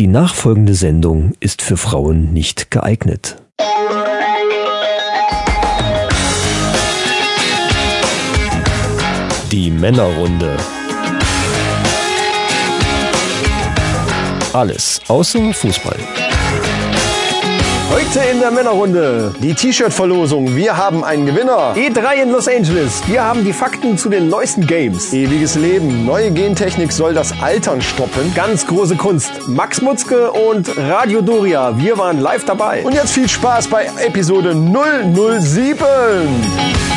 Die nachfolgende Sendung ist für Frauen nicht geeignet. Die Männerrunde. Alles außer Fußball. Heute in der Männerrunde Die T-Shirt-Verlosung. Wir haben einen Gewinner. E3 in Los Angeles. Wir haben die Fakten zu den neuesten Games. Ewiges Leben. Neue Gentechnik soll das Altern stoppen. Ganz große Kunst. Max Mutzke und Radio Doria. Wir waren live dabei. Und jetzt viel Spaß bei Episode 007.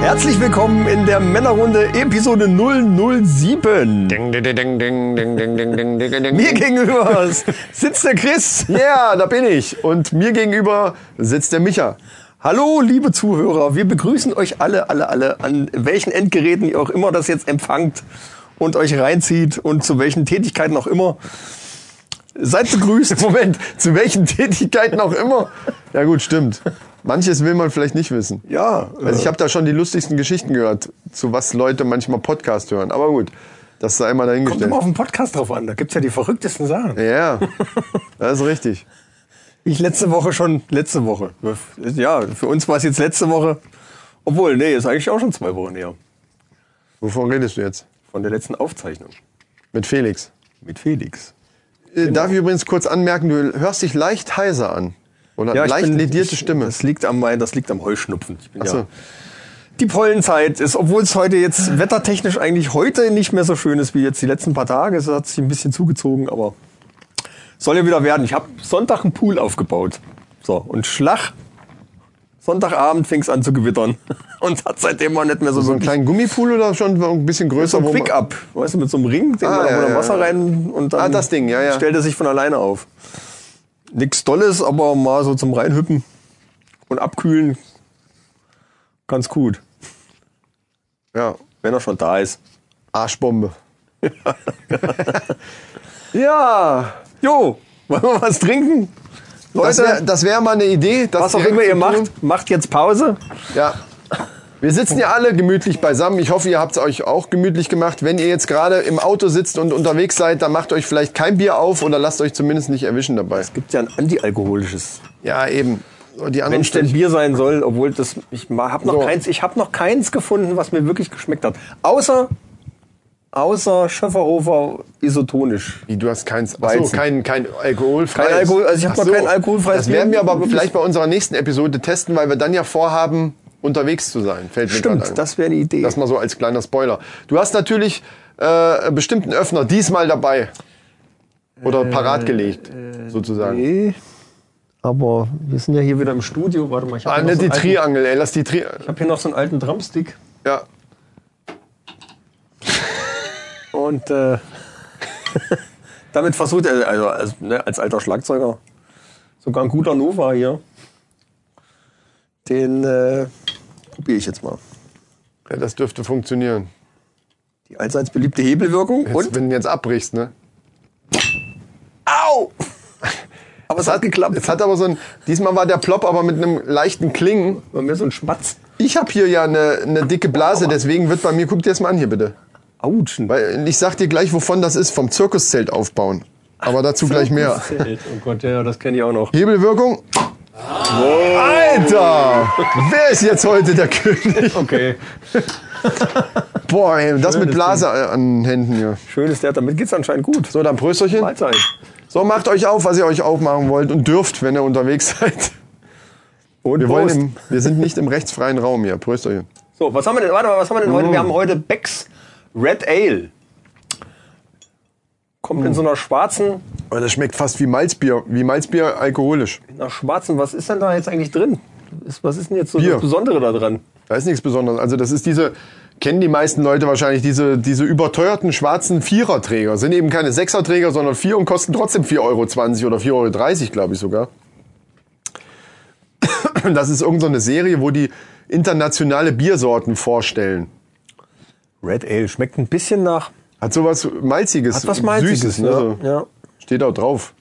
Herzlich willkommen in der Männerrunde Episode 007. Ding, ding, ding, ding, ding, ding, ding, ding, ding, ding. Mir gegenüber sitzt der Chris. Ja, da bin ich. Und mir gegenüber sitzt der Micha. Hallo, liebe Zuhörer. Wir begrüßen euch alle, alle, alle, an welchen Endgeräten ihr auch immer das jetzt empfangt und euch reinzieht und zu welchen Tätigkeiten auch immer. Seid begrüßt. Moment, zu welchen Tätigkeiten auch immer. Ja gut, stimmt. Manches will man vielleicht nicht wissen. Ja, Also ich habe da schon die lustigsten Geschichten gehört, zu was Leute manchmal Podcast hören. Aber gut, das sei einmal kommt dahingestellt. immer auf den Podcast drauf an. Da gibt's ja die verrücktesten Sachen. Ja, das ist richtig. Ich letzte Woche schon, letzte Woche. Ja, für uns war es jetzt letzte Woche. Obwohl, nee, ist eigentlich auch schon zwei Wochen her. Wovon redest du jetzt? Von der letzten Aufzeichnung. Mit Felix. Mit Felix. Äh, Darf ich übrigens kurz anmerken, du hörst dich leicht heiser an. Oder ich leicht bin- ledierte ich, Stimme. Das liegt am, das liegt am Heuschnupfen. Ich bin Ach so. ja, die Pollenzeit ist, obwohl es heute jetzt wettertechnisch eigentlich heute nicht mehr so schön ist wie jetzt die letzten paar Tage. Es hat sich ein bisschen zugezogen, aber soll ja wieder werden. Ich habe Sonntag einen Pool aufgebaut. So, und Schlag. Sonntagabend fing es an zu gewittern. Und hat seitdem mal nicht mehr so, So einen kleinen Gummipool oder schon ein bisschen so größer? ein wo man- Quick-Up. Weißt du, mit so einem Ring, den Ah, man ja, ja, Wasser ja. rein und dann Ah, das Ding, ja, ja. stellt er sich von alleine auf. Nix Dolles, aber mal so zum Reinhüppen und abkühlen. Ganz gut, Ja, wenn er schon da ist. Arschbombe. ja, Jo, wollen wir was trinken? Das Leute, wäre das wär mal eine Idee. das was auch immer ihr macht, macht jetzt Pause. Ja. Wir sitzen ja alle gemütlich beisammen. Ich hoffe, ihr habt es euch auch gemütlich gemacht. Wenn ihr jetzt gerade im Auto sitzt und unterwegs seid, dann macht euch vielleicht kein Bier auf oder lasst euch zumindest nicht erwischen dabei. Gibt ja ein antialkoholisches, Ja, eben. Die wenn es denn Bier sein soll, obwohl das ich habe noch So. keins, ich habe noch keins gefunden, was mir wirklich geschmeckt hat, außer außer Schöfferhofer isotonisch. Wie, du hast keins. Achso, Weizen. kein, kein alkoholfreies. Kein Alkohol- also ich hab Ach noch kein alkoholfreies Das werden wir aber vielleicht bei unserer nächsten Episode testen, weil wir dann ja vorhaben, unterwegs zu sein. Fällt mir Stimmt, das wäre eine Idee. Das mal so als kleiner Spoiler. Du hast natürlich äh, bestimmten Öffner diesmal dabei. Oder parat gelegt, sozusagen. Äh, Nee, aber wir sind ja hier wieder im Studio. Warte mal, ich Ah, habe nicht so die Triangel, ey, lass die Tri... ich hab hier noch so einen alten Drumstick Ja. Und äh, damit versucht er, also als, ne, als alter Schlagzeuger, sogar ein guter Nova hier, den äh, probiere ich jetzt mal. ja, das dürfte funktionieren. Die allseits beliebte Hebelwirkung Jetzt, und wenn du jetzt abbrichst, ne? Au! Aber es hat geklappt. Es hat aber so ein... Diesmal war der Plop aber mit einem leichten Klingen. War mir so ein Schmatz. Ich habe hier ja eine, eine dicke Blase, deswegen wird bei mir... Guck dir das mal an hier, bitte. Autschen. Weil ich sag dir gleich, wovon das ist. Vom Zirkuszelt aufbauen. Aber dazu gleich mehr. Oh Gott, ja, das kenne ich auch noch. Hebelwirkung. Alter! Wer ist jetzt heute der König? Okay. Boah, ey, das mit Schönes Blase an Händen hier. Schön ist der, damit geht's anscheinend gut. So, dann Prösterchen. Mahlzeit. So, macht euch auf, was ihr euch aufmachen wollt und dürft, wenn ihr unterwegs seid. Und Wir, wollen im, wir sind nicht im rechtsfreien Raum hier. Prösterchen. So, was haben wir denn? Warte mal, was haben wir denn heute? Wir Mm. haben heute Becks Red Ale. Kommt Mm. in so einer schwarzen, Oh, das schmeckt fast wie Malzbier. Wie Malzbier alkoholisch. in einer schwarzen, was ist denn da jetzt eigentlich drin? Was ist denn jetzt so Bier. das Besondere da dran? Da ist nichts Besonderes. Also das ist diese, kennen die meisten Leute wahrscheinlich, diese, diese überteuerten schwarzen Viererträger. Sind eben keine Sechserträger, sondern vier und kosten trotzdem 4,20 Euro oder 4,30 Euro, glaube ich sogar. Das ist irgendeine so eine Serie, wo die internationale Biersorten vorstellen. Red Ale schmeckt ein bisschen nach. Hat sowas Malziges, Hat was Malziges, Süßes, ne? ja. So. ja. Steht auch drauf.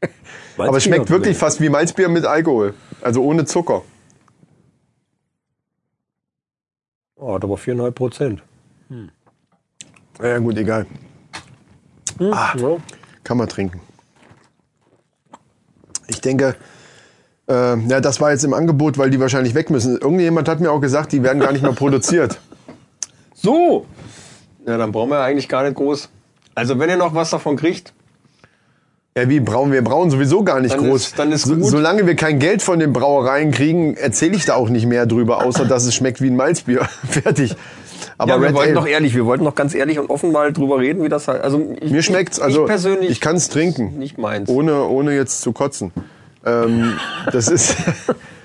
Aber es schmeckt wirklich fast wie Malzbier mit Alkohol. Also ohne Zucker. Oh, hat aber 4,5 Prozent. Ja, gut, egal. Ah, Ja. kann man trinken. Ich denke, äh, ja, das war jetzt im Angebot, weil die wahrscheinlich weg müssen. Irgendjemand hat mir auch gesagt, die werden gar nicht mehr produziert. So! Ja, dann brauchen wir eigentlich gar nicht groß. Also wenn ihr noch was davon kriegt, Ja, wie brauchen wir brauchen sowieso gar nicht Dann groß. ist- dann ist so, gut. solange wir kein Geld von den Brauereien kriegen, erzähle ich da auch nicht mehr drüber, außer dass es schmeckt wie ein Malzbier. Fertig. Aber ja, wir Red wollten Ale, doch ehrlich, wir wollten doch ganz ehrlich und offen mal drüber reden, wie das halt. Also ich, mir schmeckt's, also ich persönlich ich kann es trinken, nicht meins. ohne ohne jetzt zu kotzen. Ähm, das ist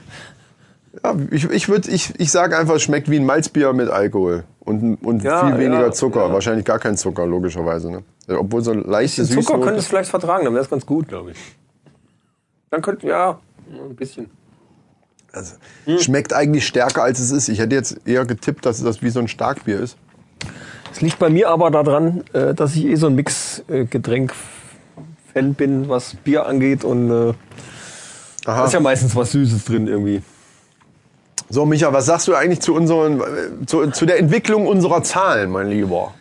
ja, ich ich würde ich ich sage einfach, es schmeckt wie ein Malzbier mit Alkohol und und Ja, viel weniger ja, Zucker, ja. wahrscheinlich gar kein Zucker logischerweise, ne? Obwohl so ein leichte Den Zucker könnte es vielleicht vertragen, dann wäre es ganz gut, glaube ich. Dann könnte, ja, ein bisschen. Also, Schmeckt eigentlich stärker als es ist. Ich hätte jetzt eher getippt, dass das wie so ein Starkbier ist. Es liegt bei mir aber daran, äh, dass ich eh so ein Mix-Getränk-Fan bin, was Bier angeht und äh, da ist ja meistens was Süßes drin irgendwie. So, Micha, was sagst du eigentlich zu unseren, äh, zu, zu der Entwicklung unserer Zahlen, mein Lieber?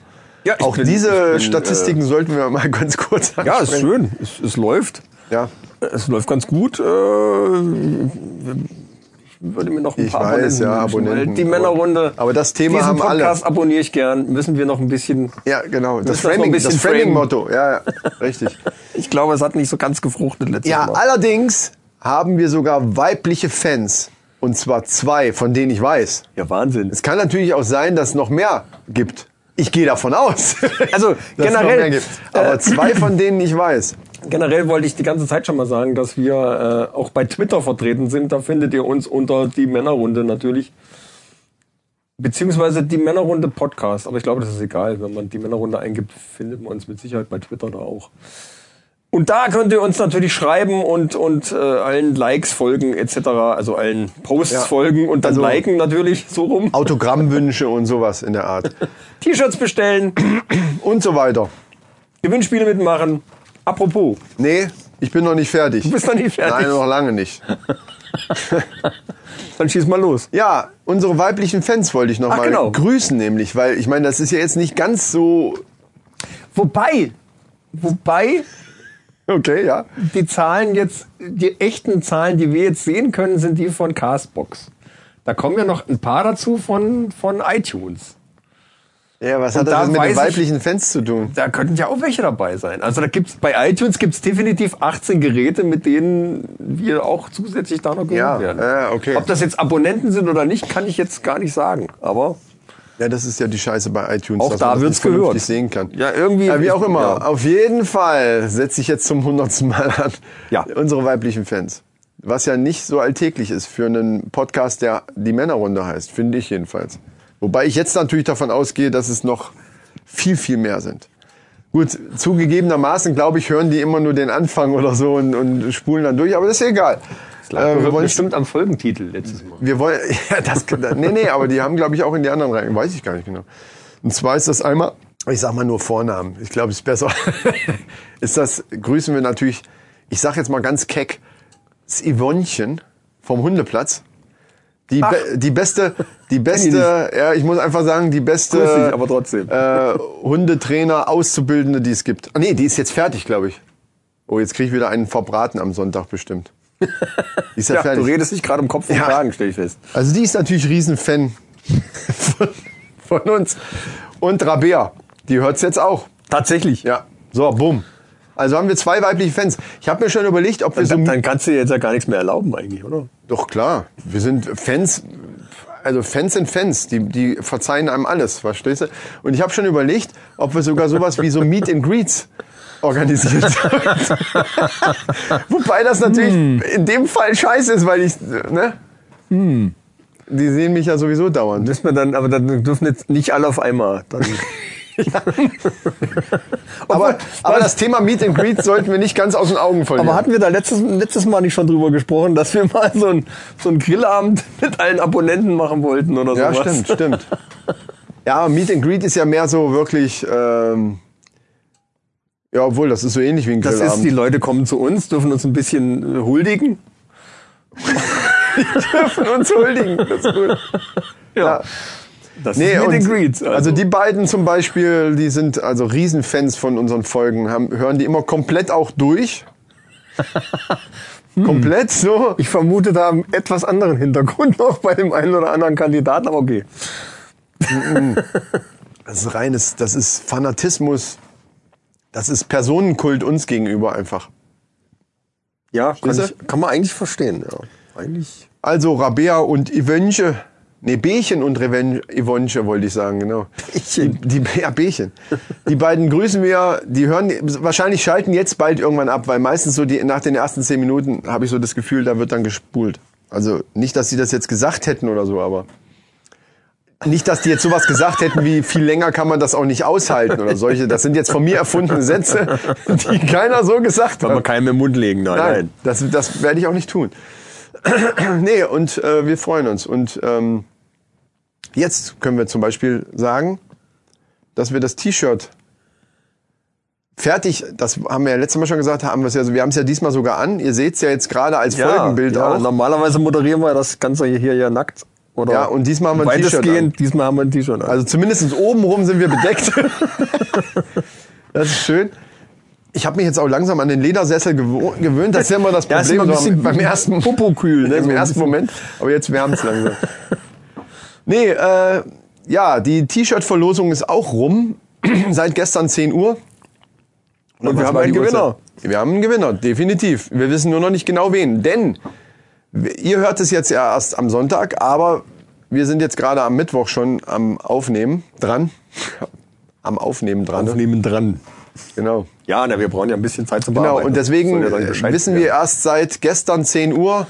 Ja, Auch bin- diese bin, Statistiken sollten wir mal ganz kurz Äh, ja, ist ansprechen. schön. Es, es läuft. Ja, Es läuft ganz gut. Äh, ich würde mir noch ein Ich paar weiß, ja, wünschen, weil Abonnenten. Die Männerrunde. Aber das Thema diesen haben alle. Podcast abonniere ich gern. Müssen wir noch ein bisschen. ja, genau. Das ein Framing, Framing-Motto. Ja, ja, richtig. Ich glaube, es hat nicht so ganz gefruchtet letztes Ja, Mal. allerdings haben wir sogar weibliche Fans. Und zwar zwei, von denen ich weiß. Ja, Wahnsinn. Es kann natürlich auch sein, dass es noch mehr gibt. Ich gehe davon aus. Also, generell. Aber äh, zwei von denen ich weiß. Generell wollte ich die ganze Zeit schon mal sagen, dass wir äh, auch bei Twitter vertreten sind. Da findet ihr uns unter die Männerrunde natürlich. Beziehungsweise die Männerrunde Podcast. Aber ich glaube, das ist egal. Wenn man die Männerrunde eingibt, findet man uns mit Sicherheit bei Twitter da auch. Und da könnt ihr uns natürlich schreiben und, und äh, allen Likes folgen etc. Also allen Posts Ja. folgen und dann Also- liken natürlich so rum. Autogrammwünsche und sowas in der Art. T-Shirts bestellen, Und so weiter. Gewinnspiele mitmachen. Apropos, Nee, ich bin noch nicht fertig. du bist noch nicht fertig. Nein, noch lange nicht. Dann schieß mal los. Ja, unsere weiblichen Fans wollte ich noch Ach, mal genau. grüßen, nämlich, weil ich meine, das ist ja jetzt nicht ganz so. Wobei, wobei Okay, ja. die Zahlen jetzt, die echten Zahlen, die wir jetzt sehen können, sind die von Castbox. Da kommen ja noch ein paar dazu von, von iTunes. Ja, was Und hat das da denn mit den ich- weiblichen Fans zu tun? Da könnten ja auch welche dabei sein. Also da gibt's bei iTunes gibt's definitiv 18 Geräte, mit denen wir auch zusätzlich da noch gehört Ja, werden. ja, okay. Ob das jetzt Abonnenten sind oder nicht, kann ich jetzt gar nicht sagen. Aber Ja, das ist ja die Scheiße bei iTunes, Auch da wird's gehört. sehen kann. Ja, irgendwie- Ja, wie auch immer. Ja. Auf jeden Fall setze ich jetzt zum hundertsten Mal an. Ja. Unsere weiblichen Fans. Was ja nicht so alltäglich ist für einen Podcast, der die Männerrunde heißt, finde ich jedenfalls. Wobei ich jetzt natürlich davon ausgehe, dass es noch viel, viel mehr sind. Gut, zugegebenermaßen, glaube ich, hören die immer nur den Anfang oder so und, und spulen dann durch, aber das ist egal. Äh, wir wollen bestimmt am Folgentitel letztes Mal. wir wollen, ja, das, nee, nee, aber die haben, glaube ich, auch in die anderen rein, weiß ich gar nicht genau. Und zwar ist das einmal, ich sag mal nur Vornamen, ich glaube, es ist besser, ist das, grüßen wir natürlich, ich sag jetzt mal ganz keck, das Yvonnechen vom Hundeplatz. Die, be, die beste, die beste, ja, ich muss einfach sagen, die beste Grüß dich, aber trotzdem. äh, Hundetrainer, Auszubildende, die es gibt. Ah, nee, die ist jetzt fertig, glaube ich. Oh, jetzt kriege ich wieder einen verbraten am Sonntag bestimmt. Ja, du redest dich gerade im Kopf und Ja. Kragen, stell ich fest. Also die ist natürlich Riesenfan von, von uns. Und Rabea, die hört's jetzt auch. Tatsächlich. Ja. So, bumm. Also haben wir zwei weibliche Fans. Ich habe mir schon überlegt, ob wir so... Dann, dann kannst du dir jetzt ja gar nichts mehr erlauben eigentlich, oder? Doch, klar. Wir sind Fans... Also Fans sind Fans, die, die verzeihen einem alles, verstehst du? Und ich habe schon überlegt, ob wir sogar sowas wie so Meet and Greets organisiert. Wobei das natürlich in dem Fall scheiße ist, weil ich, ne? Die sehen mich ja sowieso dauernd. Müssen wir dann, aber dann dürfen jetzt nicht alle auf einmal. Dann Aber, aber das Thema Meet and Greet sollten wir nicht ganz aus den Augen verlieren. aber hatten wir da letztes, letztes Mal nicht schon drüber gesprochen, dass wir mal so ein, so ein Grillabend mit allen Abonnenten machen wollten oder ja, sowas? stimmt, stimmt. Ja, Meet and Greet ist ja mehr so wirklich, ähm, ja, obwohl, das ist so ähnlich wie ein Das Grillabend. ist, die Leute kommen zu uns, dürfen uns ein bisschen äh, huldigen. dürfen uns huldigen. Das ist gut. Ja. Das Nee, ist und, and Greet. also. die beiden zum Beispiel, die sind also Riesenfans von unseren Folgen, haben, hören die immer komplett auch durch. komplett so. Ich vermute da einen etwas anderen Hintergrund noch bei dem einen oder anderen Kandidaten, aber okay. Das ist reines, das ist Fanatismus. Das ist Personenkult uns gegenüber einfach. Ja, kann, ich, kann man eigentlich verstehen. Ja. Eigentlich. Also Rabea und Ivönche, nee, Bächen und Reven Ivonche wollte ich sagen, genau. Bächen. Die, die, ja, Bächen. Die beiden grüßen wir, die hören, wahrscheinlich schalten jetzt bald irgendwann ab, weil meistens so die, nach den ersten zehn Minuten habe ich so das Gefühl, da wird dann gespult. Also nicht, dass sie das jetzt gesagt hätten oder so, aber nicht, dass die jetzt sowas gesagt hätten wie viel länger kann man das auch nicht aushalten oder solche. Das sind jetzt von mir erfundene Sätze, die keiner so gesagt Kann hat. man keinem im Mund legen. Nein, nein. Nein, das, das werde ich auch nicht tun. nee, und äh, wir freuen uns. Und ähm, jetzt können wir zum Beispiel sagen, dass wir das T-Shirt fertig, das haben wir ja letztes Mal schon gesagt, haben wir es ja, wir haben es ja diesmal sogar an. Ihr seht es ja jetzt gerade als Folgenbild ja, auch. Normalerweise moderieren wir das Ganze hier ja nackt. Oder Ja, und diesmal haben wir ein T-Shirt Weitestgehend, diesmal haben wir ein T-Shirt an. Also zumindest obenrum sind wir bedeckt. das ist schön. Ich habe mich jetzt auch langsam an den Ledersessel gewöhnt. Das ist ja immer das Ja, Problem immer ein so beim ersten Popokühl, ne? Im ersten. Moment. Aber jetzt wärmt es langsam. Nee, äh, ja, die T-Shirt-Verlosung ist auch rum. Seit gestern 10 Uhr. Und wir Was haben einen Gewinner. Uhrzeit? Wir haben einen Gewinner, definitiv. Wir wissen nur noch nicht genau wen. Denn ihr hört es jetzt ja erst am Sonntag, aber wir sind jetzt gerade am Mittwoch schon am Aufnehmen dran. Am Aufnehmen dran. ne? Aufnehmen dran. Genau. Ja, na, wir brauchen ja ein bisschen Zeit zum Genau, Bearbeiten. und deswegen ja wissen wir erst seit gestern 10 Uhr,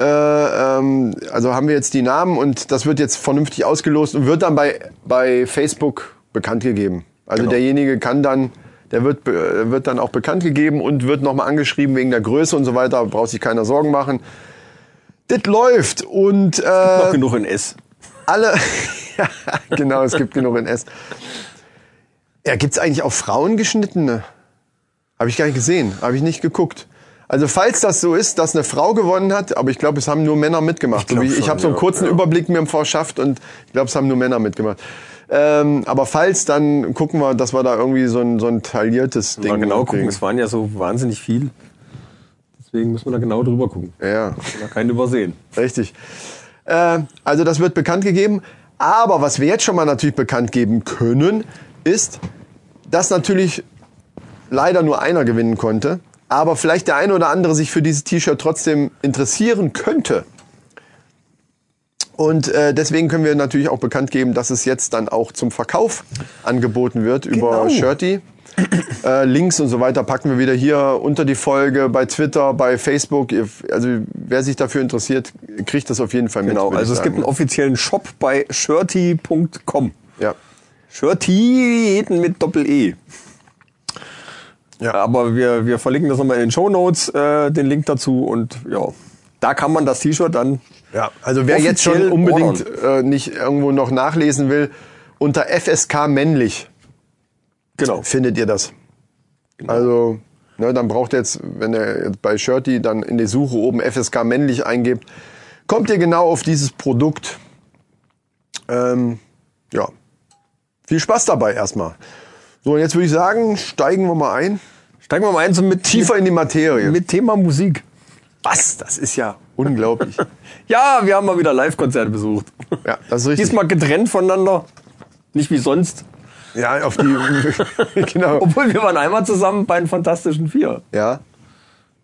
äh, ähm, also haben wir jetzt die Namen und das wird jetzt vernünftig ausgelost und wird dann bei, bei Facebook bekannt gegeben. Also Genau. derjenige kann dann, der wird, be- wird dann auch bekannt gegeben und wird nochmal angeschrieben wegen der Größe und so weiter, braucht sich keiner Sorgen machen. Das läuft und äh, Noch genug in S. alle, ja, genau, es gibt genug in S. Ja, gibt's eigentlich auch Frauengeschnittene? Habe ich gar nicht gesehen, habe ich nicht geguckt. Also falls das so ist, dass eine Frau gewonnen hat, aber ich glaube, es haben nur Männer mitgemacht. Ich ich habe so einen kurzen ja. Überblick mir verschafft und ich glaube, es haben nur Männer mitgemacht. Ähm, aber falls, dann gucken wir, dass wir da irgendwie so ein, so ein tailliertes Ding Mal genau gucken, kriegen. es waren ja so wahnsinnig viel. Deswegen müssen wir da genau drüber gucken. Ja. Da keinen übersehen. Richtig. Äh, also das wird bekannt gegeben. Aber was wir jetzt schon mal natürlich bekannt geben können, ist, dass natürlich leider nur einer gewinnen konnte, aber vielleicht der eine oder andere sich für dieses T-Shirt trotzdem interessieren könnte. Und äh, deswegen können wir natürlich auch bekannt geben, dass es jetzt dann auch zum Verkauf angeboten wird über Genau. Shirty. Äh, Links und so weiter packen wir wieder hier unter die Folge bei Twitter, bei Facebook. Also wer sich dafür interessiert, kriegt das auf jeden Fall mit. Genau, also es gibt einen sagen. offiziellen Shop bei shirty.com. ja. Shirty mit Doppel-E. Ja. Aber wir, wir verlinken das nochmal in den Show Notes, äh, den Link dazu. Und ja, da kann man das T-Shirt dann Ja, also wer jetzt schon unbedingt äh, nicht irgendwo noch nachlesen will, unter FSK männlich genau. findet ihr das. Also, ne, dann braucht ihr jetzt, wenn ihr jetzt bei Shirty dann in die Suche oben FSK männlich eingebt, kommt ihr genau auf dieses Produkt. Ähm, ja, viel Spaß dabei erstmal. So, und jetzt würde ich sagen, steigen wir mal ein. Steigen wir mal ein so mit Tiefer in die Materie. mit Thema Musik. Was? Das ist ja unglaublich. Ja, wir haben mal wieder Live-Konzerte besucht. ja, das ist richtig. Diesmal getrennt voneinander. Nicht wie sonst. Ja, auf die, genau. Obwohl wir waren einmal zusammen bei den Fantastischen Vier. Ja.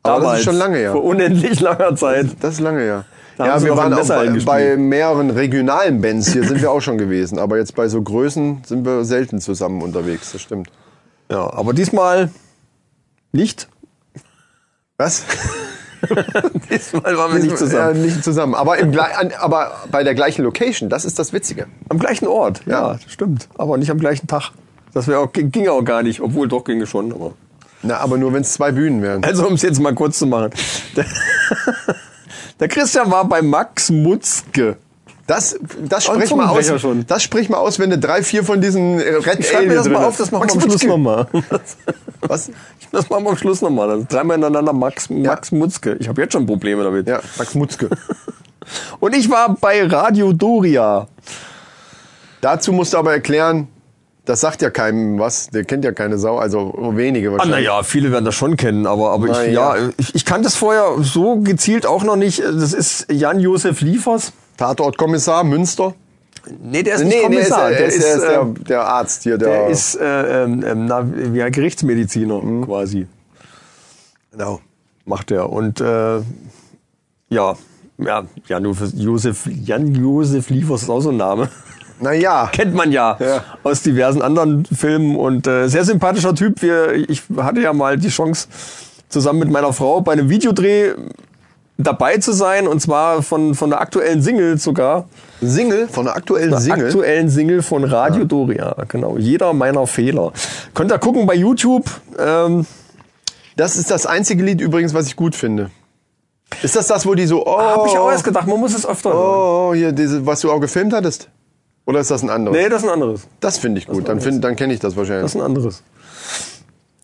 Aber das ist schon lange her. Vor unendlich langer Zeit. Das ist lange her. Da ja, wir waren auch bei, bei mehreren regionalen Bands. Hier sind wir auch schon gewesen. Aber jetzt bei so Größen sind wir selten zusammen unterwegs. Das stimmt. Ja, aber diesmal nicht. Was? Diesmal waren wir nicht zusammen. Ja, nicht zusammen. Aber, im, aber bei der gleichen Location. Das ist das Witzige. Am gleichen Ort, ja, Ja. das stimmt. Aber nicht am gleichen Tag. Das wäre auch, ging auch gar nicht, obwohl doch ginge schon. Aber. Na, aber nur wenn es zwei Bühnen wären. Also um es jetzt mal kurz zu machen. Der, der Christian war bei Max Mutzke. Das, das sprich mal aus. Schon. Das sprich mal aus, wenn du drei, vier von diesen äh, Red schreib mir das drin mal auf, das machen wir am Schluss nochmal. Was? Das machen wir am Schluss nochmal. Das dreimal hintereinander Max, Max Mutzke. Ich habe jetzt schon Probleme damit. Ja, Max Mutzke. Und ich war bei Radio Doria. Dazu musst du aber erklären, das sagt ja keinem was, der kennt ja keine Sau, also wenige Ah, wahrscheinlich. naja, viele werden das schon kennen, aber, aber Na ich, ja. ja, ich, ich kannte es vorher so gezielt auch noch nicht. Das ist Jan-Josef Liefers. Tatortkommissar Münster? Nee, der ist Nee, nicht nee, ist, Kommissar. der, ist, der, ist der, äh, der Arzt hier, der, der ist äh, ähm, ähm, na, wie ein Gerichtsmediziner Mhm. quasi. genau. macht er. Und äh, ja, ja, Jan Josef, Jan Josef Liefers ist auch so ein Name. Naja, Kennt man ja, Ja. aus diversen anderen Filmen und äh, sehr sympathischer Typ. Wir, ich hatte ja mal die Chance, zusammen mit meiner Frau bei einem Videodreh dabei zu sein und zwar von, von der aktuellen Single sogar. Single, von der aktuellen Der Single. aktuellen Single von Radio Doria, genau. Jeder meiner Fehler. Könnt ihr gucken bei YouTube. Ähm, Das ist das einzige Lied übrigens, was ich gut finde. Ist das das, wo die so, oh, Hab ich auch erst gedacht, man muss es öfter hören. oh, hier, diese, was du auch gefilmt hattest? Oder ist das ein anderes? Nee, das ist ein anderes. Das finde ich gut, dann, find, dann kenne ich das wahrscheinlich. Das ist ein anderes.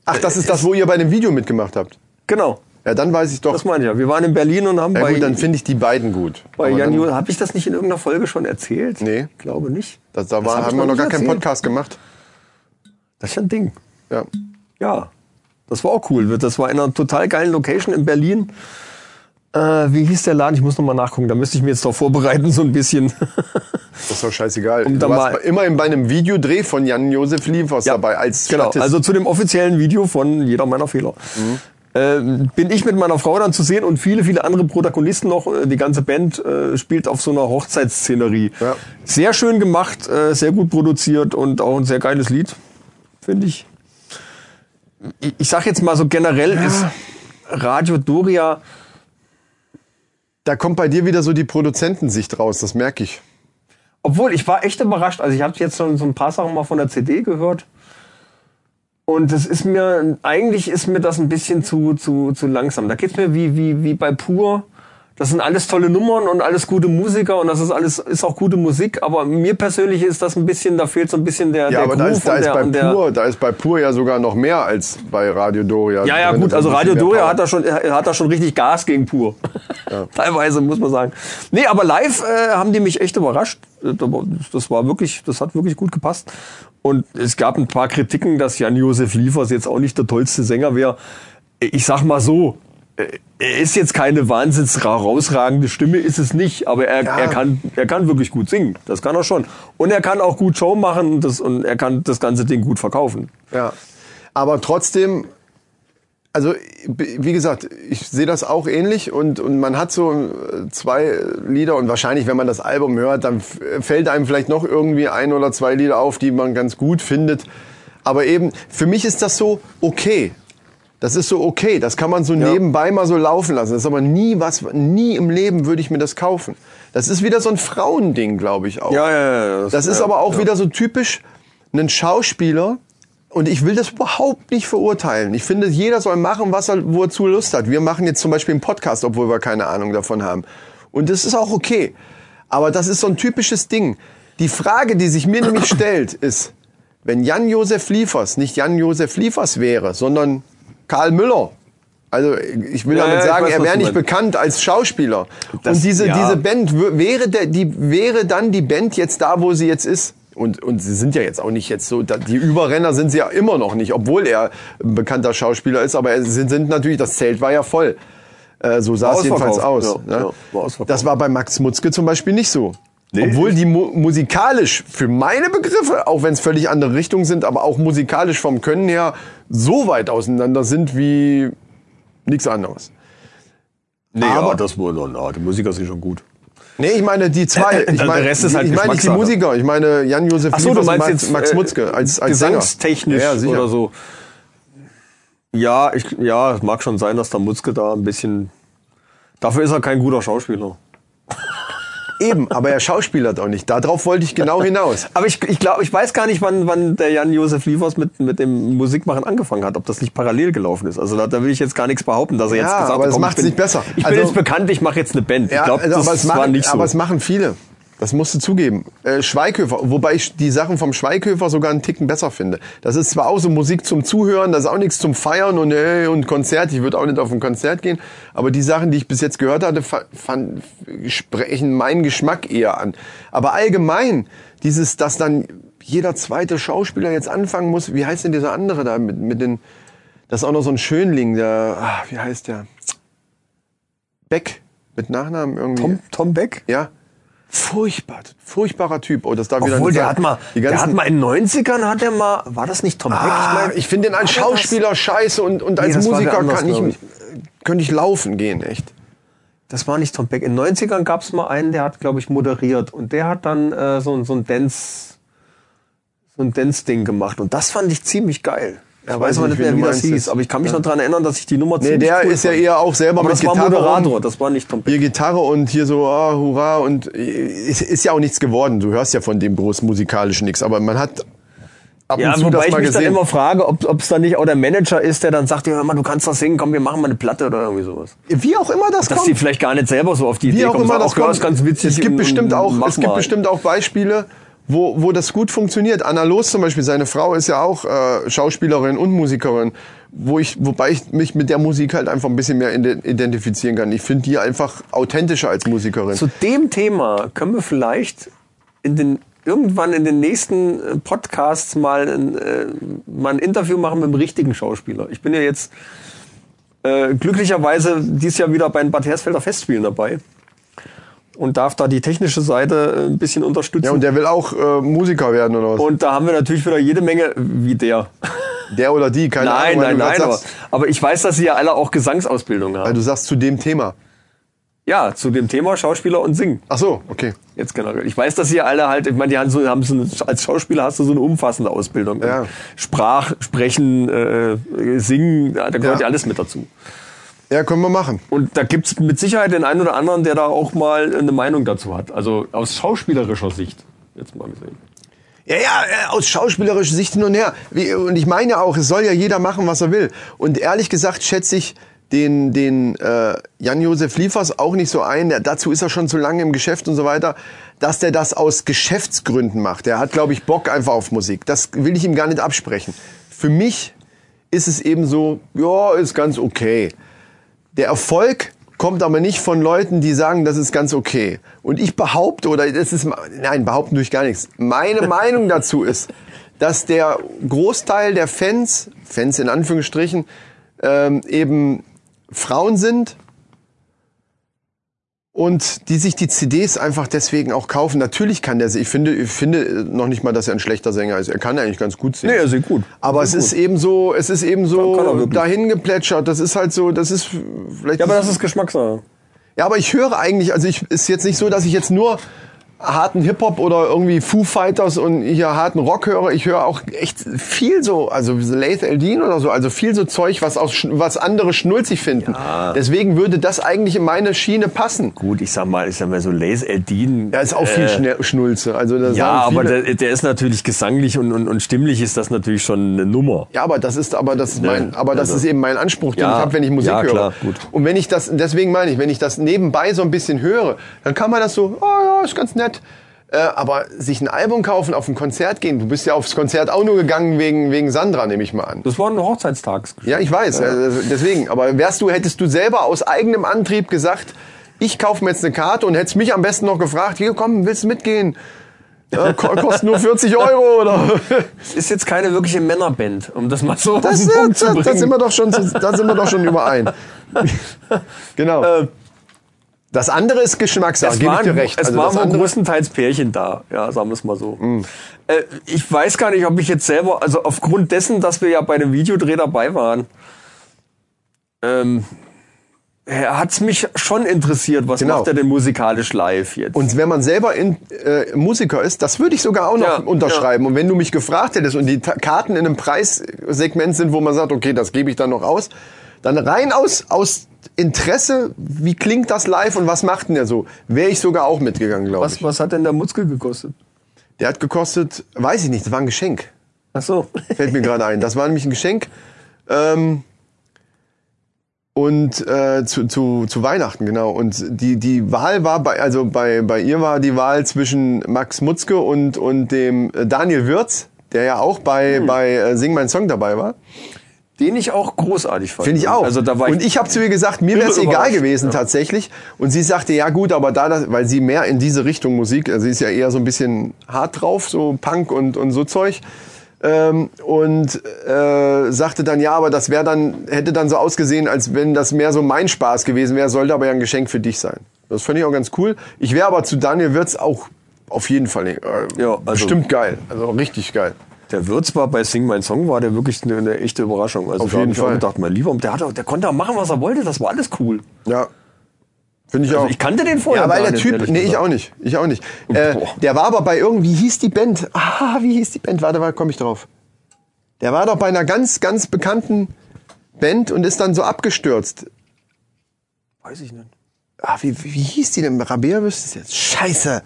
Ach, das ist das, wo ihr bei dem Video mitgemacht habt. Genau. Ja, dann weiß ich doch. Das meine ich ja. Wir waren in Berlin und haben Ja bei, gut, dann finde ich die beiden gut. bei Aber Jan dann, Jo- Hab ich das nicht in irgendeiner Folge schon erzählt? Nee. Ich glaube nicht. das, da Das war, hab haben wir noch gar nicht keinen erzählt. Podcast gemacht. Das ist ja ein Ding. Ja. Ja. Das war auch cool. Das war in einer total geilen Location in Berlin. Äh, wie hieß der Laden? Ich muss noch mal nachgucken. Da müsste ich mir jetzt darauf vorbereiten, so ein bisschen. Das ist doch scheißegal. Um du da warst mal- immerhin bei einem Videodreh von Jan-Josef Liefers dabei als genau. Statist. Also zu dem offiziellen Video von Jeder meiner Fehler. Ähm, bin ich mit meiner Frau dann zu sehen und viele, viele andere Protagonisten noch. Äh, Die ganze Band äh, spielt auf so einer Hochzeitsszenerie. Ja. Sehr schön gemacht, äh, sehr gut produziert und auch ein sehr geiles Lied, finde ich. Ich, ich sag jetzt mal so generell ist Radio Doria da kommt bei dir wieder so die Produzentensicht raus, das merke ich. Obwohl, ich war echt überrascht. Also ich habe jetzt schon so ein paar Sachen mal von der CD gehört. Und das ist mir, eigentlich ist mir das ein bisschen zu, zu, zu langsam. Da geht's mir wie, wie, wie bei Pur. Das sind alles tolle Nummern und alles gute Musiker und das ist alles, ist auch gute Musik. Aber mir persönlich ist das ein bisschen, da fehlt so ein bisschen der, Ja, der aber da Groove ist, da, ist der, bei der, Pur, da ist bei Pur ja sogar noch mehr als bei Radio Doria. Ja, ja, gut, also Radio Doria hat da schon, hat da schon richtig Gas gegen pur. Teilweise, muss man sagen. Nee, aber live äh, haben die mich echt überrascht. Das war wirklich, das hat wirklich gut gepasst. Und es gab ein paar Kritiken, dass Jan-Josef Liefers jetzt auch nicht der tollste Sänger wäre. Ich sag mal so, er ist jetzt keine wahnsinns herausragende Stimme, ist es nicht, aber er, Ja. er, kann, er kann wirklich gut singen. Das kann er schon. Und er kann auch gut Show machen und, das, und er kann das ganze Ding gut verkaufen. Ja. Aber trotzdem, also wie gesagt, ich sehe das auch ähnlich und, und man hat so äh, zwei Lieder und wahrscheinlich, wenn man das Album hört, dann fällt einem vielleicht noch irgendwie ein oder zwei Lieder auf, die man ganz gut findet. Aber eben, für mich ist das so okay. Das ist so okay, das kann man so nebenbei mal so laufen lassen. Das ist aber nie was, nie im Leben würde ich mir das kaufen. Das ist wieder so ein Frauending, glaube ich auch. Ja, ja, ja. Das ist ja, aber auch ja. wieder so typisch ein Schauspieler. Und ich will das überhaupt nicht verurteilen. Ich finde, jeder soll machen, was er, wo er Lust hat. Wir machen jetzt zum Beispiel einen Podcast, obwohl wir keine Ahnung davon haben. Und das ist auch okay. Aber das ist so ein typisches Ding. Die Frage, die sich mir nämlich stellt, ist, wenn Jan-Josef Liefers nicht Jan-Josef Liefers wäre, sondern Karl Müller. Also ich will Ja, damit sagen, weiß, er wäre nicht bekannt als Schauspieler. Das- und diese, ja. diese Band wäre der, die wäre dann die Band jetzt da, wo sie jetzt ist. Und, und sie sind ja jetzt auch nicht jetzt so, die Überrenner sind sie ja immer noch nicht, obwohl er ein bekannter Schauspieler ist, aber sie sind, sind natürlich, das Zelt war ja voll. Äh, so sah es jedenfalls aus. ja, ne? war das war bei Max Mutzke zum Beispiel nicht so. Nee. Obwohl die mu musikalisch, für meine Begriffe, auch wenn es völlig andere Richtungen sind, aber auch musikalisch vom Können her so weit auseinander sind wie nichts anderes. Nee, Aber- ja, das wohl. Na, die Musiker sind schon gut. Nee, ich meine die zwei. Ich Der meine, Rest ist halt ich meine nicht die. Musiker. Ich meine Jan-Josef Ach so, du Liefers und meinst Max, jetzt Max äh, Mutzke als, als gesangstechnisch ja, ja, oder so. Ja, ich, ja, es mag schon sein, dass der Mutzke da ein bisschen. Dafür ist er kein guter Schauspieler. Eben, aber er schauspielert auch nicht. Darauf wollte ich genau hinaus. Aber ich, ich glaube, ich weiß gar nicht, wann, wann der Jan-Josef Liefers mit, mit dem Musikmachen angefangen hat, ob das nicht parallel gelaufen ist. Also da, da will ich jetzt gar nichts behaupten, dass er jetzt Ja, gesagt aber hat, komm, macht's ich bin, nicht besser. Ich Also- bin jetzt bekannt, ich mache jetzt eine Band. Ja, ich glaube, also, das, aber, es war machen, nicht so. aber es machen viele. Das musst du zugeben. Äh, Schweighöfer, wobei ich die Sachen vom Schweighöfer sogar einen Ticken besser finde. Das ist zwar auch so Musik zum Zuhören, das ist auch nichts zum Feiern und, äh, und Konzert. Ich würde auch nicht auf ein Konzert gehen. Aber die Sachen, die ich bis jetzt gehört hatte, fa- fand, sprechen meinen Geschmack eher an. Aber allgemein, dieses, dass dann jeder zweite Schauspieler jetzt anfangen muss, wie heißt denn dieser andere da mit, mit den, das ist auch noch so ein Schönling, der, ah, wie heißt der? Beck, mit Nachnamen irgendwie. Tom, Tom Beck? Ja. Furchtbar, furchtbarer Typ. Oh, das darf wieder Obwohl, nicht der sagen. hat mal, der hat mal in den 90ern hat er mal, war das nicht Tom Beck? ah, mein- ich finde den als Schauspieler scheiße und, und als das wer Musiker anders, kann ich, ich. könnte ich laufen gehen, echt. Das war nicht Tom Beck. In den 90ern gab es mal einen, der hat, glaube ich, moderiert. Und der hat dann äh, so, ein- so ein Dance, so ein Dance-Ding gemacht. Und das fand ich ziemlich geil. Ja, weiß weiß aber nicht, mehr, wie das hieß. Aber ich kann mich noch daran erinnern, dass ich die Nummer Nee, der cool ist ja fand. eher auch selber Aber mit das war Gitarre Moderator, das war nicht Beck. Hier Gitarre und hier so, ah, hurra und äh, ist, ist ja auch nichts geworden. Du hörst ja von dem groß musikalischen nichts, aber man hat ab Ja, und zu wobei das ich mal mich dann gesehen. immer frage, ob es dann nicht auch der Manager ist, der dann sagt, ja, hör mal, du kannst das singen, komm, wir machen mal eine Platte oder irgendwie sowas. Wie auch immer das Dass kommt. die vielleicht gar nicht selber so auf die Wie Idee auch kommen, immer das ja, kommt. ganz witzig. Es gibt und- bestimmt auch, es gibt bestimmt auch Beispiele, wo, wo das gut funktioniert. Anna Los zum Beispiel, seine Frau ist ja auch äh, Schauspielerin und Musikerin, wo ich, wobei ich mich mit der Musik halt einfach ein bisschen mehr ide- identifizieren kann. Ich finde die einfach authentischer als Musikerin. Zu dem Thema können wir vielleicht in den irgendwann in den nächsten äh, Podcasts mal ein, äh, mal ein Interview machen mit dem richtigen Schauspieler. Ich bin ja jetzt äh, glücklicherweise dieses Jahr wieder bei den Bad Hersfelder Festspielen dabei und darf da die technische Seite äh, ein bisschen unterstützen. ja, und der will auch äh, Musiker werden oder was? Und da haben wir natürlich wieder jede Menge, wie der. der oder die, keine nein, Ahnung. nein, grad nein, aber, aber ich weiß, dass sie ja alle auch Gesangsausbildung weil haben. du sagst zu dem Thema. Ja, zu dem Thema Schauspieler und Singen. Ach so, okay. Jetzt generell. Ich weiß, dass sie alle halt, ich meine, die haben so, haben so eine, als Schauspieler hast du so eine umfassende Ausbildung. Ja. Sprach, Sprechen, äh, Singen, da gehört Ja. ja alles mit dazu. Ja, können wir machen. Und da gibt's mit Sicherheit den einen oder anderen, der da auch mal eine Meinung dazu hat. Also aus schauspielerischer Sicht. Jetzt mal gesehen. Ja, ja, äh, aus schauspielerischer Sicht hin und her. Und ich meine auch, es soll ja jeder machen, was er will. Und ehrlich gesagt schätze ich den, den äh, Jan-Josef Liefers auch nicht so ein. Der, dazu ist er schon zu lange im Geschäft und so weiter, dass der das aus Geschäftsgründen macht. Der hat, glaube ich, Bock einfach auf Musik. Das will ich ihm gar nicht absprechen. Für mich ist es eben so, ja, ist ganz okay. Der Erfolg kommt aber nicht von Leuten, die sagen, das ist ganz okay. Und ich behaupte, oder das ist, nein, behaupten durch gar nichts. Meine Meinung dazu ist, dass der Großteil der Fans, Fans in Anführungsstrichen, ähm, eben Frauen sind und die sich die CDs einfach deswegen auch kaufen. Natürlich kann der, ich finde, ich finde noch nicht mal, dass er ein schlechter Sänger ist. Er kann eigentlich ganz gut singen. Nee, er singt gut. Aber Er es singt ist eben so, es ist eben so dahin geplätschert. Das ist halt so, das ist vielleicht. Ja, aber das ist Geschmackssache. ja, aber ich höre eigentlich, also ich ist jetzt nicht so, dass ich jetzt nur harten Hip-Hop oder irgendwie Foo Fighters und hier harten Rock höre. Ich höre auch echt viel so, also so Laith Eldin oder so, also viel so Zeug, was, aus, was andere schnulzig finden. Deswegen würde das eigentlich in meine Schiene passen. Gut, ich sag mal, ich sag mal so Lace Eldin. Ja, ist auch viel Schne- Schnulze. Also Ja, aber der, der ist natürlich gesanglich und, und, und stimmlich ist das natürlich schon eine Nummer. Ja, aber das ist, aber das ist mein, aber das also- ist eben mein Anspruch, den Ja, ich habe, wenn ich Musik ja, höre. klar, gut. Und wenn ich das, deswegen meine ich, wenn ich das nebenbei so ein bisschen höre, dann kann man das so, oh ja, ist ganz nett. Äh, aber sich ein Album kaufen, auf ein Konzert gehen, du bist ja aufs Konzert auch nur gegangen wegen, wegen Sandra, nehme ich mal an. Das war ein Hochzeitstagsgeschenk. Ja, ich weiß, äh, deswegen. Aber wärst du, hättest du selber aus eigenem Antrieb gesagt, ich kaufe mir jetzt eine Karte und hättest mich am besten noch gefragt, hier komm, willst du mitgehen? Ja, ko- kostet nur 40 Euro oder? Ist jetzt keine wirkliche Männerband, um das mal so Das, auf den Punkt zu da, bringen. da sind wir doch schon, zu- da sind wir doch schon überein. genau. Äh, Das andere ist Geschmackssache, es gebe ich waren, dir recht. es Also waren andere, größtenteils Pärchen da, ja, sagen wir es mal so. Mm. Äh, ich weiß gar nicht, ob ich jetzt selber, also aufgrund dessen, dass wir ja bei dem Videodreh dabei waren, ähm, hat es mich schon interessiert, was Genau. macht er denn musikalisch live jetzt? und wenn man selber in, äh, Musiker ist, das würde ich sogar auch noch Ja, unterschreiben. Und wenn du mich gefragt hättest und die Ta Karten in einem Preissegment sind, wo man sagt, okay, das gebe ich dann noch aus, dann rein aus, aus Interesse, wie klingt das live und was macht denn der so, wäre ich sogar auch mitgegangen, glaube was, ich. was hat denn der Mutzke gekostet? Der hat gekostet, weiß ich nicht, das war ein Geschenk. Ach so. Fällt mir gerade ein. Das war nämlich ein Geschenk. Ähm, und äh, zu, zu, zu Weihnachten, genau. Und die, die Wahl war bei, also bei, bei ihr war die Wahl zwischen Max Mutzke und, und dem äh, Daniel Würz, der ja auch bei, Hm. bei äh, Sing mein Song dabei war. Den ich auch großartig fand. Finde ich auch. Also da war und ich habe zu ihr gesagt, mir wäre es egal gewesen tatsächlich. Und sie sagte, ja gut, aber da, das, weil sie mehr in diese Richtung Musik, also sie ist ja eher so ein bisschen hart drauf, so Punk und, und so Zeug. Ähm, und äh, sagte dann, ja, aber das wäre dann, hätte dann so ausgesehen, als wenn das mehr so mein Spaß gewesen wäre, sollte aber ja ein Geschenk für dich sein. Das fand ich auch ganz cool. Ich wäre aber zu Daniel Wirtz auch auf jeden Fall äh, Ja, also- bestimmt geil. Also richtig geil. Der Würz war bei Sing Mein Song, war der wirklich eine, eine echte Überraschung. Also Auf da jeden ich auch Fall. gedacht, mein Lieber, der, hat, auch- der konnte auch machen, was er wollte, das war alles cool. Ja. Finde ich Also auch. ich kannte den vorher Ja, weil der nicht, Typ, nee, ich auch nicht. Ich auch nicht. Äh, Boah. der war aber bei irgendwie, wie hieß die Band? Ah, wie hieß die Band? Warte, warte, komm ich drauf. Der war doch bei einer ganz, ganz bekannten Band und ist dann so abgestürzt. Weiß ich nicht. Ah, wie, wie hieß die denn? Rabea wüsste es jetzt. Scheiße.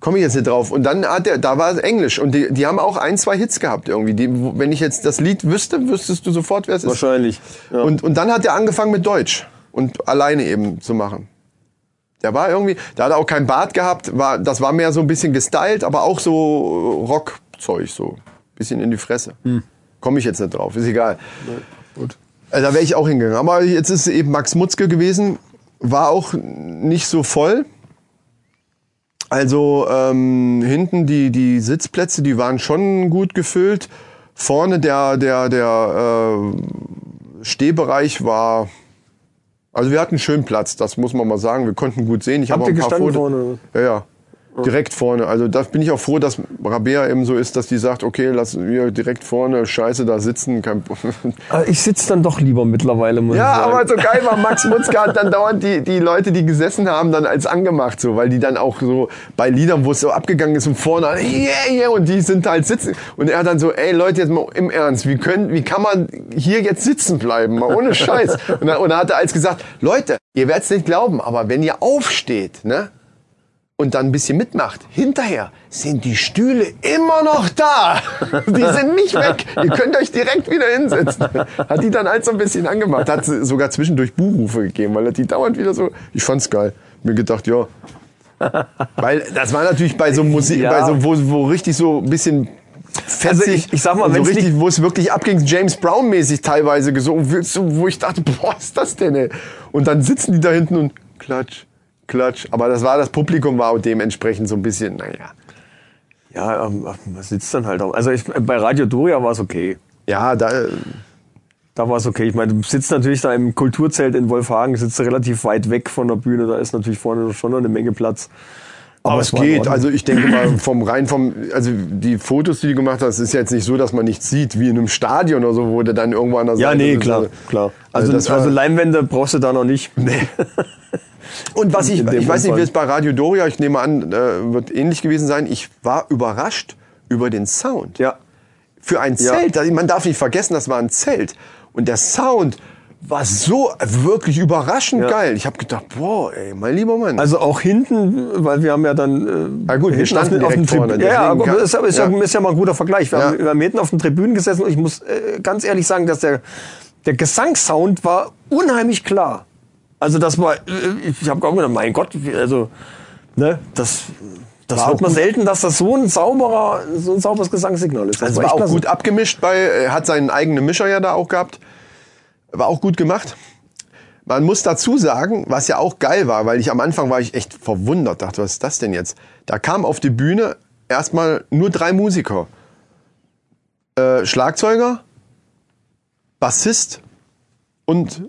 Komme ich jetzt nicht drauf. Und dann hat der, da war es Englisch. Und die, die haben auch ein, zwei Hits gehabt irgendwie. Die, wenn ich jetzt das Lied wüsste, wüsstest du sofort, wer es ist. Wahrscheinlich. Ja. Und, und dann hat er angefangen mit Deutsch und alleine eben zu machen. Der war irgendwie, da hat er auch kein Bart gehabt, war, das war mehr so ein bisschen gestylt, aber auch so Rockzeug, so bisschen in die Fresse. Komme ich jetzt nicht drauf, ist egal. Gut. Also da wäre ich auch hingegangen. Aber jetzt ist eben Max Mutzke gewesen, war auch nicht so voll. Also ähm, hinten die, die Sitzplätze, die waren schon gut gefüllt. Vorne der, der, der äh, Stehbereich war. Also wir hatten schönen Platz, das muss man mal sagen. Wir konnten gut sehen. Ich habe auch ein paar Fotos. vorne? Ja, ja. Direkt vorne. Also da bin ich auch froh, dass Rabea eben so ist, dass die sagt, okay, lass wir direkt vorne, scheiße, da sitzen. Aber ich sitze dann doch lieber mittlerweile, muss ja, sagen. aber so geil war, Max Mutzke hat dann dauernd die, die Leute, die gesessen haben, dann als angemacht, so, weil die dann auch so bei Liedern, wo es so abgegangen ist und vorne, yeah, yeah, und die sind halt sitzen. Und er dann so, ey Leute, jetzt mal im Ernst, wie können, wie kann man hier jetzt sitzen bleiben, mal ohne Scheiß. Und dann, und dann hat er als gesagt, Leute, ihr werdet's nicht glauben, aber wenn ihr aufsteht, ne, und dann ein bisschen mitmacht, hinterher sind die Stühle immer noch da. Die sind nicht weg. Ihr könnt euch direkt wieder hinsetzen. Hat die dann halt so ein bisschen angemacht. Hat sogar zwischendurch Buchrufe gegeben, weil die dauernd wieder so. Ich fand's geil. Mir gedacht, ja. Weil das war natürlich bei so Musik, Ja. bei so, wo, wo richtig so ein bisschen fetzig, Also ich- ich sag mal, so richtig, wo es wirklich abging, James Brown mäßig teilweise gesungen wo ich dachte, boah, was ist das denn? Ey? Und dann sitzen die da hinten und klatsch, klatsch. Aber das war das Publikum war auch dementsprechend so ein bisschen, naja. Ja, ähm, man sitzt dann halt auch. Also ich, bei Radio Doria war es okay. Ja, da, Da war es okay. Ich meine, du sitzt natürlich da im Kulturzelt in Wolfhagen, sitzt relativ weit weg von der Bühne, da ist natürlich vorne schon noch eine Menge Platz. aber es es geht. Also ich denke mal vom rein vom, also die Fotos, die du gemacht hast, ist ja jetzt nicht so, dass man nichts sieht, wie in einem Stadion oder so, wo du dann irgendwo an der Ja, Seite nee, sitzt. klar, klar. Also, das war- also Leinwände brauchst du da noch nicht. Nee. Und was ich, dem ich weiß nicht, wie es bei Radio Doria, ich nehme an, äh, wird ähnlich gewesen sein. Ich war überrascht über den Sound. Ja. Für ein Ja. Zelt, also man darf nicht vergessen, das war ein Zelt. Und der Sound war so wirklich überraschend Ja. geil. Ich habe gedacht, boah, ey, mein lieber Mann. Also auch hinten, weil wir haben ja dann. Äh, Ja gut, wir standen auf vorne, Tribünen- Ja, ja, aber ist, ja- ist, ja. ja. ist ja mal ein guter Vergleich. Wir, Ja. haben, wir haben hinten auf den Tribünen gesessen und ich muss äh, ganz ehrlich sagen, dass der, der Gesangssound war unheimlich klar. Also das war, äh, ich habe gedacht, mein Gott, also, ne, das, das War hört man selten, dass das so ein sauberer, so ein sauberes Gesangssignal ist. Das Also war echt auch klasse. gut abgemischt bei, er hat seinen eigenen Mischer ja da auch gehabt. War auch gut gemacht. Man muss dazu sagen, was ja auch geil war, weil ich am Anfang war ich echt verwundert, dachte, was ist das denn jetzt? Da kamen auf die Bühne erstmal nur drei Musiker. Äh, Schlagzeuger, Bassist und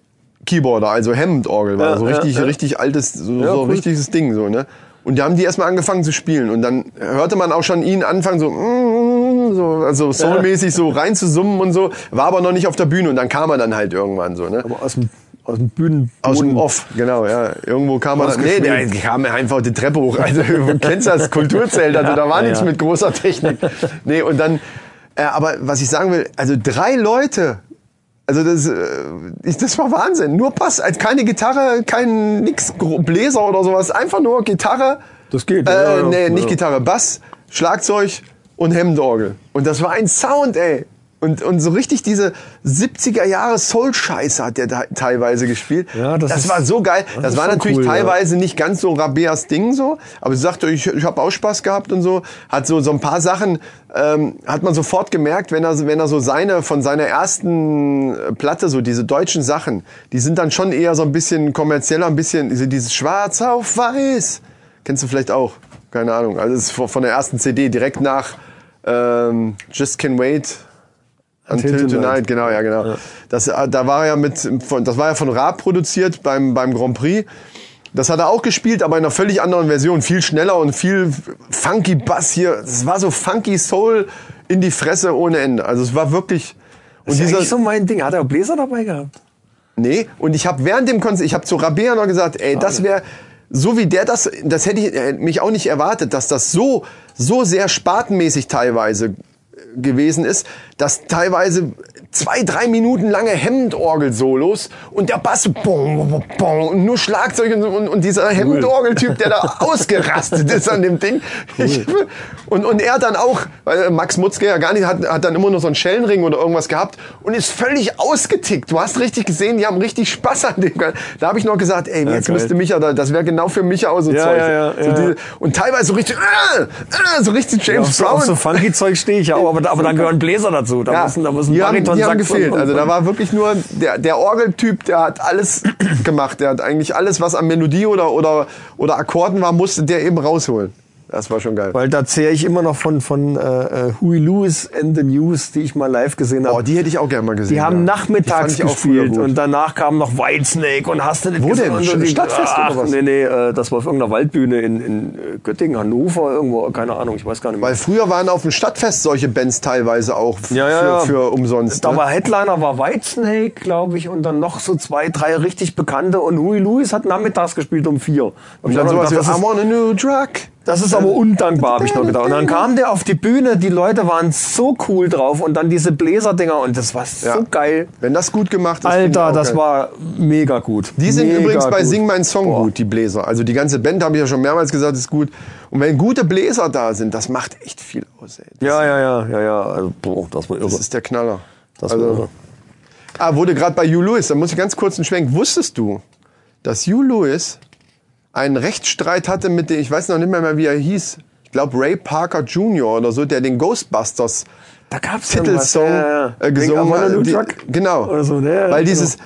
Keyboarder, also Hammond-Orgel, war Ja, so richtig, ja. richtig altes, so, so cool. richtiges Ding, so, ne? Und da haben die erstmal angefangen zu spielen und dann hörte man auch schon ihn anfangen so, mm, so also soulmäßig so rein zu summen und so, war aber noch nicht auf der Bühne und dann kam er dann halt irgendwann so, ne? Aber aus dem, aus dem Bühnen. Aus dem Off, genau, ja. Irgendwo kam er nee, der kam einfach die Treppe hoch. Also, du kennst das Kulturzelt, also da war nichts mit großer Technik. Nee, und dann, äh, aber was ich sagen will, also drei Leute, also das, äh, das war Wahnsinn. Nur Bass, also keine Gitarre, kein nix, Bläser oder sowas, einfach nur Gitarre. Das geht, Äh, ja, ja, nee, ja. nicht Gitarre, Bass, Schlagzeug und Hemdorgel. Und das war ein Sound, ey. Und, und so richtig diese 70er Jahre Soul-Scheiße hat der da teilweise gespielt. Ja, das ist- war so geil. Das, ist war natürlich cool, ja. teilweise nicht ganz so Rabeas Ding so, aber sie sagte, ich, ich habe auch Spaß gehabt und so. Hat so so ein paar Sachen ähm, hat man sofort gemerkt, wenn er wenn er so seine von seiner ersten äh, Platte so diese deutschen Sachen, die sind dann schon eher so ein bisschen kommerzieller, ein bisschen so dieses Schwarz auf Weiß. Kennst du vielleicht auch? Keine Ahnung. Also es ist von von der ersten CD direkt nach ähm, Just Can Wait. Until, Until Tonight. Tonight. genau, ja, genau. Das, äh, da war ja mit, von, das war ja von Raab produziert beim, beim Grand Prix. Das hat er auch gespielt, aber in einer völlig anderen Version. Viel schneller und viel funky Bass hier. Es war so funky Soul in die Fresse ohne Ende. Also es war wirklich, und Das ist ja dieser, so mein Ding. Hat er auch Bläser dabei gehabt? Nee, und ich habe während dem Konzert, ich habe zu Rabea noch gesagt, ey, das wäre so wie der das, das hätte ich äh, mich auch nicht erwartet, dass das so so sehr spatenmäßig teilweise gewesen ist, dass teilweise zwei, drei Minuten lange Hemdorgel-Solos und der Bass bong, bong, und nur Schlagzeug und, und, und dieser Hemdorgel-Typ, der da ausgerastet ist an dem Ding. Ich, und, und er dann auch, weil Max Mutzke ja gar nicht, hat, hat dann immer nur so einen Schellenring oder irgendwas gehabt und ist völlig ausgetickt. Du hast richtig gesehen, die haben richtig Spaß an dem. Da habe ich noch gesagt, ey, jetzt geil. müsste Micha, da- das wäre genau für Micha auch so Ja, Zeug. ja, ja, so ja. diese, und teilweise so richtig, äh, äh, so richtig Ja, James auf, so, Brown. auf so funky Zeug stehe ich ja auch, aber, da- aber dann gehören Bläser dazu. Da Ja, müssen, da müssen Bariton, die haben gefehlt. Also da war wirklich nur der, der Orgeltyp, der hat alles gemacht. Der hat eigentlich alles, was an Melodie oder, oder, oder Akkorden war, musste der eben rausholen. Das war schon geil. Weil da zehre ich immer noch von, von äh, äh, Huey Lewis and the News, die ich mal live gesehen habe. Oh, die hätte ich auch gerne mal gesehen. Die haben ja. nachmittags Die gespielt und danach kam noch Whitesnake und hast du nicht Wo denn? Und so die- Stadtfest Ach, oder was? Nee, nee, äh, das war auf irgendeiner Waldbühne in, in äh, Göttingen, Hannover, irgendwo, keine Ahnung, ich weiß gar nicht mehr. Weil früher waren auf dem Stadtfest solche Bands teilweise auch Ja, ja, für, ja. für umsonst. Da ne? war Headliner war Whitesnake, glaube ich, und dann noch so zwei, drei richtig bekannte. Und Huey Lewis hat nachmittags gespielt um vier. Und ich dann noch sowas wie, gedacht, das I want a new drug. Das ist aber undankbar, habe ich noch gedacht. Und dann kam der auf die Bühne, die Leute waren so cool drauf und dann diese Bläserdinger und das war so Ja. geil. Wenn das gut gemacht ist. Alter, das geil. war mega gut. Die sind mega übrigens bei gut. Sing mein Song Boah. gut, die Bläser. Also die ganze Band, habe ich ja schon mehrmals gesagt, ist gut. Und wenn gute Bläser da sind, das macht echt viel aus. Ey. Ja, ja, ja, ja, ja. Also, boah, das war irre. das ist der Knaller. Das war also, irre. ah, wurde gerade bei Hugh Lewis, da muss ich ganz kurz einen Schwenk. Wusstest du, dass Hugh Lewis einen Rechtsstreit hatte mit dem, ich weiß noch nicht mehr, mehr wie er hieß, ich glaube Ray Parker Jr. oder so, der den Ghostbusters Da gab's Titelsong ja, ja, äh, gesungen New Die-. Genau. Oder so, ja, ja, Weil genau. dieses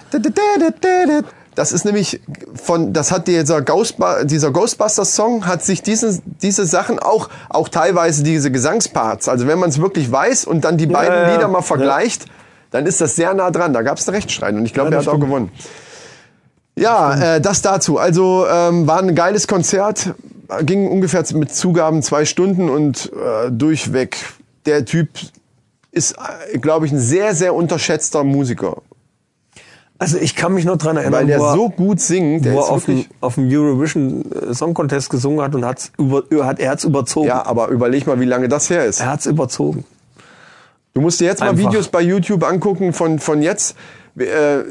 das ist nämlich von das hat dieser Ghostba dieser Ghostbusters Song hat sich diese diese Sachen auch auch teilweise diese Gesangsparts, also wenn man es wirklich weiß und dann die beiden. Lieder mal vergleicht, dann ist das sehr nah dran. Da gab es einen Rechtsstreit und ich glaube, er hat auch stimmt. gewonnen. Ja, äh, das dazu. Also ähm, war ein geiles Konzert, ging ungefähr mit Zugaben zwei Stunden und äh, durchweg. Der Typ ist, äh, glaube ich, ein sehr, sehr unterschätzter Musiker, Also ich kann mich noch dran erinnern, weil der er, so gut singt. Der wo er auf dem, auf dem Eurovision äh, Song Contest gesungen hat und hat's über, hat, er hat's überzogen. ja, aber überleg mal, wie lange das her ist. Er hat's überzogen. Du musst dir jetzt mal Einfach. Videos bei YouTube angucken von, von jetzt. Äh,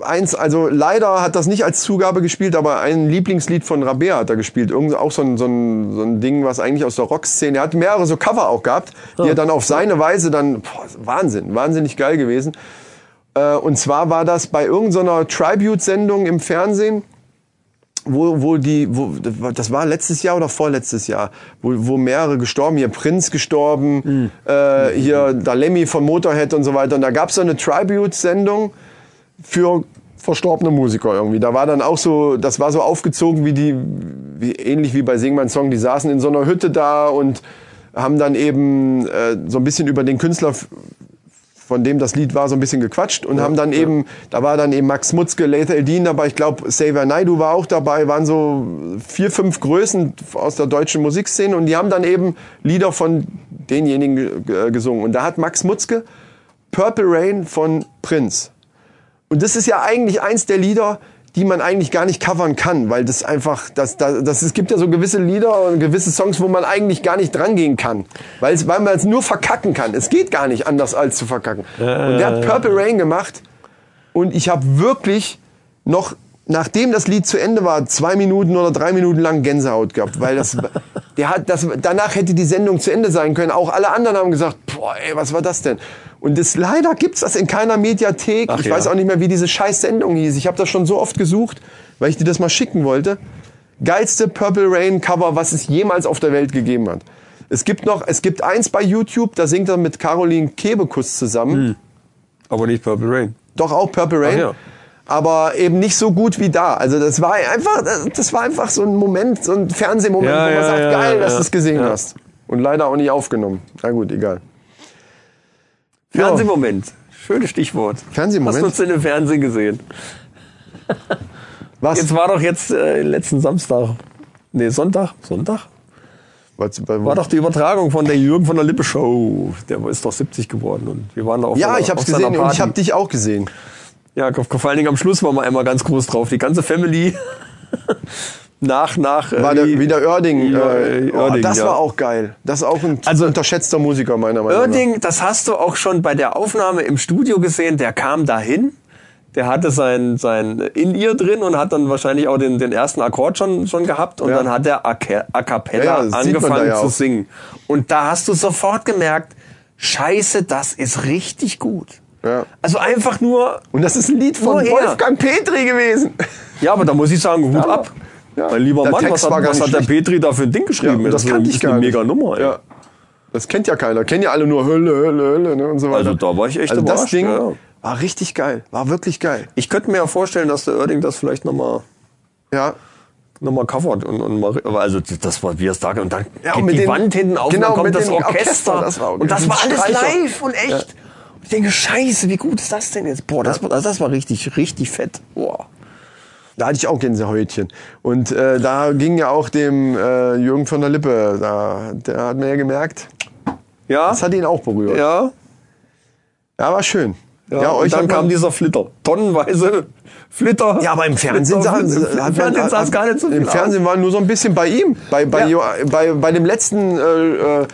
eins, also leider hat das nicht als Zugabe gespielt, aber ein Lieblingslied von Rabea hat er gespielt. Irgend auch so ein, so ein, so ein Ding, was eigentlich aus der Rockszene. Er hat mehrere so Cover auch gehabt, die er dann auf seine Weise dann, boah, Wahnsinn, wahnsinnig geil gewesen. Äh, und zwar war das bei irgendeiner Tribute-Sendung im Fernsehen wo, wo die, wo, das war letztes Jahr oder vorletztes Jahr, wo, wo mehrere gestorben, hier Prinz gestorben, äh, hier Dalemi von Motorhead und so weiter. Und da gab es so eine Tribute-Sendung für verstorbene Musiker irgendwie. Da war dann auch so, das war so aufgezogen wie die, wie, ähnlich wie bei Sing mein Song, die saßen in so einer Hütte da und haben dann eben äh, so ein bisschen über den Künstler von dem das Lied war, so ein bisschen gequatscht und haben dann eben, da war dann eben Max Mutzke, Later Eldin dabei, ich glaube Xavier Naidu war auch dabei, waren so vier, fünf Größen aus der deutschen Musikszene und die haben dann eben Lieder von denjenigen gesungen. Und da hat Max Mutzke Purple Rain von Prince. Und das ist ja eigentlich eins der Lieder, die man eigentlich gar nicht covern kann, weil das einfach, das, das, das, es gibt ja so gewisse Lieder und gewisse Songs, wo man eigentlich gar nicht drangehen kann, weil, es, weil man es nur verkacken kann. Es geht gar nicht anders als zu verkacken. und der hat Purple Rain gemacht und ich habe wirklich noch, nachdem das Lied zu Ende war, zwei Minuten oder drei Minuten lang Gänsehaut gehabt, weil das, der hat, das, danach hätte die Sendung zu Ende sein können. Auch alle anderen haben gesagt, boah, ey, was war das denn? Und das, leider gibt's das in keiner Mediathek. Ach ich ja. weiß auch nicht mehr, wie diese scheiß Sendung hieß. Ich habe das schon so oft gesucht, weil ich dir das mal schicken wollte. Geilste Purple Rain Cover, was es jemals auf der Welt gegeben hat. Es gibt noch, es gibt eins bei YouTube, da singt er mit Caroline Kebekus zusammen. Aber nicht Purple Rain. Doch auch Purple Rain. Ja. Aber eben nicht so gut wie da. Also das war einfach, das war einfach so ein Moment, so ein Fernsehmoment, Ja, wo man sagt, geil, dass du es gesehen hast. Und leider auch nicht aufgenommen. Na gut, egal. Ja. Fernsehmoment. Schönes Stichwort. Fernsehmoment? Hast du uns denn im Fernsehen gesehen? Was? Jetzt war doch jetzt äh, letzten Samstag. Nee, Sonntag. Sonntag? War doch die Übertragung von der Jürgen von der Lippe Show. Der ist doch 70 geworden und wir waren da auf ja, seiner- ich habe auf es seiner gesehen und ich habe dich auch gesehen. Ja, vor allen Dingen am Schluss waren wir einmal ganz groß drauf. Die ganze Family nach, nach. äh, War der, wie- wieder Oerding. Äh, oh, Oerding, das ja. war auch geil. Das ist auch ein Also- unterschätzter Musiker meiner Meinung nach. Oerding, das hast du auch schon bei der Aufnahme im Studio gesehen. Der kam dahin. Der hatte sein, sein In-Ear drin und hat dann wahrscheinlich auch den, den ersten Akkord schon, schon gehabt. Und Ja. dann hat er a, a cappella Ja, angefangen zu singen. Und da hast du sofort gemerkt, scheiße, das ist richtig gut. Ja. Also einfach nur, Und das ist ein Lied von. Wolfgang Petri gewesen. ja, aber da muss ich sagen, Hut Ja. ab. Ja. Mein lieber Der Mann, Text was hat, was hat der. Petri da für ein Ding geschrieben? und das kannte ich ist gar eine nicht. mega Nummer. Ey. Ja. Das kennt ja keiner. Kennen ja alle nur Hölle, Hölle, Hölle ne, und so weiter. Also da war ich echt Also das Ding ja. war richtig geil. War wirklich geil. Ich könnte mir ja vorstellen, dass der Oerding das vielleicht nochmal Ja. noch mal covert und, und mal, also das war wie es da und dann Ja, geht die den- Wand hinten auf genau, und dann kommt das Orchester, Orchester, das war- und das war alles Streicher. live und echt. Und ich denke, Scheiße, wie gut ist das denn jetzt? Boah, das, war- das war richtig, richtig fett. Boah. Da hatte ich auch Gänsehäutchen. Und äh, da ging ja auch dem äh, Jürgen von der Lippe, da, der hat mir ja gemerkt, Ja, das hat ihn auch berührt. Ja, ja, war schön. ja, euch und dann kam dieser Flitter, tonnenweise Flitter. Ja, aber im Fernsehen, Flitter, sah, Flitter. im Fernsehen hat- gar nicht so viel Im Fernsehen war nur so ein bisschen bei ihm. Bei, bei, Ja. Bei, bei dem letzten äh, äh,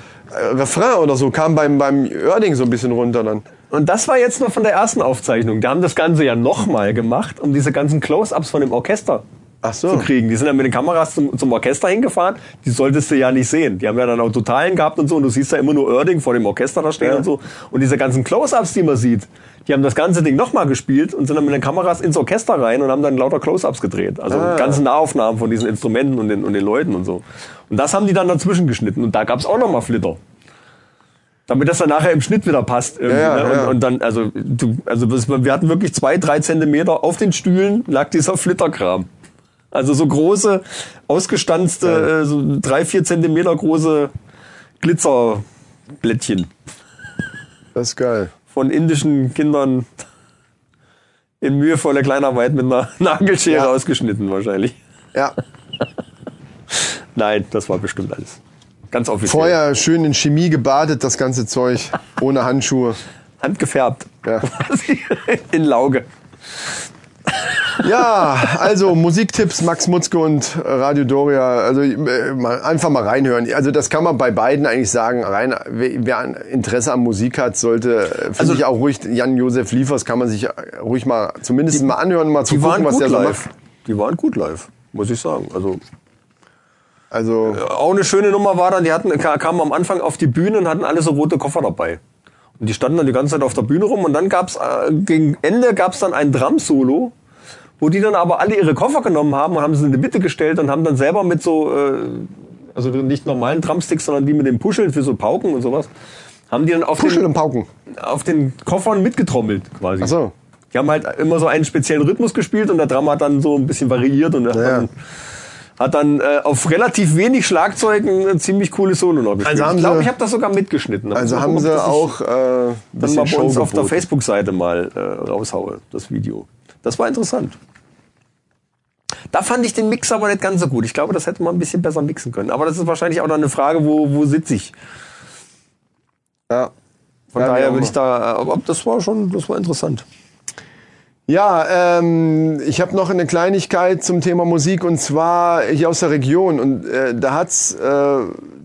Refrain oder so kam beim, beim Oerding so ein bisschen runter dann. Und das war jetzt nur von der ersten Aufzeichnung. Die haben das Ganze ja nochmal gemacht, um diese ganzen Close-Ups von dem Orchester Ach so. zu kriegen. Die sind dann mit den Kameras zum, zum Orchester hingefahren. Die solltest du ja nicht sehen. Die haben ja dann auch Totalen gehabt und so. Und du siehst ja immer nur Oerding vor dem Orchester da stehen Ja. und so. Und diese ganzen Close-Ups, die man sieht, die haben das ganze Ding nochmal gespielt und sind dann mit den Kameras ins Orchester rein und haben dann lauter Close-Ups gedreht. Also Ah. ganze Nahaufnahmen von diesen Instrumenten und den, und den Leuten und so. Und das haben die dann dazwischen geschnitten. Und da gab's auch nochmal Flitter. Damit das dann nachher im Schnitt wieder passt. Ja, ja, ne? und, ja. und dann, also, du, also wir hatten wirklich zwei, drei Zentimeter auf den Stühlen lag dieser Flitterkram. Also so große, ausgestanzte, äh, so drei, vier Zentimeter große Glitzerblättchen Das ist geil. von indischen Kindern in mühevoller Kleinarbeit mit einer Nagelschere ausgeschnitten wahrscheinlich. Ja. Nein, das war bestimmt alles. Ganz offiziell. Vorher schön in Chemie gebadet, das ganze Zeug. Ohne Handschuhe. Handgefärbt. Ja. in Lauge. Ja, also Musiktipps Max Mutzke und Radio Doria. Also äh, einfach mal reinhören. Also das kann man bei beiden eigentlich sagen. Rein, wer, Interesse an Musik hat, sollte, äh, finde Also- ich auch ruhig, Jan-Josef Liefers kann man sich äh, ruhig mal zumindest mal anhören, mal zu Die waren gucken, was gut der so live. macht. Die waren gut live, muss ich sagen. Also Also auch eine schöne Nummer war dann, die hatten, ka- kamen am Anfang auf die Bühne und hatten alle so rote Koffer dabei. Und die standen dann die ganze Zeit auf der Bühne rum und dann gab's äh, gegen Ende gab's dann ein Drum-Solo, wo die dann aber alle ihre Koffer genommen haben und haben sie in die Mitte gestellt und haben dann selber mit so, äh, also nicht normalen Drumsticks, sondern die mit dem Puscheln für so Pauken und sowas, haben die dann auf, Puschel den, und Pauken. auf den Koffern mitgetrommelt quasi. Ach so. Die haben halt immer so einen speziellen Rhythmus gespielt und der Drum hat dann so ein bisschen variiert und Ja. dann, hat dann äh, auf relativ wenig Schlagzeugen eine ziemlich coole Solo noch gespielt. Also haben ich glaube, ich habe das sogar mitgeschnitten. Also Mal haben gucken, sie das auch äh, ein dann mal bei uns auf der. Facebook-Seite mal äh, raushaue, das Video. Das war interessant. Da fand ich den Mix aber nicht ganz so gut. Ich glaube, das hätte man ein bisschen besser mixen können. Aber das ist wahrscheinlich auch dann eine Frage, wo, wo sitze ich. Ja. Von Ja, daher würde ich da, äh, aber das war schon, das war interessant. Ja, ähm, ich habe noch eine Kleinigkeit zum Thema Musik und zwar hier aus der Region und äh, da hat's, äh,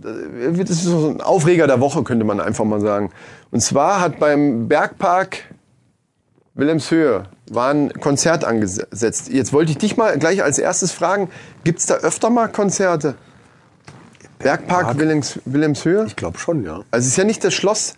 das ist so ein Aufreger der Woche könnte man einfach mal sagen. Und zwar hat beim Bergpark Wilhelmshöhe war ein Konzert angesetzt. Jetzt wollte ich dich mal gleich als erstes fragen: Gibt's da öfter mal Konzerte? Bergpark Wilhelms, Wilhelmshöhe? Ich glaube schon, ja. Also es ist ja nicht das Schloss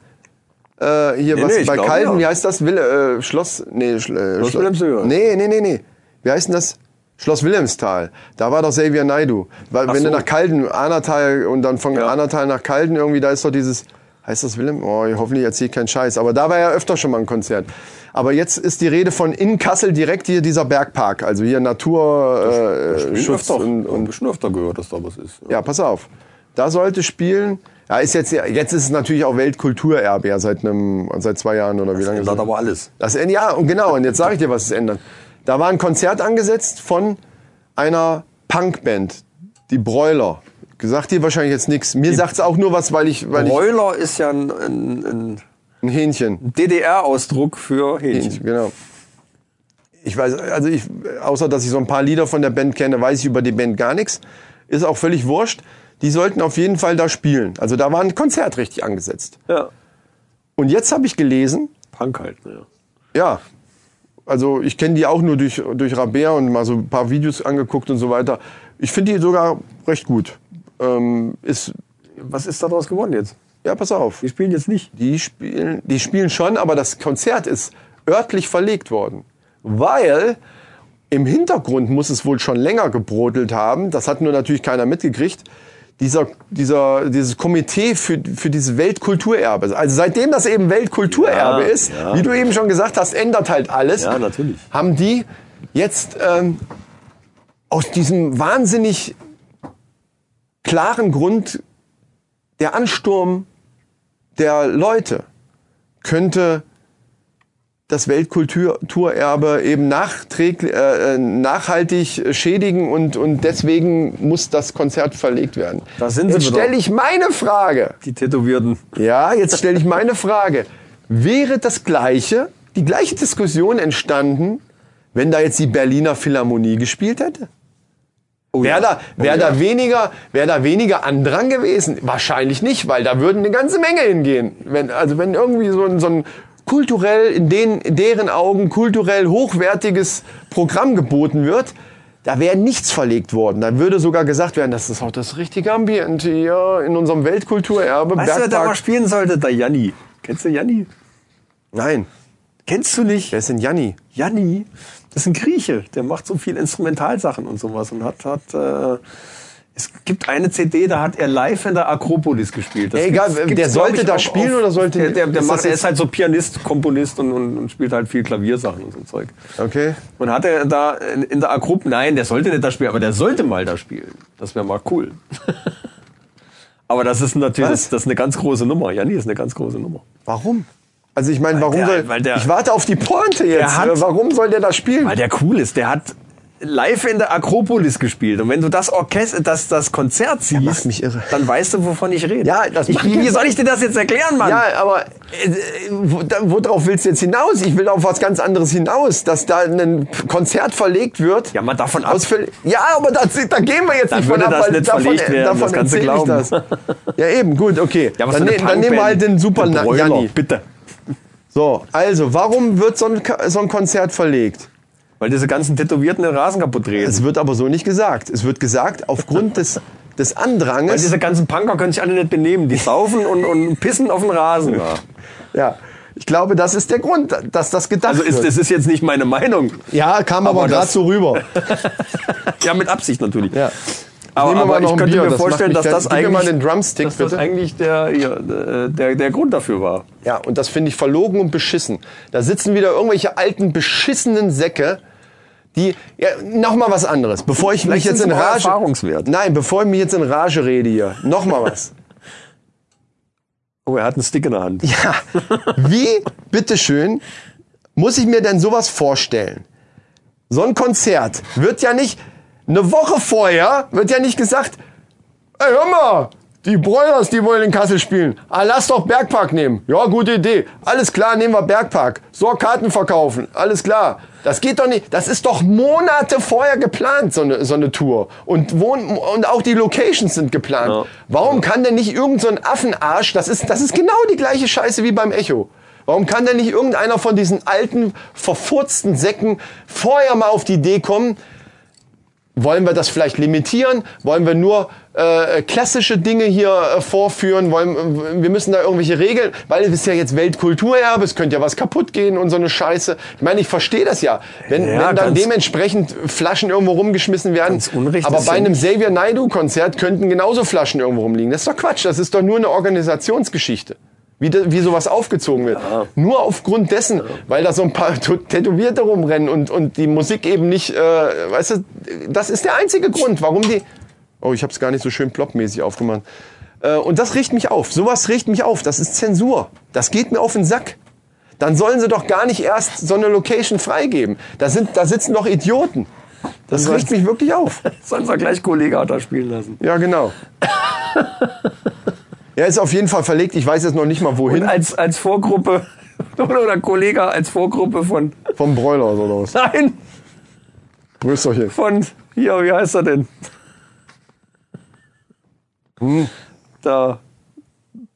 Äh, hier, Nee, was nee, bei Kalden, ja. wie heißt das? Wille, äh, Schloss, nee, äh, Schloss Wilhelmshöhe. Nee, nee, nee, nee. Wie heißt denn das? Schloss Wilhelmsthal. Da war doch Xavier Naidu. Weil, Ach wenn so. du nach Kalden, Anatal und dann von Ja. Anatal nach Kalden irgendwie, da ist doch dieses, heißt das Wilhelm? Oh, hoffentlich erzähle ich keinen Scheiß. Aber da war ja öfter schon mal ein Konzert. Aber jetzt ist die Rede von in Kassel direkt hier dieser Bergpark. Also hier Natur, äh, Schutz öfter, und, und und gehört, dass da was ist. ja, pass auf. Da sollte spielen. Ja, ist jetzt, jetzt ist es natürlich auch Weltkulturerbe, ja, seit einem, seit zwei Jahren oder wie lange ist ändert das? aber alles. Das, ja, und genau, und jetzt sage ich dir, was es ändert. Da war ein Konzert angesetzt von einer Punkband, die Broiler. Sagt dir wahrscheinlich jetzt nichts. Mir sagt's auch nur was, weil ich, weil ich Broiler ist ja ein, ein, ein ein Hähnchen. DDR-Ausdruck für Hähnchen. Hähnchen, genau. Ich weiß, also ich, außer dass ich so ein paar Lieder von der Band kenne, weiß ich über die Band gar nichts. Ist auch völlig wurscht. Die sollten auf jeden Fall da spielen. Also da war ein Konzert richtig angesetzt. Ja. Und jetzt habe ich gelesen, Punk halt, ne? ja, also ich kenne die auch nur durch, durch Rabea und mal so ein paar Videos angeguckt und so weiter. Ich finde die sogar recht gut. Ähm, ist, Was ist daraus geworden jetzt? ja, pass auf. Die spielen jetzt nicht. Die spielen, die spielen schon, aber das Konzert ist örtlich verlegt worden. Weil im Hintergrund muss es wohl schon länger gebrodelt haben. Das hat nur natürlich keiner mitgekriegt. Dieser, dieser, dieses Komitee für, für dieses Weltkulturerbe. Also seitdem das eben Weltkulturerbe Ja, ist, ja. wie du eben schon gesagt hast, ändert halt alles. Ja, natürlich. Haben die jetzt ähm, aus diesem wahnsinnig klaren Grund der Ansturm der Leute könnte das Weltkulturerbe eben nachträglich, äh, nachhaltig schädigen und, und deswegen muss das Konzert verlegt werden. Da sind sie jetzt stelle ich meine Frage. Die Tätowierten. Ja, jetzt stelle ich meine Frage. Wäre das gleiche, die gleiche Diskussion entstanden, wenn da jetzt die Berliner Philharmonie gespielt hätte? Wäre da, wär da weniger, wäre da weniger Andrang gewesen? Wahrscheinlich nicht, weil da würden eine ganze Menge hingehen. Wenn, also wenn irgendwie so ein, so ein kulturell, in, den, deren Augen kulturell hochwertiges Programm geboten wird, da wäre nichts verlegt worden. Da würde sogar gesagt werden, das ist auch das richtige Ambiente hier in unserem Weltkulturerbe. Weißt du, wer da Bergpark. mal spielen sollte? Der Janni. Kennst du Janni? Nein, Kennst du nicht? wer ist denn Janni? Janni, das ist ein Grieche, der macht so viel Instrumentalsachen und sowas und hat, hat äh, es gibt eine CD, da hat er live in der Akropolis gespielt. Das egal, gibt's- der sollte da spielen auf- oder sollte- Der, der, der, ist macht, ist halt so Pianist, Komponist und, und, und spielt halt viel Klaviersachen und so Zeug. Okay. Und hat er da in, in der Akropolis, nein, der sollte nicht da spielen, aber der sollte mal da spielen. Das wäre mal cool. aber das ist natürlich, das, das ist eine ganz große Nummer. Janni ist eine ganz große Nummer. Warum? Also ich meine, warum der- soll... der- ich warte auf die Pointe jetzt. Hat- warum soll der da spielen? Weil der cool ist. Der hat live in der Akropolis gespielt. Und wenn du das Orchester, das, das Konzert siehst, irre. dann weißt du, wovon ich rede. Ja, das ich, wie, soll ich dir das jetzt erklären, Mann? Ja, aber äh, wo, da, worauf willst du jetzt hinaus? Ich will auf was ganz anderes hinaus, dass da ein Konzert verlegt wird. Ja, mal davon ab. Aus ja, aber da, da gehen wir jetzt Dann nicht von würde ab, das weil nicht davon, verlegt werden, davon das kannst du erzähl ich glauben. das. Ja, eben, gut, okay. Ja, dann, ne- dann nehmen wir halt den Super Janni. Bitte. So, also, warum wird so ein, so ein Konzert verlegt? Weil diese ganzen Tätowierten den Rasen kaputt drehen. Es wird aber so nicht gesagt. Es wird gesagt, aufgrund des, des Weil Andranges. diese ganzen Punker können sich alle nicht benehmen. Die saufen und, und pissen auf den Rasen. Ja, ich glaube, das ist der Grund, dass das gedacht Also ist, wird. das ist jetzt nicht meine Meinung. Ja, kam aber, Aber gerade so rüber. Ja, mit Absicht natürlich. Ja. Aber, aber ich könnte Bier, mir vorstellen, dass das eigentlich, mal den Drumstick, dass das eigentlich der, ja, der, der Grund dafür war. Ja, und das finde ich verlogen und beschissen. Da sitzen wieder irgendwelche alten, beschissenen Säcke, die, ja, noch mal was anderes. Bevor ich mich jetzt in Rage, erfahrungswert. nein, bevor ich mich jetzt in Rage rede hier, noch mal was. Oh, er hat einen Stick in der Hand. Ja, wie, bitteschön, muss ich mir denn sowas vorstellen? So ein Konzert wird ja nicht, eine Woche vorher wird ja nicht gesagt, ey, hör mal, die Broilers, die wollen in Kassel spielen. Ah, lass doch Bergpark nehmen. Ja, gute Idee. Alles klar, nehmen wir Bergpark. So, Karten verkaufen. Alles klar. Das geht doch nicht. Das ist doch Monate vorher geplant, so eine, so eine Tour. Und, wo, und auch die Locations sind geplant. Ja. Warum kann denn nicht irgend so ein Affenarsch, das ist, das ist genau die gleiche Scheiße wie beim Echo. Warum kann denn nicht irgendeiner von diesen alten, verfurzten Säcken vorher mal auf die Idee kommen, wollen wir das vielleicht limitieren? Wollen wir nur äh, klassische Dinge hier äh, vorführen? Wollen, wir müssen da irgendwelche Regeln, weil es ist ja jetzt Weltkulturerbe, es könnte ja was kaputt gehen und so eine Scheiße. Ich meine, ich verstehe das ja. Wenn, Ja, wenn dann dementsprechend Flaschen irgendwo rumgeschmissen werden. Aber bei einem. Xavier Naidoo-Konzert könnten genauso Flaschen irgendwo rumliegen. Das ist doch Quatsch. Das ist doch nur eine Organisationsgeschichte. Wie, de, wie sowas aufgezogen wird. Nur aufgrund dessen, weil da so ein paar Tä- Tätowierte rumrennen und, und die Musik eben nicht, äh, weißt du, das ist der einzige Grund, warum die. Oh, ich habe es gar nicht so schön ploppmäßig aufgemacht. Äh, und das riecht mich auf. Sowas riecht mich auf. Das ist Zensur. Das geht mir auf den Sack. Dann sollen sie doch gar nicht erst so eine Location freigeben. Da, sind, da sitzen doch Idioten. Das riecht mich wirklich auf. Sollen wir gleich Kollege da spielen lassen. Ja, genau. Er ist auf jeden Fall verlegt. Ich weiß jetzt noch nicht mal Und wohin. als, als Vorgruppe, oder Kollege als Vorgruppe von, Vom Broiler oder was? nein, Brüsterchen. von, hier, wie heißt er denn? Da,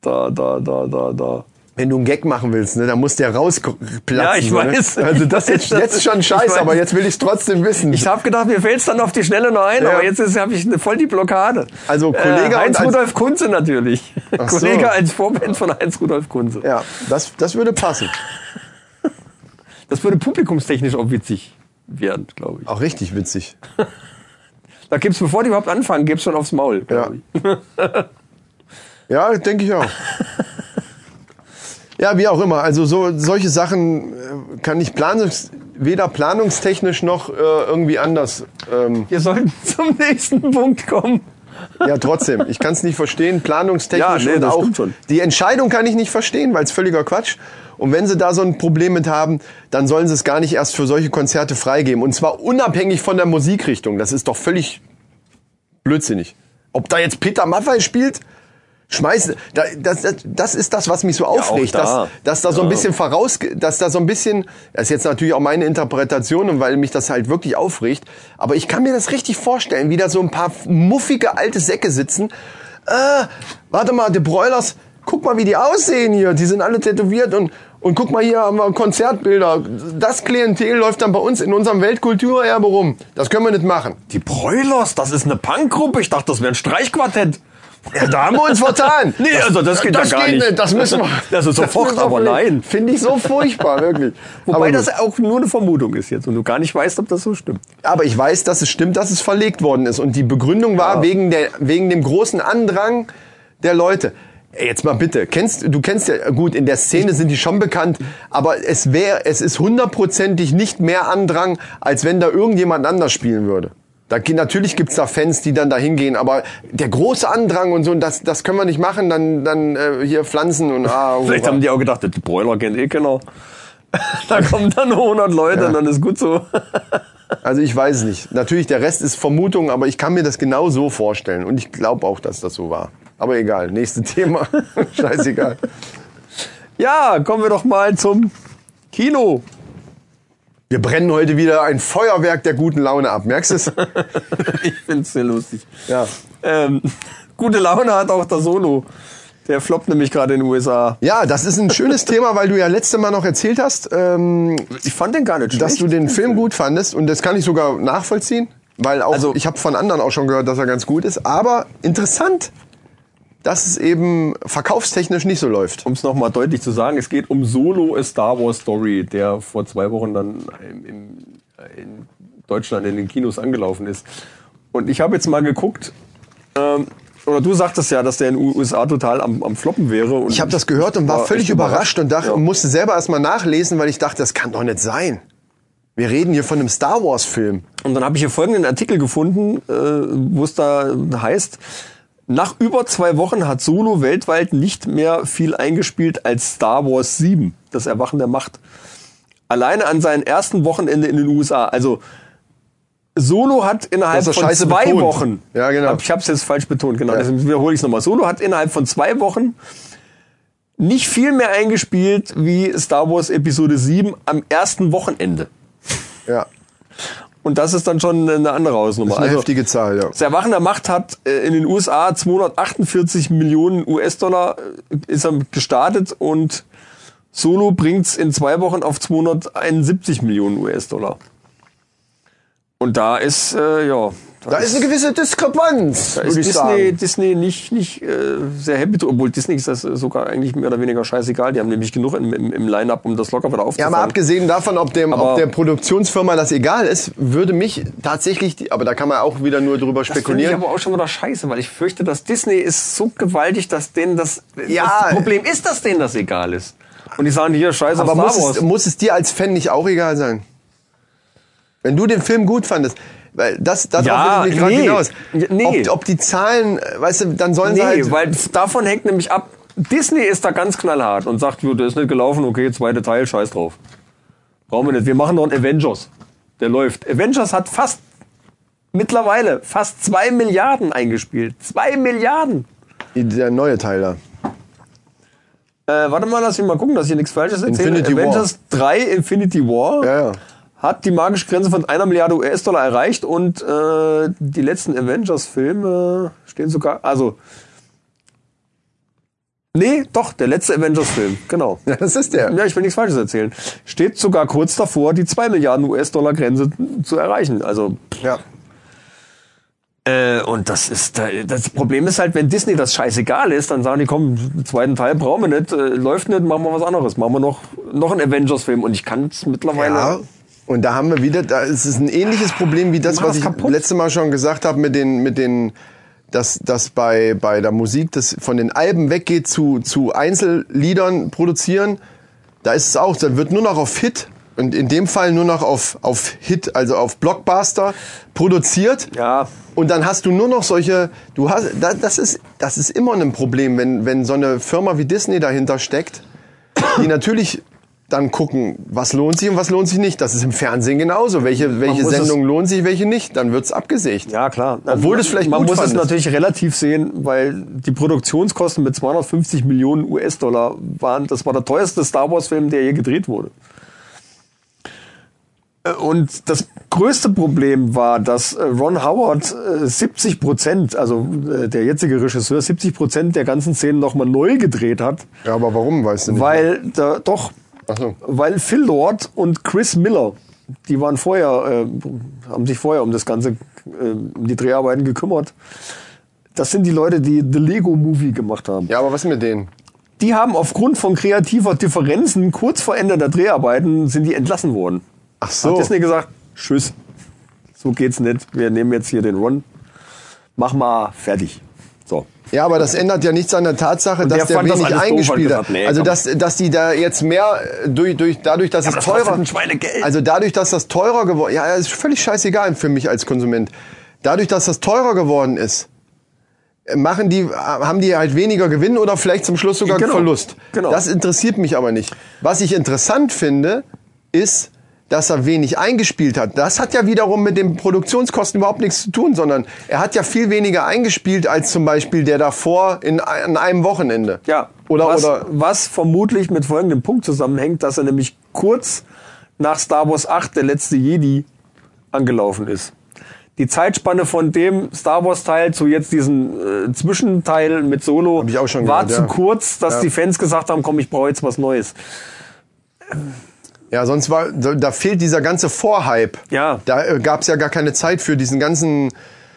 da, da, da, da, da. Wenn du einen Gag machen willst, ne, dann muss der rausplatzen. Ja, ich so, weiß. Ne? Also das jetzt, Das- jetzt ist schon scheiße, aber jetzt will ich es trotzdem wissen. Ich habe gedacht, mir fällt's dann auf die Schnelle noch ein, Ja. aber jetzt habe ich voll die Blockade. Also Kollege äh, Heinz Rudolf Kunze natürlich. Ach so. Kollege als Vorband von Heinz Rudolf Kunze. ja, das, das würde passen. Das würde publikumstechnisch auch witzig werden, glaube ich. Auch richtig witzig. Da gibt's, bevor die überhaupt anfangen, gibt's schon aufs Maul. Ja. ich. Ja, denke ich auch. Ja, wie auch immer. Also so solche Sachen äh, kann ich planungs weder planungstechnisch noch äh, irgendwie anders. Ähm, Wir sollten zum nächsten Punkt kommen. ja, trotzdem. Ich kann es nicht verstehen. Planungstechnisch Ja, nee, und das auch schon. die Entscheidung kann ich nicht verstehen, weil es völliger Quatsch. Und wenn sie da so ein Problem mit haben, dann sollen sie es gar nicht erst für solche Konzerte freigeben. Und zwar unabhängig von der Musikrichtung. Das ist doch völlig blödsinnig. Ob da jetzt Peter Maffay spielt, schmeißen. Da, das, das, das ist das, was mich so aufregt, da. dass, dass da so ein bisschen voraus, dass da so ein bisschen, das ist jetzt natürlich auch meine Interpretation und weil mich das halt wirklich aufregt, aber ich kann mir das richtig vorstellen, wie da so ein paar muffige alte Säcke sitzen. Äh, warte mal, die Broilers, guck mal, wie die aussehen hier. Die sind alle tätowiert und und guck mal, hier haben wir Konzertbilder. Das Klientel läuft dann bei uns in unserem Weltkulturerbe rum. Das können wir nicht machen. Die Broilers, das ist eine Punkgruppe. Ich dachte, das wäre ein Streichquartett. Ja, da haben wir uns vertan. Nee, also das geht ja gar nicht. Das müssen wir. Also sofort, müssen wir aber nein. Finde ich so furchtbar, wirklich. Wobei aber, das auch nur eine Vermutung ist jetzt und du gar nicht weißt, ob das so stimmt. aber ich weiß, dass es stimmt, dass es verlegt worden ist. Und die Begründung war wegen, der, wegen dem großen Andrang der Leute. Jetzt mal bitte, kennst du kennst ja gut in der Szene sind die schon bekannt, aber es wäre es ist hundertprozentig nicht mehr Andrang, als wenn da irgendjemand anders spielen würde. Da, natürlich gibt's da Fans, die dann da hingehen, aber der große Andrang und so, das, das können wir nicht machen, dann, dann äh, hier Pflanzen und ah, Vielleicht hurra. haben die auch gedacht, die Broiler kennt eh keiner. Da kommen dann nur 100 Leute und dann ist gut so. Also ich weiß nicht. Natürlich, der Rest ist Vermutung, aber ich kann mir das genau so vorstellen. Und ich glaube auch, dass das so war. Aber egal, nächstes Thema. Scheißegal. Ja, kommen wir doch mal zum Kino. Wir brennen heute wieder ein Feuerwerk der guten Laune ab. Merkst du es? Ich find's sehr lustig. Ja. Ähm, gute Laune hat auch der Solo. Der floppt nämlich gerade in den USA. Ja, das ist ein schönes Thema, weil du ja letzte Mal noch erzählt hast, ähm, Ich fand den gar nicht schlecht. dass du den Film gut fandest. Und das kann ich sogar nachvollziehen. Weil auch, Also- ich habe von anderen auch schon gehört, dass er ganz gut ist. Aber interessant, dass es eben verkaufstechnisch nicht so läuft. Um es nochmal deutlich zu sagen, es geht um Solo A Star Wars Story, der vor zwei Wochen dann im, in Deutschland in den Kinos angelaufen ist. Und ich habe jetzt mal geguckt, ähm, oder du sagtest ja, dass der in den USA total am, am Floppen wäre. Ich habe das gehört und war, völlig echt überrascht und dachte, Ja. musste selber erstmal nachlesen, weil ich dachte, das kann doch nicht sein. Wir reden hier von einem Star Wars Film. Und dann habe ich hier folgenden Artikel gefunden, äh, wo es da heißt, nach über zwei Wochen hat Solo weltweit nicht mehr viel eingespielt als Star Wars 7, das Erwachen der Macht. Alleine an seinem ersten Wochenende in den USA. Also Solo hat innerhalb von zwei betont. Wochen, Ja, genau. ich habe es jetzt falsch betont, genau, Ja. deswegen wiederhole ich es nochmal. Solo hat innerhalb von zwei Wochen nicht viel mehr eingespielt wie Star Wars Episode 7 am ersten Wochenende. Ja, Und das ist dann schon eine andere Hausnummer. das ist eine Also, heftige Zahl, ja. das Erwachen der Macht hat äh, in den USA 248 Millionen US-Dollar äh, ist er gestartet und Solo bringt's in zwei Wochen auf 271 Millionen US-Dollar. Und da ist, äh, ja, Da ist eine gewisse Diskrepanz, Da ist Disney, sagen. Disney nicht, nicht äh, sehr happy, obwohl Disney ist das sogar eigentlich mehr oder weniger scheißegal. Die haben nämlich genug im, im, im Line-Up, um das locker wieder Ja, aufzufangen. mal abgesehen davon, ob, dem, Aber- ob der Produktionsfirma das egal ist, würde mich tatsächlich, die, aber da kann man auch wieder nur drüber Das finde ich spekulieren. aber auch schon wieder scheiße, weil ich fürchte, dass Disney ist so gewaltig, dass denen das. Ja. Das Problem ist, dass denen das egal ist. Und die sagen hier Scheiße Aber muss es, muss es dir als Fan nicht auch egal sein? Wenn du den Film gut fandest, weil das, darauf Ja, will ich gerade nee. hinaus. Nee. Ob, ob die Zahlen, äh, weißt du, dann sollen sie Nee, halt. weil davon hängt nämlich ab. Disney ist da ganz knallhart und sagt, der ist nicht gelaufen, okay, zweite Teil, scheiß drauf. Brauchen wir nicht. Wir machen noch einen Avengers. Der läuft. Avengers hat fast, mittlerweile, fast zwei Milliarden eingespielt. Zwei Milliarden. der neue Teil da. Äh, warte mal, lass mich mal gucken, dass ich hier nichts Falsches erzähle. Infinity War. Avengers 3 Infinity War Ja, ja. Hat die magische Grenze von einer Milliarde US-Dollar erreicht und äh, die letzten Avengers-Filme stehen sogar, also Nee, doch, der letzte Avengers-Film, genau. Ja, das ist der. Ja, ich will nichts Falsches erzählen. Steht sogar kurz davor, die 2 Milliarden US-Dollar-Grenze zu erreichen. Also, Ja. äh, und das ist, das Problem ist halt, wenn Disney das scheißegal ist, dann sagen die, komm, den zweiten Teil brauchen wir nicht, äh, läuft nicht, machen wir was anderes. Machen wir noch, noch einen Avengers-Film. Und ich kann es mittlerweile. Ja. Und da haben wir wieder, da ist es ein ähnliches Problem wie das, was ich kaputt. letzte Mal schon gesagt habe mit den, mit den, dass, dass bei, bei der Musik das von den Alben weggeht zu, zu Einzelliedern produzieren. Da ist es auch, da wird nur noch auf Hit und in dem Fall nur noch auf, auf Hit, also auf Blockbuster produziert. Ja, Und dann hast du nur noch solche, du hast, da- das ist, das ist immer ein Problem, wenn, wenn so eine Firma wie Disney dahinter steckt, die natürlich dann gucken, was lohnt sich und was lohnt sich nicht. Das ist im Fernsehen genauso. Welche, welche es- Sendungen lohnen sich, welche nicht. Dann wird's abgesägt. Ja, klar. Obwohl das vielleicht Man muss es natürlich relativ sehen, weil die Produktionskosten mit 250 Millionen US-Dollar waren, das war der teuerste Star Wars-Film, der je gedreht wurde. Äh, Und das größte Problem war, dass äh, Ron Howard äh, 70 Prozent, also äh, der jetzige Regisseur, 70 Prozent der ganzen Szenen nochmal neu gedreht hat, Ja, aber warum, weißt du nicht? weil da, doch, so. weil Phil Lord und Chris Miller, die waren vorher, äh, haben sich vorher um das Ganze, äh, um die Dreharbeiten gekümmert. Das sind die Leute, die The Lego Movie gemacht haben. Ja, aber was mit denen? Die haben aufgrund von kreativer Differenzen kurz vor Ende der Dreharbeiten sind die entlassen worden. Ach so. Hat Disney gesagt, tschüss, so geht's nicht. Wir nehmen jetzt hier den Ron, mach mal fertig. So. Ja, aber das ändert ja nichts an der Tatsache, dass der der das wenig hat eingespielt hat. nee, also dass, dass die da jetzt mehr äh, durch, durch dadurch, dass es aber das teurer. Also dadurch, dass das teurer geworden, ja, ist völlig scheißegal für mich als Konsument. Dadurch, dass das teurer geworden ist, äh, machen die, haben die halt weniger Gewinn oder vielleicht zum Schluss sogar Genau. Verlust. Genau. Das interessiert mich aber nicht. Was ich interessant finde, ist, dass er wenig eingespielt hat. Das hat ja wiederum mit den Produktionskosten überhaupt nichts zu tun, sondern er hat ja viel weniger eingespielt als zum Beispiel der davor in, an einem Wochenende. Ja, Oder, was, oder, was vermutlich mit folgendem Punkt zusammenhängt, dass er nämlich kurz nach Star Wars 8, der letzte Jedi, angelaufen ist. Die Zeitspanne von dem Star Wars Teil zu jetzt diesem äh, Zwischenteil mit Solo war gehört, zu ja. kurz, dass Ja. die Fans gesagt haben, komm, ich brauche jetzt was Neues. Ja, sonst war, da da fehlt dieser ganze Vorhype. Ja. Da äh, gab es ja gar keine Zeit für diesen ganzen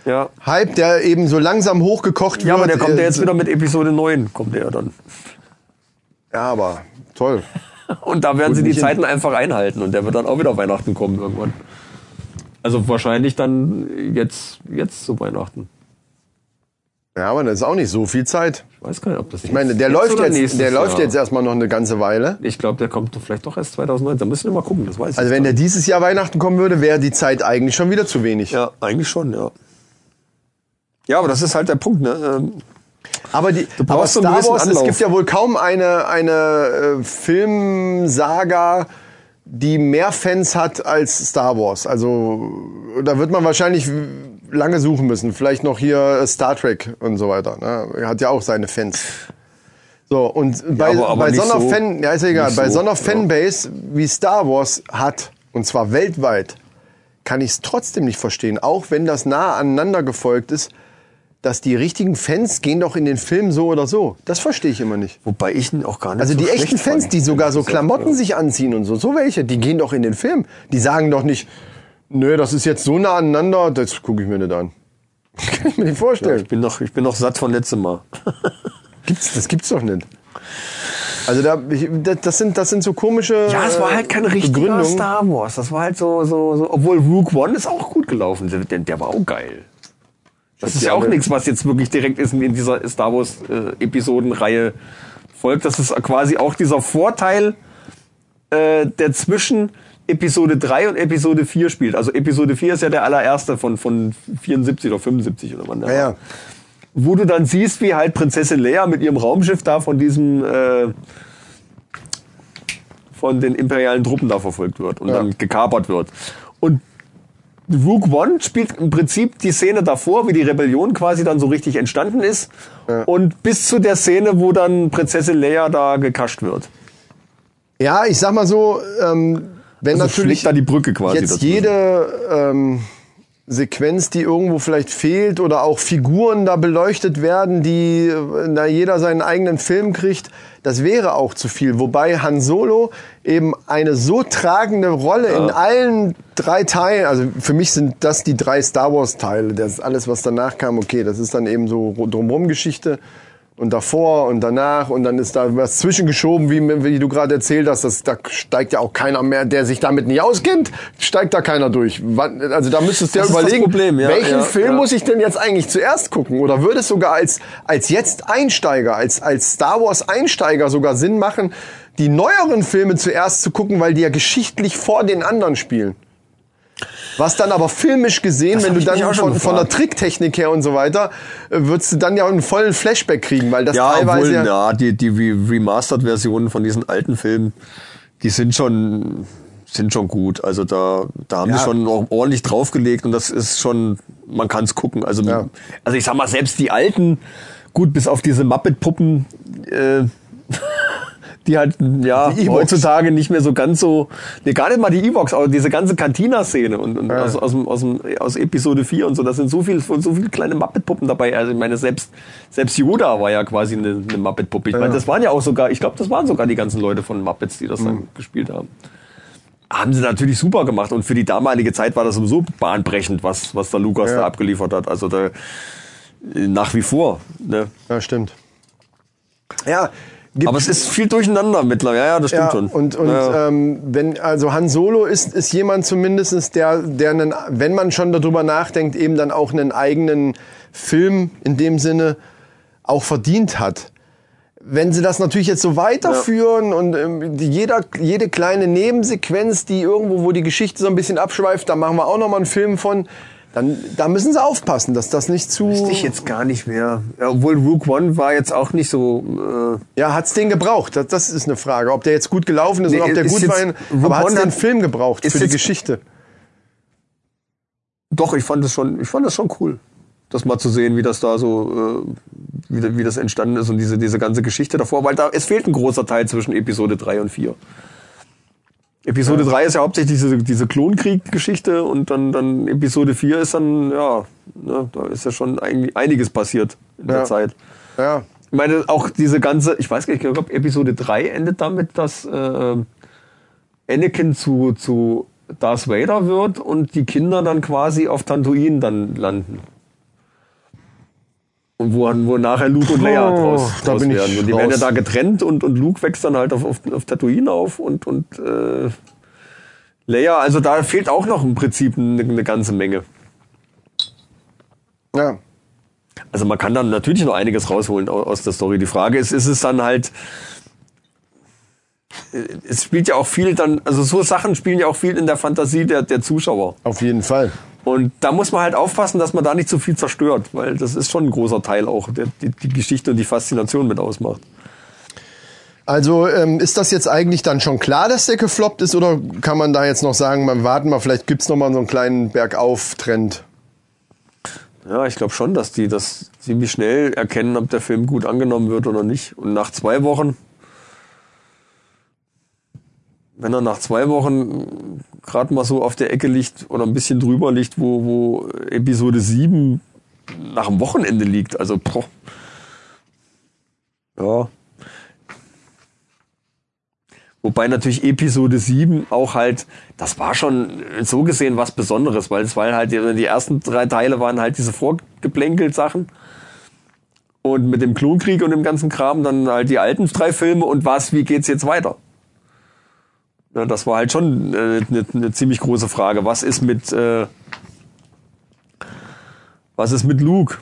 Ja. Hype, der eben so langsam hochgekocht Ja, wird. aber der kommt ja Äh, jetzt wieder mit Episode 9, kommt der dann. Ja, aber toll. Und da werden sie die Zeiten einfach einhalten und der wird dann auch wieder Weihnachten kommen irgendwann. Also wahrscheinlich dann jetzt, jetzt zu Weihnachten. Ja, aber das ist auch nicht so viel Zeit. Ich weiß gar nicht, ob das Ich meine, der läuft jetzt, der läuft jetzt erstmal noch eine ganze Weile. Ich glaube, der kommt vielleicht doch erst 2009. Da müssen wir mal gucken, das weiß ich Also wenn der dieses Jahr Weihnachten kommen würde, wäre die Zeit eigentlich schon wieder zu wenig. Ja, eigentlich schon, ja. Ja, aber das ist halt der Punkt, ne? Ähm, Aber, die, aber Star Wars, es gibt ja wohl kaum eine, eine äh, Filmsaga, die mehr Fans hat als Star Wars. Also da wird man wahrscheinlich lange suchen müssen. Vielleicht noch hier Star Trek und so weiter. Ne? Er hat ja auch seine Fans. So, und bei, aber- aber bei so einer. Fan, ja ist ja egal, bei so, einer ja. Fanbase wie Star Wars hat, und zwar weltweit, kann ich es trotzdem nicht verstehen, auch wenn das nah aneinander gefolgt ist, dass die richtigen Fans gehen doch in den Film so oder so. Das verstehe ich immer nicht. wobei ich ihn auch gar nicht Also so die echten Fans, die sogar so Klamotten ja. sich anziehen und so, so welche, die gehen doch in den Film. Die sagen doch nicht, Nö, das ist jetzt so nah aneinander, das gucke ich mir nicht an. Kann ich mir nicht Ja, vorstellen. ich bin noch, ich bin noch satt von letztem Mal. Gibt's, das gibt's doch nicht. Also da, das- sind, das sind so komische. Ja, es war halt kein äh, richtiger. Star Wars. Das war halt so, so, so obwohl Rook One ist auch gut gelaufen. Der, der war auch geil. Das ist ja auch nichts, was jetzt wirklich direkt ist in dieser Star Wars äh, Episodenreihe folgt. Das ist quasi auch dieser Vorteil, äh, der zwischen Episode 3 und Episode 4 spielt. Also Episode 4 ist ja der allererste von, von 74 oder 75 oder wann Ja, ja. wo du dann siehst, wie halt Prinzessin Leia mit ihrem Raumschiff da von diesem äh, von den imperialen Truppen da verfolgt wird und Ja. dann gekapert wird. Und Rook One spielt im Prinzip die Szene davor, wie die Rebellion quasi dann so richtig entstanden ist. Und bis zu der Szene, wo dann Prinzessin Leia da gekascht wird. Ja, ich sag mal so, ähm, wenn Also natürlich da die Brücke quasi jetzt jede ähm, Sequenz, die irgendwo vielleicht fehlt oder auch Figuren da beleuchtet werden, die äh, da jeder seinen eigenen Film kriegt, das wäre auch zu viel. Wobei Han Solo eben eine so tragende Rolle in allen drei Teilen, also für mich sind das die drei Star Wars Teile, das ist alles, was danach kam, okay, das ist dann eben so drumherum Geschichte und davor und danach und dann ist da was zwischengeschoben, wie, wie du gerade erzählt hast, das, da steigt ja auch keiner mehr, der sich damit nicht auskennt, steigt da keiner durch. Also da müsstest du ja überlegen, Problem, ja, welchen ja, Film ja. muss ich denn jetzt eigentlich zuerst gucken? Oder würde es sogar als, als jetzt Einsteiger, als, als Star Wars Einsteiger sogar Sinn machen, die neueren Filme zuerst zu gucken, weil die ja geschichtlich vor den anderen spielen? Was dann aber filmisch gesehen, Das wenn du dann von, von der. Tricktechnik her und so weiter, äh, würdest du dann ja einen vollen Flashback kriegen, weil das Ja, teilweise obwohl, ja, ja, die, die Re- Remastered-Versionen von diesen alten Filmen, die sind schon, sind schon gut. Also da, da haben Ja. die schon ordentlich draufgelegt und das ist schon, man kann es gucken. Also, Ja. also ich sag mal, selbst die alten, gut, bis auf diese Muppet-Puppen, äh, die halt, ja, Die Ewoks. heutzutage nicht mehr so ganz so, nee, gar nicht mal die Evox, aber diese ganze Cantina-Szene und, und aus, aus, aus, dem, aus Episode 4 und so, da sind so viel, so viele kleine Muppet-Puppen dabei. Also ich meine, selbst, selbst Yoda war ja quasi eine, eine Muppet-Puppe. Ich meine, das waren ja auch sogar, ich glaube, das waren sogar die ganzen Leute von Muppets, die das Mhm. dann gespielt haben. Haben sie natürlich super gemacht und für die damalige Zeit war das sowieso bahnbrechend, was, was da Lukas Ja. da abgeliefert hat. Also da, äh, nach wie vor. Ne? ja, stimmt. Ja, gibt, Aber es ist viel durcheinander mittlerweile. Ja, ja, das stimmt ja, schon. Und, und ja. ähm, wenn, also Han Solo ist, ist jemand zumindestens der, der einen, wenn man schon darüber nachdenkt, eben dann auch einen eigenen Film in dem Sinne auch verdient hat. Wenn sie das natürlich jetzt so weiterführen und ähm, jeder, jede kleine Nebensequenz, die irgendwo, wo die Geschichte so ein bisschen abschweift, da machen wir auch nochmal einen Film von, dann da müssen sie aufpassen, dass das nicht zu... Wüsste ich jetzt gar nicht mehr. Ja, obwohl Rook One war jetzt auch nicht so. Äh, Ja, hat's den gebraucht? Das, das ist eine Frage. Ob der jetzt gut gelaufen ist Nee, oder ob der gut war. in- Aber hat's den hat- Film gebraucht für die Geschichte? doch, ich fand das schon, ich fand das schon cool, das mal zu sehen, wie das da so, äh, wie, wie das entstanden ist und diese, diese ganze Geschichte davor, weil da es fehlt ein großer Teil zwischen Episode 3 und 4. Episode 3 ist ja hauptsächlich diese, diese Klonkrieg-Geschichte und dann, dann Episode 4 ist dann, ja, ne, da ist ja schon eigentlich einiges passiert in Ja. der Zeit. Ja. Ich meine, auch diese ganze, ich weiß gar nicht, ich glaube, Episode 3 endet damit, dass äh, Anakin zu, zu Darth Vader wird und die Kinder dann quasi auf Tatooine dann landen. Und wo, wo nachher Luke und Leia Oh, draus, da draus bin ich werden. Und die raus. werden ja da getrennt und, und Luke wächst dann halt auf, auf, auf Tatooine auf und, und äh, Leia, also da fehlt auch noch im Prinzip eine, eine ganze Menge. Ja. Also man kann dann natürlich noch einiges rausholen au- aus der Story. Die Frage ist, ist es dann halt, äh, es spielt ja auch viel dann, also so Sachen spielen ja auch viel in der Fantasie der, der Zuschauer. Auf jeden Fall. Und da muss man halt aufpassen, dass man da nicht zu viel zerstört, weil das ist schon ein großer Teil auch, der die, die Geschichte und die Faszination mit ausmacht. Also ähm, ist das jetzt eigentlich dann schon klar, dass der gefloppt ist oder kann man da jetzt noch sagen, man warten mal, vielleicht gibt's noch mal so einen kleinen Bergauf-Trend? Ja, ich glaube schon, dass die das ziemlich schnell erkennen, ob der Film gut angenommen wird oder nicht. Und nach zwei Wochen, wenn er nach zwei Wochen gerade mal so auf der Ecke liegt oder ein bisschen drüber liegt, wo, wo Episode 7 nach dem Wochenende liegt, also boah. Ja. Wobei natürlich Episode 7 auch halt, das war schon so gesehen was Besonderes, weil es weil halt die, ersten drei Teile waren halt diese Vorgeplänkelt-Sachen. Und mit dem Klonkrieg und dem ganzen Kram dann halt die alten drei Filme und was, wie geht's jetzt weiter? Ja, das war halt schon eine äh, ne, ne ziemlich große Frage. Was ist mit äh, was ist mit Luke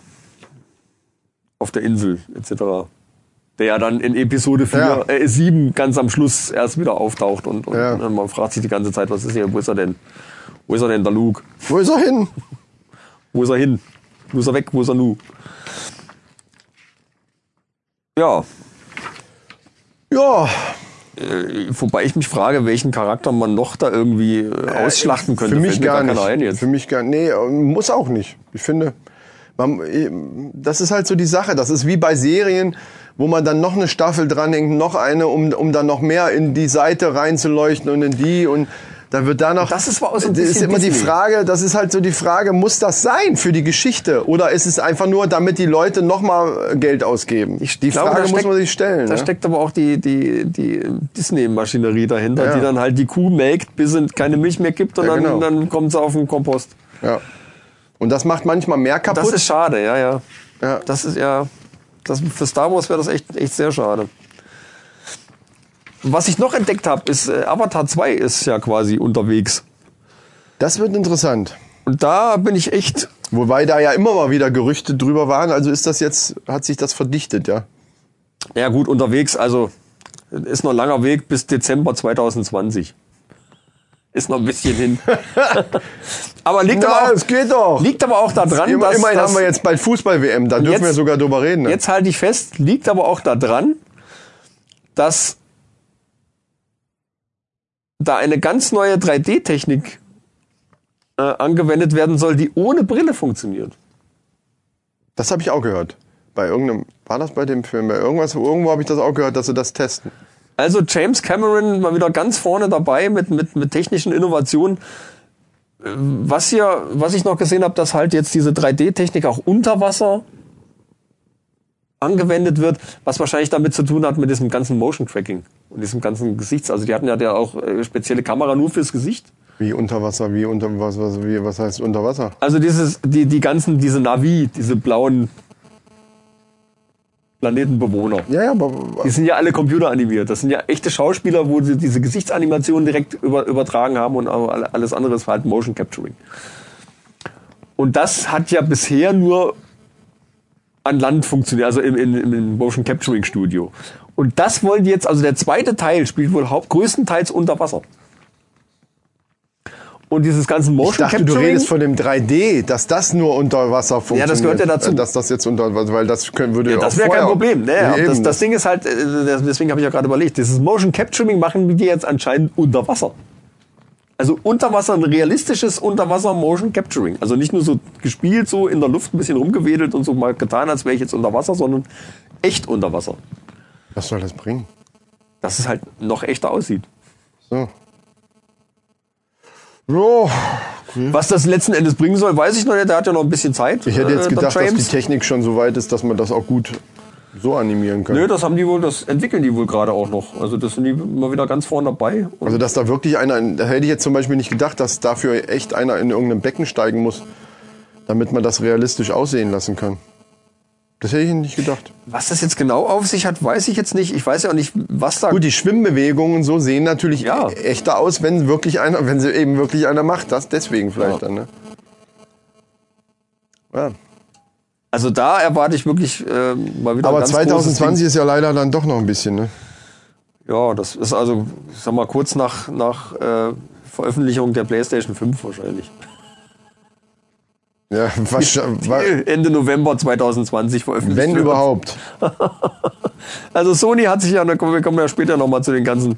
auf der Insel etc. Der ja dann in Episode 4, Ja. äh, 7 ganz am Schluss erst wieder auftaucht und, und Ja. man fragt sich die ganze Zeit, was ist hier, wo ist er denn? Wo ist er denn, der Luke? Wo ist er hin? Wo ist er hin? Wo ist er weg? Wo ist er nu? Ja, Ja, wobei ich mich frage, welchen Charakter man noch da irgendwie äh, ausschlachten könnte. Für mich gar keiner nicht. Für mich gar nee, muss auch nicht. Ich finde, man, das ist halt so die Sache. Das ist wie bei Serien, wo man dann noch eine Staffel dranhängt, noch eine, um, um dann noch mehr in die Seite reinzuleuchten und in die und dann wird da noch. Das ist auch so ein das ist bisschen immer die. Frage. Das ist halt so die Frage: Muss das sein für die Geschichte oder ist es einfach nur, damit die Leute noch mal Geld ausgeben? Ich die glaube, Frage da muss steckt- man sich stellen. Da ne? steckt aber auch die, die, die Disney-Maschinerie dahinter, Ja. die dann halt die Kuh melkt, bis es keine Milch mehr gibt und Ja, dann, genau. dann kommt sie auf den Kompost. ja. Und das macht manchmal mehr kaputt. Das ist schade, ja, ja. Ja. Das ist ja, das, für Star Wars wäre das echt, echt sehr schade. Was ich noch entdeckt habe, ist äh, Avatar 2 ist ja quasi unterwegs. das wird interessant. Und da bin ich echt, Wobei da ja immer mal wieder Gerüchte drüber waren, also ist das jetzt, hat sich das verdichtet, ja? ja gut, unterwegs, also ist noch ein langer Weg bis Dezember 2020. Ist noch ein bisschen hin. aber liegt, Na, aber auch, es geht doch. liegt aber auch daran, Immer, dass, immerhin dass haben wir jetzt bald Fußball-WM, da dürfen jetzt- wir sogar drüber reden. Ne? Jetzt halte ich fest, liegt aber auch daran, dass da eine ganz neue 3D-Technik äh, angewendet werden soll, die ohne Brille funktioniert. Das habe ich auch gehört. Bei irgendeinem, war das bei dem Film? Bei irgendwas, irgendwo habe ich das auch gehört, dass sie das testen. Also James Cameron mal wieder ganz vorne dabei mit, mit, mit technischen Innovationen. Äh, Was hier, was ich noch gesehen habe, dass halt jetzt diese 3D-Technik auch unter Wasser angewendet wird, was wahrscheinlich damit zu tun hat mit diesem ganzen Motion Tracking und diesem ganzen Gesichts. Also die hatten ja auch äh, spezielle Kamera nur fürs Gesicht. Wie unter Wasser, wie unter was, was, wie, was heißt unter Wasser? Also dieses, die, die ganzen, diese Navi, diese blauen Planetenbewohner. Ja, ja, aber Die sind ja alle computeranimiert. Das sind ja echte Schauspieler, wo sie diese Gesichtsanimationen direkt über, übertragen haben und alle- alles andere ist halt Motion Capturing. Und das hat ja bisher nur an Land funktioniert, also im, im, im Motion Capturing Studio. Und das wollen die jetzt, also der zweite Teil spielt wohl haupt, größtenteils unter Wasser. Und dieses ganze ich Motion dachte, du Capturing. redest von dem 3D, dass das nur unter Wasser funktioniert. das gehört ja dazu. Äh, Dass das jetzt unter Wasser, weil das können, würde ja, das auch wäre kein Problem. Naja, Eben, das, das Ding ist halt, äh, das- deswegen habe ich ja gerade überlegt, dieses Motion Capturing machen die jetzt anscheinend unter Wasser. Also unter Wasser, ein realistisches Unterwasser Motion Capturing. Also nicht nur so gespielt, so in der Luft ein bisschen rumgewedelt und so mal getan, als wäre ich jetzt unter Wasser, sondern echt unter Wasser. Was soll das bringen? Dass es halt noch echter aussieht. So. Jo, Was das letzten Endes bringen soll, weiß ich noch nicht. Der hat ja noch ein bisschen Zeit. ich hätte äh, jetzt der gedacht, dass die. Technik schon so weit ist, dass man das auch gut so animieren kann. Nö, das haben die wohl, das entwickeln die wohl gerade auch noch. Also das sind die immer wieder ganz vorne dabei. Also, dass da wirklich einer, da hätte ich jetzt zum Beispiel nicht gedacht, dass dafür echt einer in irgendeinem Becken steigen muss, damit man das realistisch aussehen lassen kann. Das hätte ich nicht gedacht. Was das jetzt genau auf sich hat, weiß ich jetzt nicht. Ich weiß ja auch nicht, was da. Gut, die Schwimmbewegungen so sehen natürlich Ja. echter aus, wenn wirklich einer, wenn sie eben wirklich einer macht. Das deswegen vielleicht Ja. dann, ne? Ja. Also da erwarte ich wirklich äh, mal wieder. Aber ganz 2020 ist ja leider dann doch noch ein bisschen, ne? Ja, das ist also, ich sag mal, kurz nach, nach äh, Veröffentlichung der PlayStation 5 wahrscheinlich. Ja, was, wa- Ende November 2020 veröffentlicht. wenn wird. überhaupt. Also Sony hat sich ja, wir kommen ja später nochmal zu den ganzen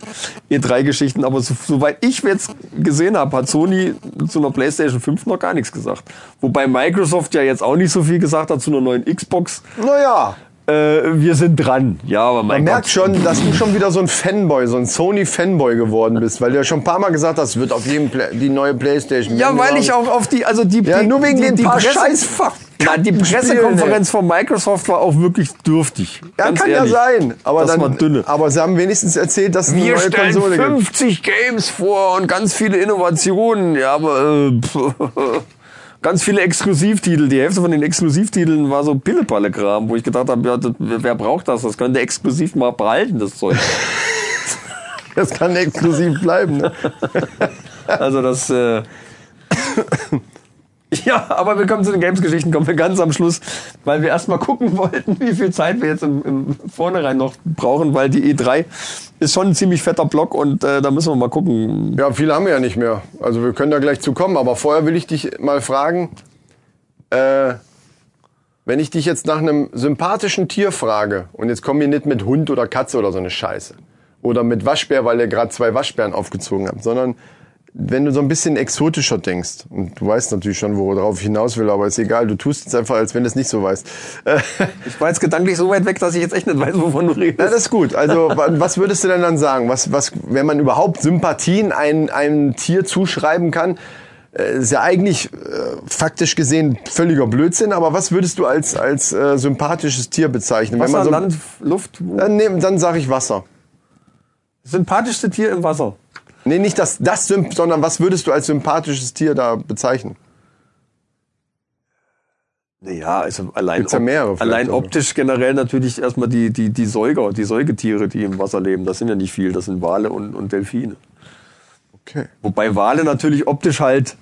E3-Geschichten, aber so, soweit ich jetzt gesehen habe, hat Sony zu einer PlayStation 5 noch gar nichts gesagt. Wobei Microsoft ja jetzt auch nicht so viel gesagt hat zu einer neuen Xbox. Naja, Äh, wir sind dran. Ja, aber mein man merkt Gott. schon, dass du schon wieder so ein Fanboy, so ein Sony-Fanboy geworden bist, weil du ja schon ein paar Mal gesagt hast, es wird auf jeden Play die neue Playstation. Ja, weil ich auch auf die, also die, Ja, die nur wegen die, den die paar Presse- scheiß Na, die Pressekonferenz von Microsoft war auch wirklich dürftig. Ja, Ganz kann ehrlich. ja sein. Aber, Das dann, war dünne. aber sie haben wenigstens erzählt, dass es eine Wir neue stellen Konsole gibt. 50 Games vor und ganz viele Innovationen. Ja, aber äh, ganz viele Exklusivtitel. Die Hälfte von den Exklusivtiteln war so Pillepalle-Kram, wo ich gedacht habe, ja, das, wer braucht das? Das könnte exklusiv mal behalten, das Zeug. Das kann exklusiv bleiben. Ne? Also das. Äh, ja, aber wir kommen zu den Games-Geschichten, kommen wir ganz am Schluss, weil wir erstmal gucken wollten, wie viel Zeit wir jetzt im, im Vornherein noch brauchen, weil die E3 ist schon ein ziemlich fetter Block und äh, da müssen wir mal gucken. Ja, viele haben wir ja nicht mehr. Also wir können da gleich zu kommen. Aber vorher will ich dich mal fragen, äh, wenn ich dich jetzt nach einem sympathischen Tier frage, und jetzt kommen wir nicht mit Hund oder Katze oder so eine Scheiße, oder mit Waschbär, weil ihr gerade zwei Waschbären aufgezogen habt, sondern wenn du so ein bisschen exotischer denkst, und du weißt natürlich schon, worauf ich hinaus will, aber ist egal, du tust es einfach, als wenn du es nicht so weißt. Äh, Ich war jetzt gedanklich so weit weg, dass ich jetzt echt nicht weiß, wovon du redest. Ja, das ist gut. Also, wa- was würdest du denn dann sagen? Was, was, wenn man überhaupt Sympathien ein, einem Tier zuschreiben kann, äh, ist ja eigentlich äh, faktisch gesehen völliger Blödsinn, aber was würdest du als, als äh, sympathisches Tier bezeichnen? Wasser, man so, Land, Luft. Dann, nehm, dann sage ich Wasser. Sympathischste Tier im Wasser. Nee, nicht das, das sondern was würdest du als sympathisches Tier da bezeichnen? Naja, also allein, ja mehrere allein optisch generell natürlich erstmal die, die, die Säuger, die Säugetiere, die im Wasser leben. Das sind ja nicht viel, das sind Wale und, und Delfine. Okay. Wobei Wale natürlich optisch halt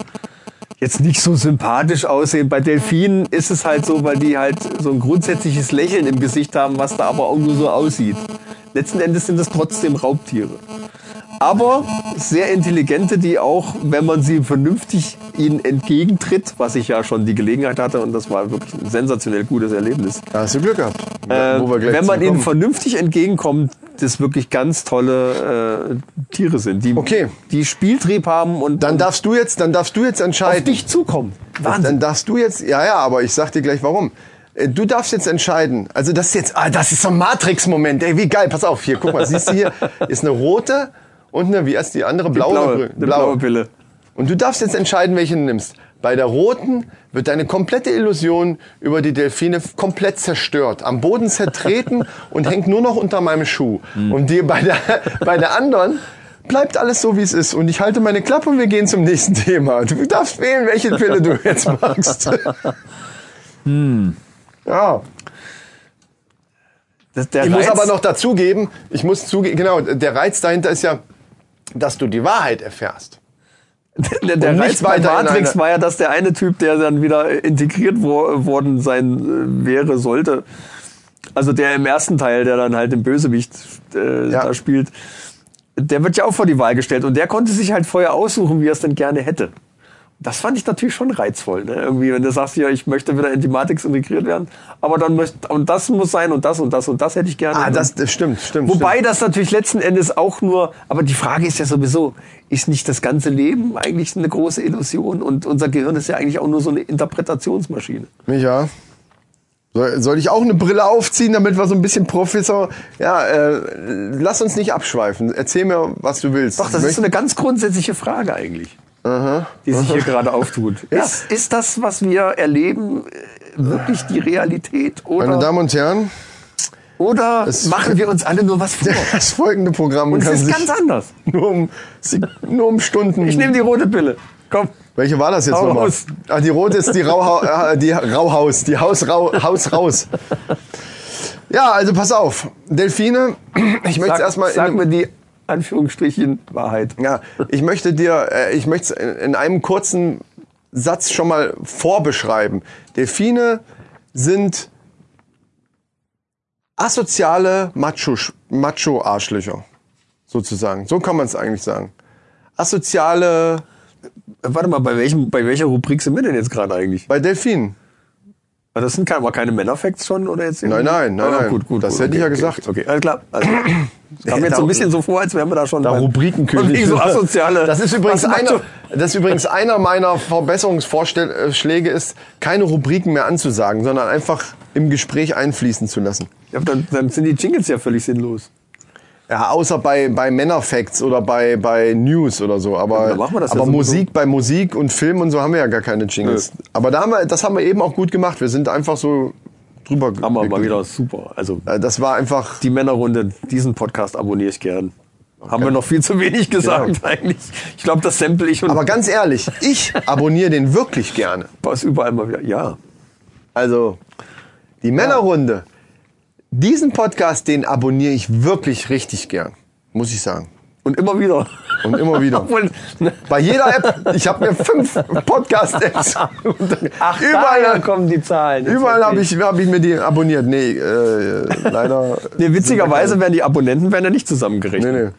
jetzt nicht so sympathisch aussehen. Bei Delfinen ist es halt so, weil die halt so ein grundsätzliches Lächeln im Gesicht haben, was da aber auch nur so aussieht. Letzten Endes sind es trotzdem Raubtiere. Aber sehr intelligente, die auch, wenn man sie vernünftig ihnen entgegentritt, was ich ja schon die Gelegenheit hatte, und das war wirklich ein sensationell gutes Erlebnis, Da hast du Glück gehabt. äh, wenn man ihnen vernünftig entgegenkommt, das wirklich ganz tolle äh, Tiere sind, die, Okay. die Spieltrieb haben und Dann darfst du jetzt, dann darfst du jetzt auf entscheiden. dich zukommen. Dann darfst du jetzt, ja, ja, aber ich sag dir gleich warum. Äh, Du darfst jetzt entscheiden. Also das ist jetzt, ah, das ist so ein Matrix-Moment. Ey, wie geil. Pass auf, hier, guck mal, siehst du hier, ist eine rote und eine, wie heißt die andere? Blaue, blaue, oder grün? eine blaue Pille. Und du darfst jetzt entscheiden, welche du nimmst. Bei der roten wird deine komplette Illusion über die Delfine komplett zerstört, am Boden zertreten und hängt nur noch unter meinem Schuh. Und dir bei der, bei der anderen bleibt alles so, wie es ist. Und ich halte meine Klappe und wir gehen zum nächsten Thema. Du darfst wählen, welche Pille du jetzt magst. Ja. Das, Ich muss Reiz- aber noch dazugeben, ich muss zugeben, genau, der Reiz dahinter ist ja, dass du die Wahrheit erfährst. der, der Reiz bei Matrix war ja, dass der eine Typ, der dann wieder integriert wo, worden sein äh, wäre, sollte, also der im ersten Teil, der dann halt den Bösewicht äh, Ja. da spielt, der wird ja auch vor die Wahl gestellt und der konnte sich halt vorher aussuchen, wie er es denn gerne hätte. Das fand ich natürlich schon reizvoll, ne? Irgendwie, wenn du sagst, ja, ich möchte wieder in die Matrix integriert werden, aber dann möchte, und das muss sein und das und das und das hätte ich gerne. Ah, das, das stimmt, stimmt. Wobei stimmt. das natürlich letzten Endes auch nur, aber die Frage ist ja sowieso, ist nicht das ganze Leben eigentlich eine große Illusion und unser Gehirn ist ja eigentlich auch nur so eine Interpretationsmaschine. Micha, soll, soll ich auch eine Brille aufziehen, damit wir so ein bisschen Professor... Ja, äh, lass uns nicht abschweifen. Erzähl mir, was du willst. Doch, das ist so eine ganz grundsätzliche Frage eigentlich, die sich hier gerade auftut. Ja. Ist, ist das, was wir erleben, äh, wirklich die Realität Meine oder, Damen und Herren, oder es- machen wir uns alle nur was vor? das folgende Programm Und es kann ist sich ganz anders. nur um, nur um Stunden... Ich nehme die rote Pille. Komm. Welche war das jetzt Hau nochmal? raus. Ah, die rote ist die, Rauha äh, die Rauhaus, die Haus, Rau, Haus raus. Ja, also pass auf. Delfine, ich möchte Sag, erstmal... sag mir die Anführungsstrichen Wahrheit. Ja, ich möchte dir, äh, ich möchte es in in einem kurzen Satz schon mal vorbeschreiben. Delfine sind asoziale Macho- Macho-Arschlöcher, sozusagen. So kann man es eigentlich sagen. Asoziale Warte mal, bei, welchem, bei welcher Rubrik sind wir denn jetzt gerade eigentlich? bei Delfinen. Ah, Das sind keine, war keine Männerfacts schon oder jetzt? irgendwie? Nein, nein, nein, Ah. Gut, gut. Das gut, hätte ich ja okay, gesagt. Okay, okay. alles klar. Also, es kam jetzt so ein bisschen so vor, als wären wir da schon beim- Rubrikenkönig. So asoziale. Das ist übrigens einer, das ist übrigens einer meiner Verbesserungsvorschläge ist, keine Rubriken mehr anzusagen, sondern einfach im Gespräch einfließen zu lassen. Ja, dann, dann sind die Jingles ja völlig sinnlos. Ja, außer bei, bei Männerfacts oder bei, bei News oder so. Aber, ja aber sowieso. Musik, bei Musik und Film und so haben wir ja gar keine Jingles. Aber da haben wir, das haben wir eben auch gut gemacht. Wir sind einfach so drüber Haben wir mal gegangen. wieder super. Also Äh, Das war einfach. die Männerrunde, diesen Podcast abonniere ich gern. Haben wir noch viel zu wenig gesagt eigentlich. Ich glaube, das sample ich und Aber ganz ehrlich, ich abonniere den wirklich gerne. pass überall mal wieder. Ja. Also, die Männerrunde. Diesen Podcast, den abonniere ich wirklich richtig gern. Muss ich sagen. Und immer wieder. Und immer wieder. Obwohl, ne, Bei jeder App, ich habe mir fünf Podcast-Apps. Ach, überall kommen die Zahlen. Überall habe ich, hab ich mir die abonniert. Nee, äh, leider. Nee, witzigerweise werden die Abonnenten werden ja nicht zusammengerechnet. Nee, nee.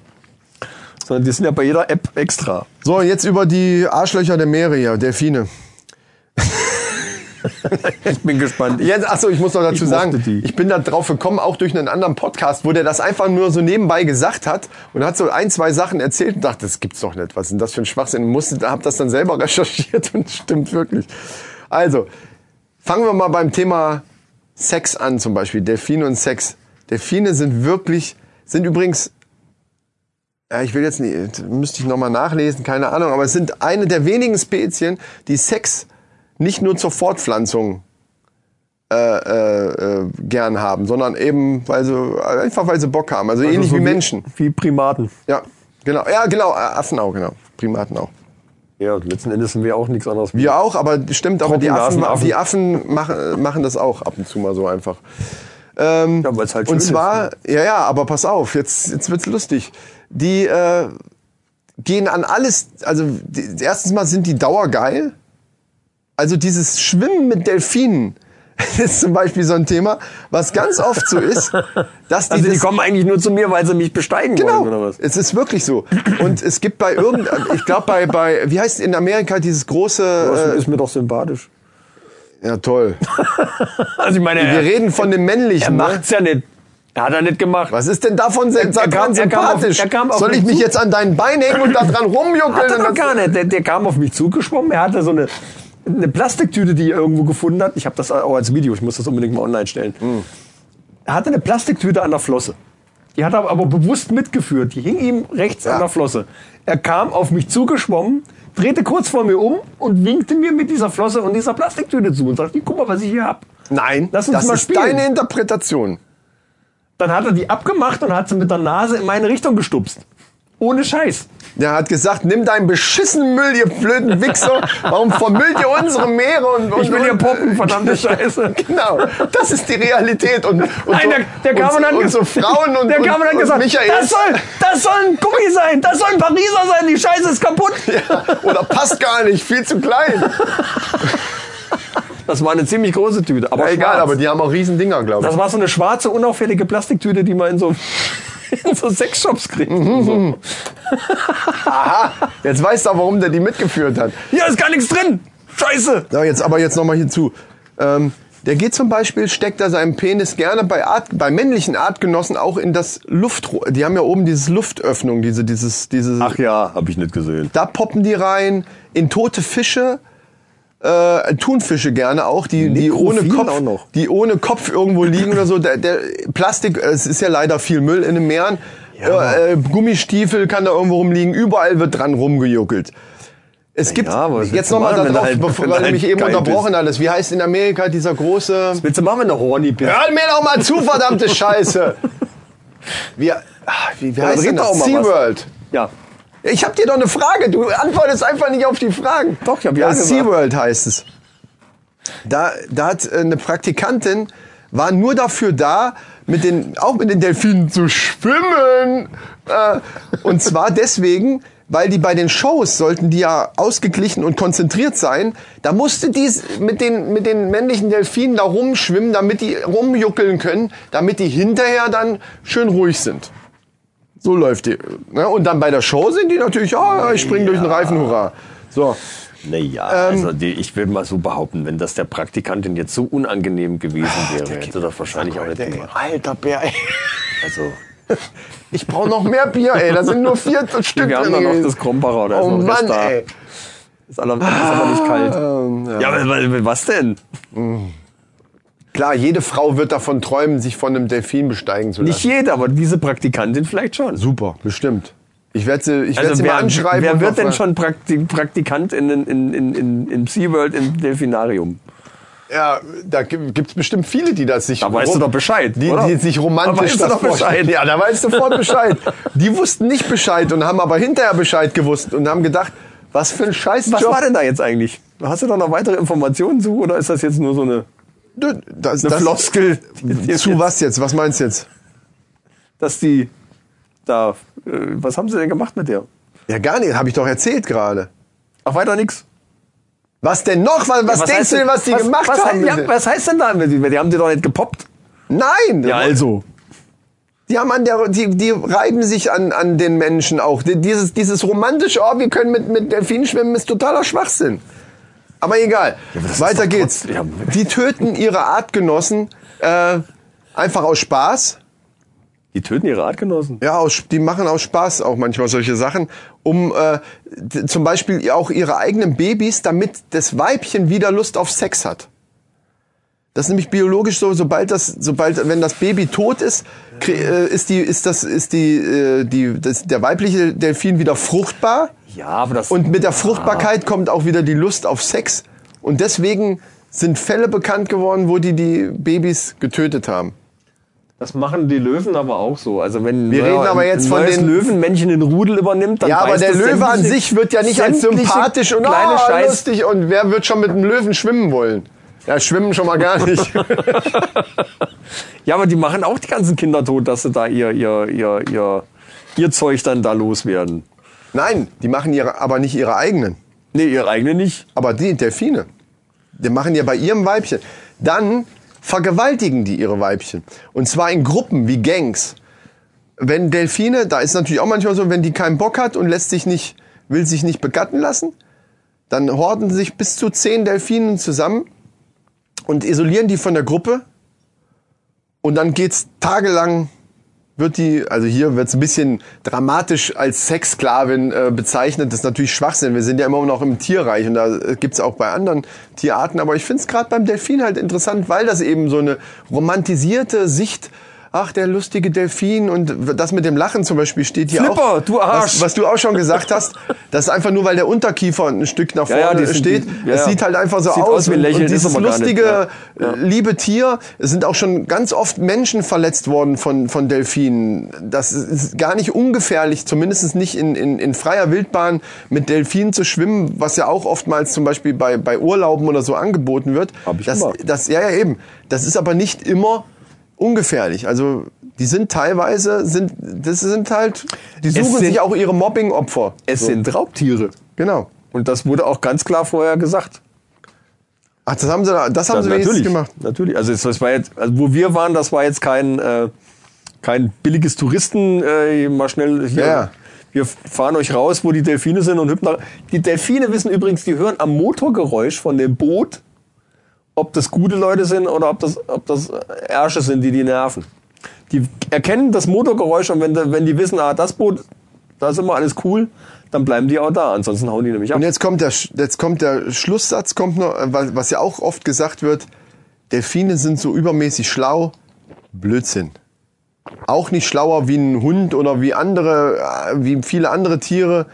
Sondern die sind ja bei jeder App extra. So, jetzt über die Arschlöcher der Meere hier, Delfine. Ich bin gespannt. Jetzt, achso, ich muss noch dazu Ich sagen, die. ich bin da drauf gekommen, auch durch einen anderen Podcast, wo der das einfach nur so nebenbei gesagt hat und hat so ein, zwei Sachen erzählt und dachte, das gibt's doch nicht. Was ist denn das für ein Schwachsinn? Musste, hab das dann selber recherchiert und stimmt wirklich. Also, fangen wir mal beim Thema Sex an, zum Beispiel. Delfine und Sex. Delfine sind wirklich, sind übrigens, ja, ich will jetzt nicht, müsste ich nochmal nachlesen, keine Ahnung, aber es sind eine der wenigen Spezien, die Sex nicht nur zur Fortpflanzung äh, äh, gern haben, sondern eben weil sie einfach weil sie Bock haben, also, ähnlich so wie Menschen. Wie Primaten. Ja, genau. Ja, genau. äh, Affen auch, genau. Primaten auch. Ja, letzten Endes sind wir auch nichts anderes. Wir auch, aber stimmt, aber die Affen, Trockennasenaffen. die Affen machen, machen das auch ab und zu mal so einfach. Ähm, Ja, halt und zwar, ist, ja, ja, aber pass auf, jetzt, jetzt wird's lustig. Die äh, gehen an alles, also die, erstens mal sind die dauergeil. Also dieses Schwimmen mit Delfinen ist zum Beispiel so ein Thema, was ganz oft so ist, dass die Also die kommen eigentlich nur zu mir, weil sie mich besteigen Genau, wollen, oder was? es ist wirklich so. Und es gibt bei irgend, ich glaube bei, bei, wie heißt in Amerika dieses große, ist mir doch sympathisch. äh, ja toll. Also ich meine, Wir er, reden von dem er Männlichen. Ne? macht's ja nicht. Er hat er nicht gemacht. Was ist denn davon er daran kam- er kam auf- sympathisch? er kam auf Soll ich mich zu. jetzt an dein Bein hängen und da dran rumjuckeln? Hat er doch gar nicht. Der, der kam auf mich zugeschwommen. Er hatte so eine, eine Plastiktüte, die er irgendwo gefunden hat. Ich habe das auch als Video. Ich muss das unbedingt mal online stellen. Hm. Er hatte eine Plastiktüte an der Flosse. Die hat er aber bewusst mitgeführt. Die hing ihm rechts Ja. an der Flosse. Er kam auf mich zugeschwommen, drehte kurz vor mir um und winkte mir mit dieser Flosse und dieser Plastiktüte zu und sagte, guck mal, was ich hier hab. Nein, Lass uns das mal ist spielen. deine Interpretation. Dann hat er die abgemacht und hat sie mit der Nase in meine Richtung gestupst. Ohne Scheiß. Der hat gesagt, nimm deinen beschissenen Müll, ihr blöden Wichser. Warum vermüllt ihr unsere Meere? Und, und Ich will hier poppen, verdammte Scheiße. Genau, das ist die Realität. Und, und Nein, so, der, der kam und, und so Frauen und, der und, und gesagt, Michael. das soll, das soll ein Gummi sein, das soll ein Pariser sein, die Scheiße ist kaputt. ja, oder passt gar nicht, viel zu klein. Das war eine ziemlich große Tüte, aber Ja, egal, aber die haben auch riesen Dinger, glaube ich. Das war so eine schwarze, unauffällige Plastiktüte, die man in so, in so Sexshops kriegt. Mhm. So. Aha, jetzt weißt du auch, warum der die mitgeführt hat. Hier ist gar nichts drin. Scheiße. So, jetzt aber jetzt nochmal hinzu. Ähm, der geht zum Beispiel, steckt er seinen Penis gerne bei, Art, bei männlichen Artgenossen auch in das Luftrohr. Die haben ja oben dieses Luftöffnung, diese, dieses, dieses. Ach ja, habe ich nicht gesehen. Da poppen die rein, in tote Fische, äh, Thunfische gerne auch, die, die ohne Kopf, die ohne Kopf irgendwo liegen oder so. Der, der Plastik, äh, es ist ja leider viel Müll in den Meeren. äh, äh, Gummistiefel kann da irgendwo rumliegen, überall wird dran rumgejuckelt. Es gibt was willst jetzt nochmal darauf, halt- bevor du mich halt eben unterbrochen hattest. Wie heißt in Amerika dieser große? Willst du machen, wenn du horny bist? Hör mir doch mal zu, verdammte Scheiße! Wie, ah, wie, wie heißt denn das? was. SeaWorld. Ja. Ich hab dir doch eine Frage. Du antwortest einfach nicht auf die Fragen. Doch, ich hab ja gesagt. SeaWorld heißt es. Da, da hat äh, eine Praktikantin war nur dafür da, mit den, auch mit den Delfinen zu schwimmen. Äh, und zwar deswegen, weil die bei den Shows sollten die ja ausgeglichen und konzentriert sein. Da musste die mit den, mit den männlichen Delfinen da rumschwimmen, damit die rumjuckeln können, damit die hinterher dann schön ruhig sind. So läuft die. Ne? Und dann bei der Show sind die natürlich, ah, ich spring durch den Reifen, hurra. So. Naja, Ähm, also die, ich will mal so behaupten, wenn das der Praktikantin jetzt so unangenehm gewesen wäre, hätte das wahrscheinlich auch nicht Ey, gemacht. alter Bär, ey. Also, Ich brauche noch mehr Bier, ey. Da sind nur vier Stück wir haben drin da noch das Krombacher, ist Oh noch ein Mann, Rest da. ey. Ist, ist aber nicht kalt. Ähm, ja. Ja, was denn? Klar, jede Frau wird davon träumen, sich von einem Delfin besteigen zu lassen. Nicht jeder, aber diese Praktikantin vielleicht schon. Super, bestimmt. Ich werde sie, ich werd Also sie wer, mal anschreiben. wer wird denn schon Prakti Praktikant in, in, in, in, in, SeaWorld im Delfinarium? Ja, da gibt es bestimmt viele, die das sich Da weißt du doch Bescheid, die, oder? die sich romantisch Da weißt du das. Bescheid. Ja, da weißt du sofort Bescheid. Die wussten nicht Bescheid und haben aber hinterher Bescheid gewusst und haben gedacht, was für ein Scheiß Was war denn da jetzt eigentlich? Hast du da noch weitere Informationen zu oder ist das jetzt nur so eine, das, eine das, Floskel, Zu was jetzt? Was meinst du jetzt? dass die da, äh, was haben sie denn gemacht mit der? Ja, gar nicht. Habe ich doch erzählt gerade. Ach, weiter nix. Was denn noch? Was, was, Ja, denkst heißt du denn, was die gemacht was, haben? Ja, was heißt denn da? Die, die haben die doch nicht gepoppt. Nein! also. Die haben an der, die, die reiben sich an, an den Menschen auch. Die- Dieses, dieses romantische, oh, wir können mit, mit Delfinen schwimmen, ist totaler Schwachsinn. Aber egal. aber das ist Weiter geht's. ja. Die töten ihre Artgenossen äh, einfach aus Spaß. Die töten ihre Artgenossen. Ja, aus, die machen aus Spaß auch manchmal solche Sachen, um äh, zum Beispiel auch ihre eigenen Babys, damit das Weibchen wieder Lust auf Sex hat. Das ist nämlich biologisch so, sobald das, sobald, wenn das Baby tot ist, ist die, ist das, ist die, äh, die, das, der weibliche Delfin wieder fruchtbar Ja, aber das. und mit der Fruchtbarkeit kommt auch wieder die Lust auf Sex und deswegen sind Fälle bekannt geworden, wo die die Babys getötet haben. Das machen die Löwen aber auch so. Also wenn Wir reden aber jetzt von den- Löwenmännchen den Rudel übernimmt, dann Ja, aber der Löwe an sich wird ja nicht als sympathisch und kleine oh, lustig und wer wird schon mit einem Löwen schwimmen wollen? Ja, schwimmen schon mal gar nicht. Ja, aber die machen auch die ganzen Kinder tot, dass sie da ihr ihr ihr ihr ihr Zeug dann da loswerden. Nein, die machen ihre, aber nicht ihre eigenen. Nee, ihre eigene nicht. Aber die Delfine, die machen ja bei ihrem Weibchen. Dann vergewaltigen die ihre Weibchen. Und zwar in Gruppen wie Gangs. Wenn Delfine, da ist natürlich auch manchmal so, wenn die keinen Bock hat und lässt sich nicht, will sich nicht begatten lassen, dann horden sich bis zu zehn Delfinen zusammen und isolieren die von der Gruppe. Und dann geht's tagelang, wird die, also hier wird's ein bisschen dramatisch als Sexsklavin äh, bezeichnet. Das ist natürlich Schwachsinn. Wir sind ja immer noch im Tierreich und da äh, gibt's auch bei anderen Tierarten. Aber ich find's gerade beim Delfin halt interessant, weil das eben so eine romantisierte Sicht Ach, der lustige Delfin und das mit dem Lachen zum Beispiel steht hier Flipper, auch. du Arsch. Was, was du auch schon gesagt hast, das ist einfach nur, weil der Unterkiefer ein Stück nach Ja, ja, vorne die sind- steht. die- ja, es ja. sieht halt einfach so Sieht aus. wie und, Lächeln, und ist dieses lustige, ja. Ja. äh, liebe Tier, es sind auch schon ganz oft Menschen verletzt worden von, von Delfinen. Das ist gar nicht ungefährlich, zumindest nicht in, in, in freier Wildbahn mit Delfinen zu schwimmen, was ja auch oftmals zum Beispiel bei, bei Urlauben oder so angeboten wird. Hab ich das, das, ja, ja, eben. Das ist aber nicht immer ungefährlich. Also, die sind teilweise, sind, das sind halt, die suchen sind- sich auch ihre Mobbing-Opfer. Es So. sind Raubtiere. Genau. Und das wurde auch ganz klar vorher gesagt. Ach, das haben sie, da- das haben Ja, sie wenigstens gemacht. Natürlich. Also das war jetzt, also wo wir waren, das war jetzt kein äh, kein billiges Touristen äh, mal schnell hier. Ja. Wir fahren euch raus, wo die Delfine sind und hüpfen nach. Die Delfine wissen übrigens, die hören am Motorgeräusch von dem Boot, ob das gute Leute sind oder ob das ob das Ärsche sind, die die nerven. Die erkennen das Motorgeräusch und wenn, die- wenn die wissen, ah, das Boot, da ist immer alles cool, dann bleiben die auch da. Ansonsten hauen die nämlich ab. Und jetzt kommt der, jetzt kommt der Schlusssatz, kommt noch, äh, was was ja auch oft gesagt wird, Delfine sind so übermäßig schlau. Blödsinn. Auch nicht schlauer wie ein Hund oder wie andere, äh, wie viele andere Tiere.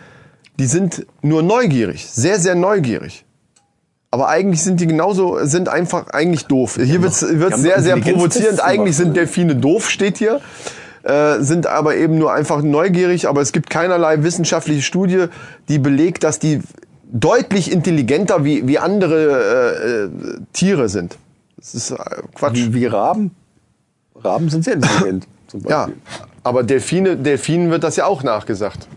Die sind nur neugierig, sehr, sehr neugierig. Aber eigentlich sind die genauso, sind einfach eigentlich doof. Hier wird's wird haben sehr, sehr provozierend. Eigentlich sind Delfine doof, steht hier. Äh, sind aber eben nur einfach neugierig. Aber es gibt keinerlei wissenschaftliche Studie, die belegt, dass die deutlich intelligenter wie, wie andere äh, äh, Tiere sind. Das ist äh, Quatsch. Wie, wie Raben. Raben sind sehr intelligent. Zum Ja, aber Delfine, Delfinen wird das ja auch nachgesagt.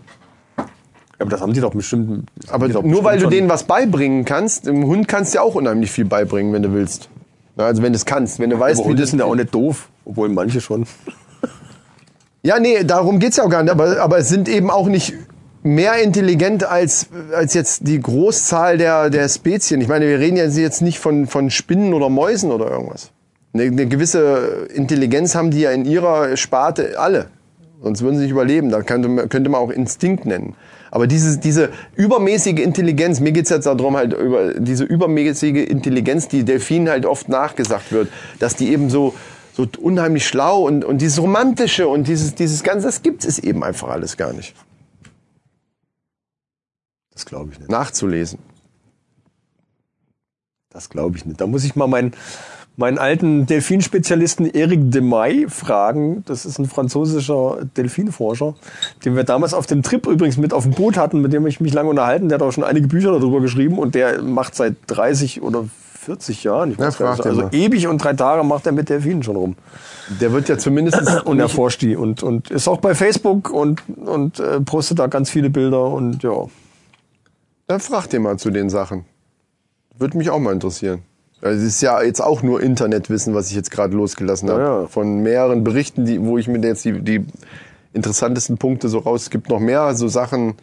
Aber das haben die doch bestimmt. Aber doch nur weil du bestimmt denen was beibringen kannst, dem Hund kannst du ja auch unheimlich viel beibringen, wenn du willst. Na, Also wenn du es kannst, wenn du weißt, Aber wie Hunde das sind ja auch nicht doof, obwohl manche schon. Ja, nee, darum geht's ja auch gar nicht. Aber, aber es sind eben auch nicht mehr intelligent als, als jetzt die Großzahl der, der Spezien. Ich meine, wir reden ja jetzt nicht von, von Spinnen oder Mäusen oder irgendwas. Eine, eine gewisse Intelligenz haben die ja in ihrer Sparte alle. Sonst würden sie nicht überleben. Da könnte man, könnte man auch Instinkt nennen. Aber diese, diese übermäßige Intelligenz, mir geht's jetzt darum, halt über diese übermäßige Intelligenz, die Delfinen halt oft nachgesagt wird, dass die eben so, so unheimlich schlau und, und dieses Romantische und dieses, dieses Ganze, das gibt es eben einfach alles gar nicht. Das glaube ich nicht. Nachzulesen. Das glaube ich nicht. Da muss ich mal meinen, meinen alten Delfinspezialisten Eric Demay fragen. Das ist ein französischer Delfinforscher, den wir damals auf dem Trip übrigens mit auf dem Boot hatten, mit dem ich mich lange unterhalten. Der hat auch schon einige Bücher darüber geschrieben und der macht seit 30 oder 40 Jahren, ich Ja, weiß gar nicht, also ewig und drei Tage macht er mit Delfinen schon rum. Der wird ja zumindest Und erforscht die und, und ist auch bei Facebook und, und äh, postet da ganz viele Bilder und ja. Dann frag den mal zu den Sachen. Würde mich auch mal interessieren. Also es ist ja jetzt auch nur Internetwissen, was ich jetzt gerade losgelassen habe. Ja. Von mehreren Berichten, die, wo ich mir jetzt die, die interessantesten Punkte so raus. Es gibt noch mehr so Sachen,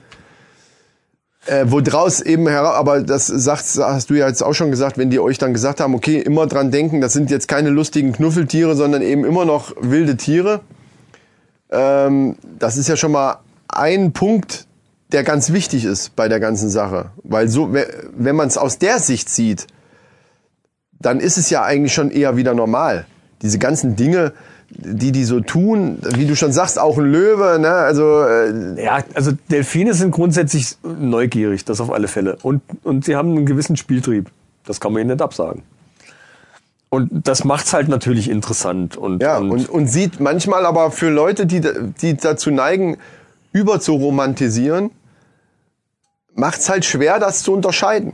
äh, wo draus eben heraus, aber das sagst, hast du ja jetzt auch schon gesagt, wenn die euch dann gesagt haben, okay, immer dran denken, das sind jetzt keine lustigen Knuffeltiere, sondern eben immer noch wilde Tiere. Ähm, das ist ja schon mal ein Punkt, der ganz wichtig ist bei der ganzen Sache. Weil so, we- wenn man es aus der Sicht sieht, dann ist es ja eigentlich schon eher wieder normal. Diese ganzen Dinge, die die so tun, wie du schon sagst, auch ein Löwe, ne? Also äh, Ja, also Delfine sind grundsätzlich neugierig, das auf alle Fälle. Und, und sie haben einen gewissen Spieltrieb. Das kann man ihnen nicht absagen. Und das macht's halt natürlich interessant. Und, ja und, und sieht manchmal aber für Leute, die die dazu neigen, über zu romantisieren, macht's halt schwer, das zu unterscheiden.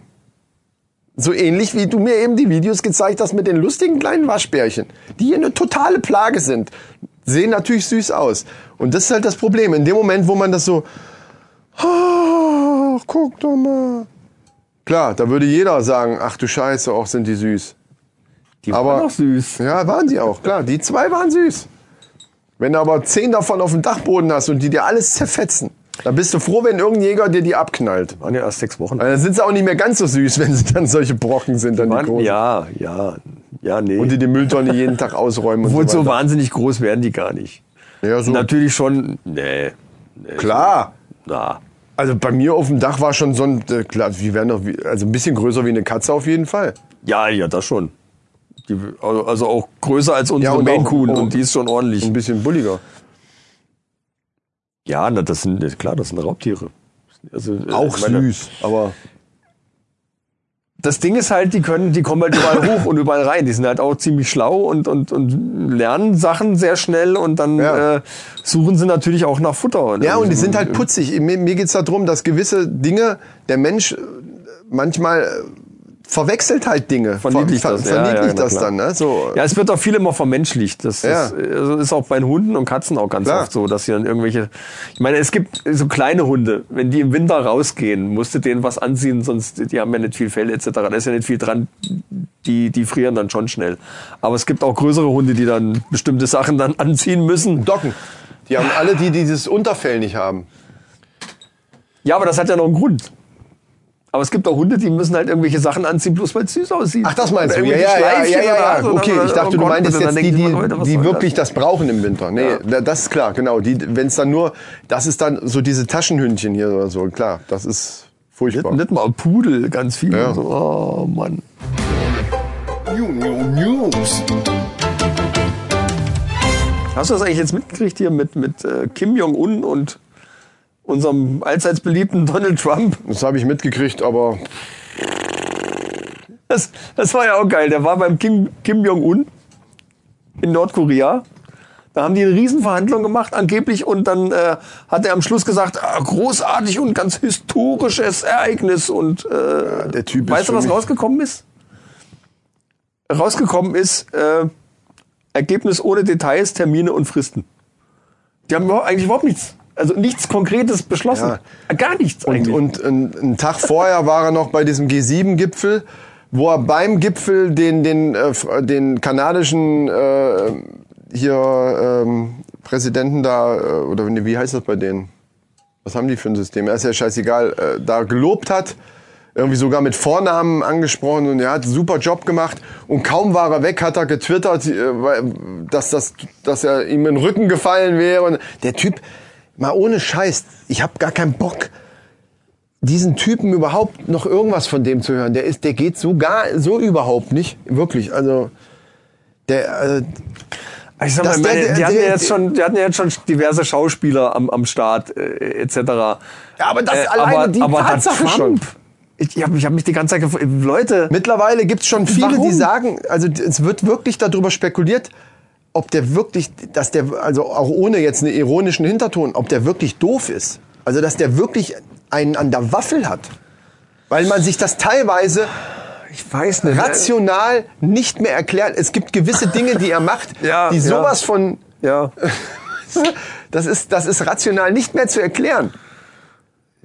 So ähnlich wie du mir eben die Videos gezeigt hast mit den lustigen kleinen Waschbärchen, die hier eine totale Plage sind. Sehen natürlich süß aus. Und das ist halt das Problem. In dem Moment, wo man das so, ach, guck doch mal. Klar, da würde jeder sagen, ach du Scheiße, auch sind die süß. die aber- waren auch süß. Ja, waren sie auch, klar. Die zwei waren süß. Wenn du aber zehn davon auf dem Dachboden hast und die dir alles zerfetzen, dann bist du froh, wenn irgendein Jäger dir die abknallt. Waren ja erst sechs Wochen. Weil dann sind sie auch nicht mehr ganz so süß, wenn sie dann solche Brocken sind, dann die Waren, großen. ja, ja, ja, nee. Und die die Mülltonne jeden Tag ausräumen und Obwohl so so wahnsinnig groß werden die gar nicht. Ja, so. Natürlich schon, nee. nee Klar. Na, Also bei mir auf dem Dach war schon so ein, äh, klar, die werden doch, wie, also ein bisschen größer wie eine Katze auf jeden Fall. ja, ja, das schon. Die, also also auch größer als unsere und Maine Coon auch- und die ist schon ordentlich. Ein bisschen bulliger. Ja, na, das sind klar, das sind Raubtiere. Also, äh, Auch meine, süß, aber Das Ding ist halt, die können, die kommen halt überall hoch und überall rein. Die sind halt auch ziemlich schlau und und und lernen Sachen sehr schnell und dann Ja. äh, suchen sie natürlich auch nach Futter. Ja, und die sind äh, halt putzig. Mir, mir geht's darum, dass gewisse Dinge, der Mensch äh, manchmal äh, verwechselt halt Dinge. Verniedlicht Ver- das, ver- ja, verniedlicht ja, na das dann. Ne? So, Ja, es wird auch viel immer vermenschlicht. Das, das Ja. also ist auch bei den Hunden und Katzen auch ganz Klar. oft so, dass sie dann irgendwelche. Ich meine, es gibt so kleine Hunde, wenn die im Winter rausgehen, musst du denen was anziehen, sonst die haben ja nicht viel Fell etc. Da ist ja nicht viel dran. Die, die frieren dann schon schnell. Aber es gibt auch größere Hunde, die dann bestimmte Sachen dann anziehen müssen. Docken. Die haben alle, die dieses Unterfell nicht haben. Ja, aber das hat ja noch einen Grund. Aber es gibt auch Hunde, die müssen halt irgendwelche Sachen anziehen, bloß weil es süß aussieht. Ach, das meinst du? Ja, ja, ja, ja, ja, Okay, ich dachte, oh du meintest jetzt die, die, was die wirklich das brauchen im Winter. Nee, das ist klar, genau. Wenn es dann nur, das ist dann so diese Taschenhündchen hier oder so, klar, das ist furchtbar. Nicht mal Pudel, ganz viel. Ja. So, oh Mann. News. Hast du das eigentlich jetzt mitgekriegt hier mit, mit äh, Kim Jong-un und unserem allseits beliebten Donald Trump? Das habe ich mitgekriegt, aber Das, das war ja auch geil. Der war beim Kim, Kim Jong-un in Nordkorea. Da haben die eine Riesenverhandlung gemacht, angeblich, und dann äh, hat er am Schluss gesagt, ah, großartig und ganz historisches Ereignis. Und äh, der Typ weißt du, was rausgekommen ist? Rausgekommen ist äh, Ergebnis ohne Details, Termine und Fristen. Die haben eigentlich überhaupt nichts, also nichts Konkretes beschlossen. Gar nichts Und, eigentlich. und ein, einen Tag vorher war er noch bei diesem G7-Gipfel, wo er beim Gipfel den, den, äh, den kanadischen äh, hier ähm, Präsidenten da, äh, oder wie heißt das bei denen? Was haben die für ein System? Er ist ja scheißegal, äh, da gelobt hat, irgendwie sogar mit Vornamen angesprochen und er hat einen super Job gemacht und kaum war er weg, hat er getwittert, äh, dass, das, dass er ihm in den Rücken gefallen wäre und der Typ, mal ohne Scheiß, ich habe gar keinen Bock, diesen Typen überhaupt noch irgendwas von dem zu hören. Der ist, der geht so gar, so überhaupt nicht. Wirklich. Also, der, also, Ich sag mal, meine, der- der- die, hatten ja jetzt schon, die hatten ja jetzt schon diverse Schauspieler am, am Start, äh, etc. Ja, aber das Äh, alleine aber, die aber Tatsache schon. Ich, ich habe hab mich die ganze Zeit gefragt, Leute, Mittlerweile gibt es schon viele, Warum? die sagen, also es wird wirklich darüber spekuliert, ob der wirklich, dass der, also auch ohne jetzt einen ironischen Hinterton, ob der wirklich doof ist. Also dass der wirklich einen an der Waffel hat. Weil man sich das teilweise ich weiß nicht. rational nicht mehr erklärt. Es gibt gewisse Dinge, die er macht, Ja, die ja. sowas von, Ja, das ist, das ist rational nicht mehr zu erklären.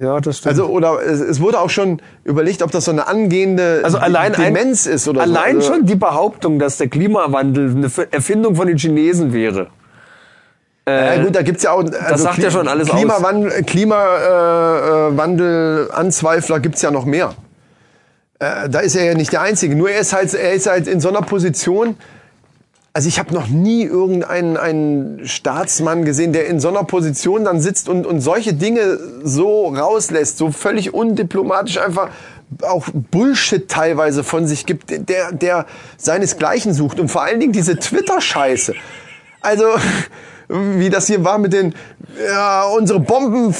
Ja, das stimmt. Also oder es, es wurde auch schon überlegt, ob das so eine angehende Also allein ein- Demenz ist oder allein so. Also, schon die Behauptung, dass der Klimawandel eine Erfindung von den Chinesen wäre. Ja gut, da gibt's ja auch. Also sagt ja schon alles aus. Klimawandel, Klimawandel, äh, Wandel, Anzweifler gibt's ja noch mehr. Äh, da ist er ja nicht der Einzige. Nur er ist halt, er ist halt in so einer Position. Also ich habe noch nie irgendeinen einen Staatsmann gesehen, der in so einer Position dann sitzt und, und solche Dinge so rauslässt, so völlig undiplomatisch einfach auch Bullshit teilweise von sich gibt, der, der seinesgleichen sucht und vor allen Dingen diese Twitter-Scheiße. Also, wie das hier war mit den, ja, unsere Bomben,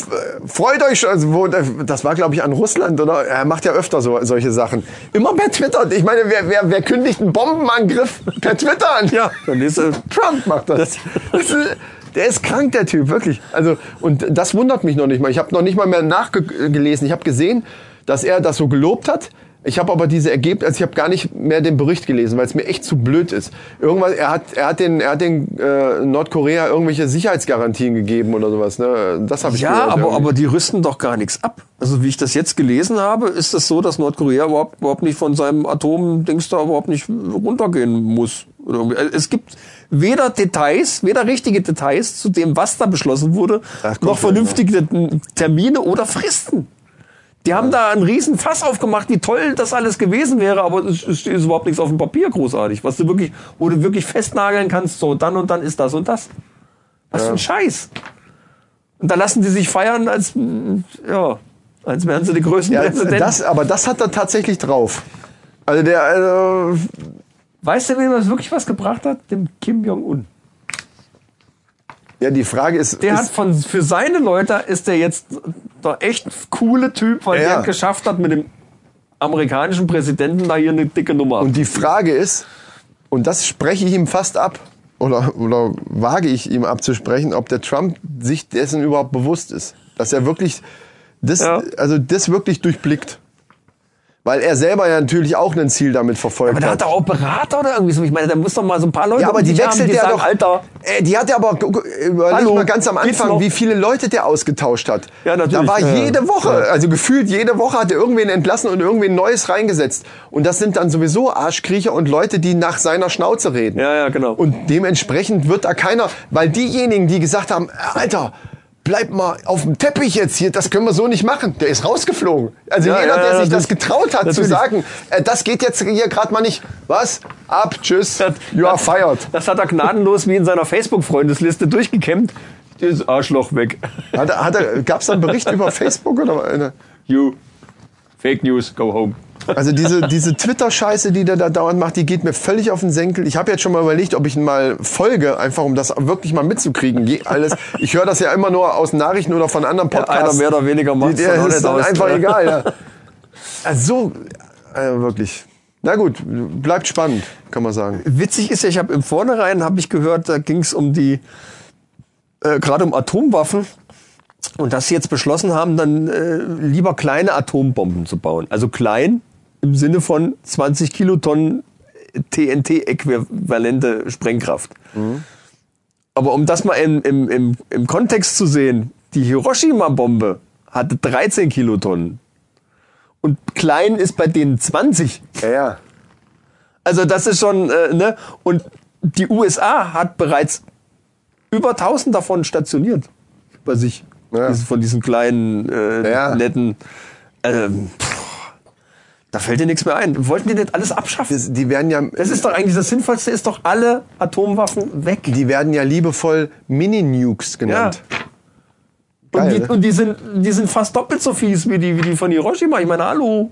freut euch, schon. also wo, das war glaube ich an Russland, oder? Er macht ja öfter so, solche Sachen. Immer per Twitter. Ich meine, wer, wer, wer kündigt einen Bombenangriff per Twitter an? Ja, dann ist er. Trump macht das. das der ist krank, der Typ, wirklich. Also, und das wundert mich noch nicht mal. Ich habe noch nicht mal mehr nachgelesen. Ich habe gesehen, dass er das so gelobt hat. Ich habe aber diese Ergebnisse, also ich habe gar nicht mehr den Bericht gelesen, weil es mir echt zu blöd ist. Irgendwas, er hat, er hat den, er hat den äh, Nordkorea irgendwelche Sicherheitsgarantien gegeben oder sowas. Ne? Das habe ich Ja, gehört aber, irgendwie. aber die rüsten doch gar nichts ab. Also wie ich das jetzt gelesen habe, ist das so, dass Nordkorea überhaupt, überhaupt nicht von seinem Atomdings da überhaupt nicht runtergehen muss. Also Es gibt weder Details, weder richtige Details zu dem, was da beschlossen wurde, noch vernünftige Termine oder Fristen. Die haben da einen riesen Fass aufgemacht, wie toll das alles gewesen wäre, aber es steht überhaupt nichts auf dem Papier großartig, was du wirklich, wo du wirklich festnageln kannst, so dann und dann ist das und das. Was für ein Scheiß. Und da lassen die sich feiern, als, ja, als wären sie die größten ja, Präsidenten. das, aber das hat er tatsächlich drauf. Also der, also, weißt du, wem das wirklich was gebracht hat? Dem Kim Jong-un. Ja, die Frage ist, Der ist hat von, für seine Leute ist der jetzt der echt coole Typ, weil Ja. der geschafft hat, mit dem amerikanischen Präsidenten da hier eine dicke Nummer. Und die Frage ist, und das spreche ich ihm fast ab, oder, oder wage ich ihm abzusprechen, ob der Trump sich dessen überhaupt bewusst ist. Dass er wirklich das, Ja. also das wirklich durchblickt. Weil er selber ja natürlich auch ein Ziel damit verfolgt aber der hat doch auch Berater oder irgendwie so. Ich meine, da muss doch mal so ein paar Leute Ja, aber die sich haben, wechselt die ja sagen, doch. Alter, Äh, die hat ja aber, überleg Hallo, mal ganz am Anfang, wie viele Leute der ausgetauscht hat. Ja, natürlich. Da war Ja, jede Woche, ja. also gefühlt jede Woche hat er irgendwen entlassen und irgendwen Neues reingesetzt. Und das sind dann sowieso Arschkriecher und Leute, die nach seiner Schnauze reden. Ja, ja, genau. Und dementsprechend wird da keiner, weil diejenigen, die gesagt haben, Alter, bleib mal auf dem Teppich jetzt hier, das können wir so nicht machen, der ist rausgeflogen. Also Ja, jeder, ja, der sich das getraut hat zu sagen, äh, das geht jetzt hier gerade mal nicht, was? Ab, tschüss, you are fired. Das hat er gnadenlos wie in seiner Facebook-Freundesliste durchgekämmt. Dieses Arschloch weg. Hat er, hat er, gab's da einen Bericht über Facebook oder? eine- You. Fake News, go home. Also diese, diese Twitter-Scheiße, die der da dauernd macht, die geht mir völlig auf den Senkel. Ich habe jetzt schon mal überlegt, ob ich ihn mal folge, einfach um das wirklich mal mitzukriegen. Je- Alles, ich höre das ja immer nur aus Nachrichten oder von anderen Podcasts. einer mehr oder weniger macht's Die- Der ist dann aus. einfach Ja. egal. Ja. Also, äh, wirklich. Na gut, bleibt spannend, kann man sagen. Witzig ist ja, ich habe im Vornherein habe ich gehört, da ging es um die äh, gerade um Atomwaffen und dass sie jetzt beschlossen haben, dann äh, lieber kleine Atombomben zu bauen. Also klein im Sinne von 20 Kilotonnen TNT-äquivalente Sprengkraft. Aber um das mal im, im, im, im Kontext zu sehen, die Hiroshima-Bombe hatte 13 Kilotonnen. Und klein ist bei denen 20. Ja, ja. Also das ist schon, äh, ne? Und die USA hat bereits über 1000 davon stationiert bei sich. Ja. Von diesen kleinen, äh, Ja. netten. Ähm, pff, da fällt dir nichts mehr ein. Wollten die nicht alles abschaffen? Das, die werden ja, Das ist doch eigentlich das Sinnvollste, ist doch alle Atomwaffen weg. die werden ja liebevoll Mini-Nukes genannt. Und, Geil, die, ne? und die, sind, die sind fast doppelt so fies wie die, wie die von Hiroshima. Ich meine, hallo.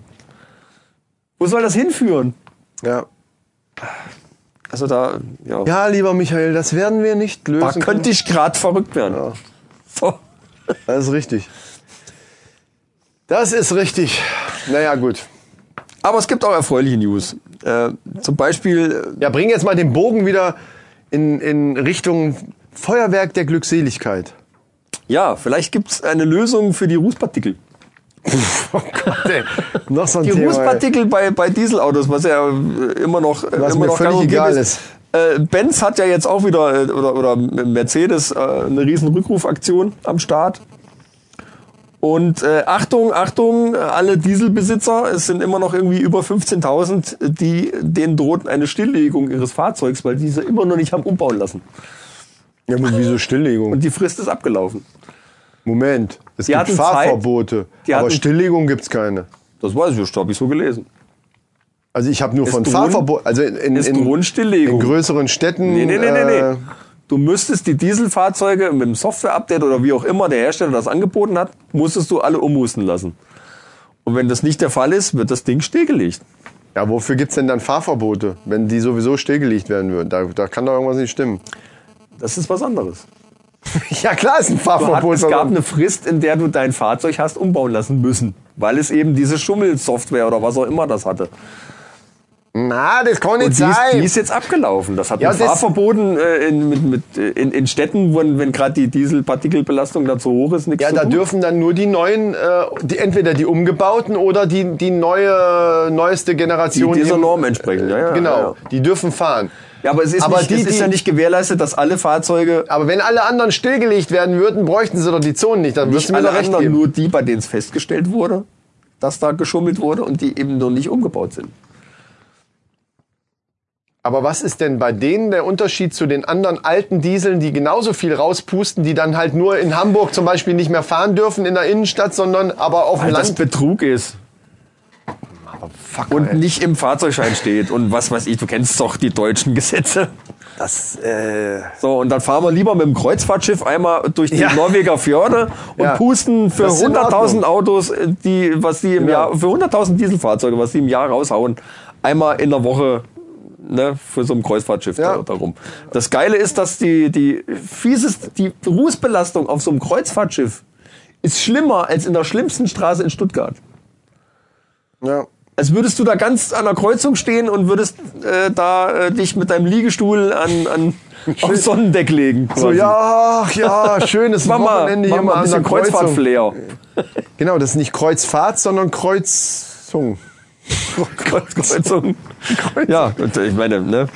Wo soll das hinführen? Ja. Also da, ja, ja, lieber Michael, das werden wir nicht da lösen. könnte ich gerade verrückt werden. So. Das ist richtig. Das ist richtig. Naja, gut. Aber es gibt auch erfreuliche News. Äh, zum Beispiel, Ja, bring jetzt mal den Bogen wieder in, in Richtung Feuerwerk der Glückseligkeit. äh, ja, vielleicht gibt es eine Lösung für die Rußpartikel. Oh Gott, ey. Noch so ein Die Thema. ey. Rußpartikel bei, bei Dieselautos, was ja äh, immer noch, äh, Was immer noch völlig gang und gäbe egal Äh, Benz hat ja jetzt auch wieder, äh, oder, oder Mercedes, äh, eine riesen Rückrufaktion am Start. Und äh, Achtung, Achtung, alle Dieselbesitzer, es sind immer noch irgendwie über 15.000, die denen droht eine Stilllegung ihres Fahrzeugs, weil diese immer noch nicht haben umbauen lassen. Ja, aber wieso Stilllegung? Und die Frist ist abgelaufen. Moment. Es Die gibt Fahrverbote. Die aber hatten- Stilllegung gibt's keine. Das weiß ich, das habe ich so gelesen. Also ich habe nur Es von drohen- Fahrverbot, also in, in, in, in größeren Städten. Nee, nee, nee, nee, äh, nee. Du müsstest die Dieselfahrzeuge mit dem Software-Update oder wie auch immer der Hersteller das angeboten hat, musstest du alle umhusten lassen. Und wenn das nicht der Fall ist, wird das Ding stillgelegt. Ja, wofür gibt's denn dann Fahrverbote, wenn die sowieso stillgelegt werden würden? Da, da kann doch irgendwas nicht stimmen. Das ist was anderes. Ja, klar ist ein Fahrverbot. es gab eine Frist, in der du dein Fahrzeug hast umbauen lassen müssen, weil es eben diese Schummelsoftware oder was auch immer das hatte. Na, das kann Und nicht die ist, sein. die ist jetzt abgelaufen. Das hat Ja, mit das- Fahrverboten äh, in, mit, mit, äh, in, in Städten, wo, wenn gerade die Dieselpartikelbelastung da zu hoch ist, nichts ja, da tun. dürfen dann nur die neuen, äh, die, entweder die umgebauten oder die, die neue, neueste Generation. Die dieser Norm entsprechen, ja, ja, Genau, ja, die dürfen fahren. Ja, aber es ist, Aber nicht, die, es ist die- ja nicht gewährleistet, dass alle Fahrzeuge, Aber wenn alle anderen stillgelegt werden würden, bräuchten sie doch die Zonen nicht. Dann nicht wirst du mir alle recht anderen, geben. nur die, bei denen es festgestellt wurde, dass da geschummelt wurde und die eben noch nicht umgebaut sind. Aber was ist denn bei denen der Unterschied zu den anderen alten Dieseln, die genauso viel rauspusten, die dann halt nur in Hamburg zum Beispiel nicht mehr fahren dürfen in der Innenstadt, sondern aber auf dem Weil das Land? Betrug ist Fuck, und ey. nicht im Fahrzeugschein steht und was weiß ich, du kennst doch die deutschen Gesetze. das, äh, So, und dann fahren wir lieber mit dem Kreuzfahrtschiff einmal durch die Ja. Norweger Fjorde und Ja. pusten für Das ist in 100.000 Ordnung. Autos, äh, die, was die im Genau. Jahr, für 100.000 Dieselfahrzeuge, was die im Jahr raushauen, einmal in der Woche, ne, für so ein Kreuzfahrtschiff Ja. da, darum. Das Geile ist, dass die, die fieseste, die Rußbelastung auf so einem Kreuzfahrtschiff ist schlimmer als in der schlimmsten Straße in Stuttgart. ja. Als würdest du da ganz an der Kreuzung stehen und würdest äh, da äh, dich mit deinem Liegestuhl an, an aufs Sonnendeck legen. So, ja, ja, schönes Mach mal, Wochenende hier mal an der. Kreuzfahrtflair. Genau, das ist nicht Kreuzfahrt, sondern Kreuzung. Kreuz, Kreuzung. Ja, und ich meine, ne?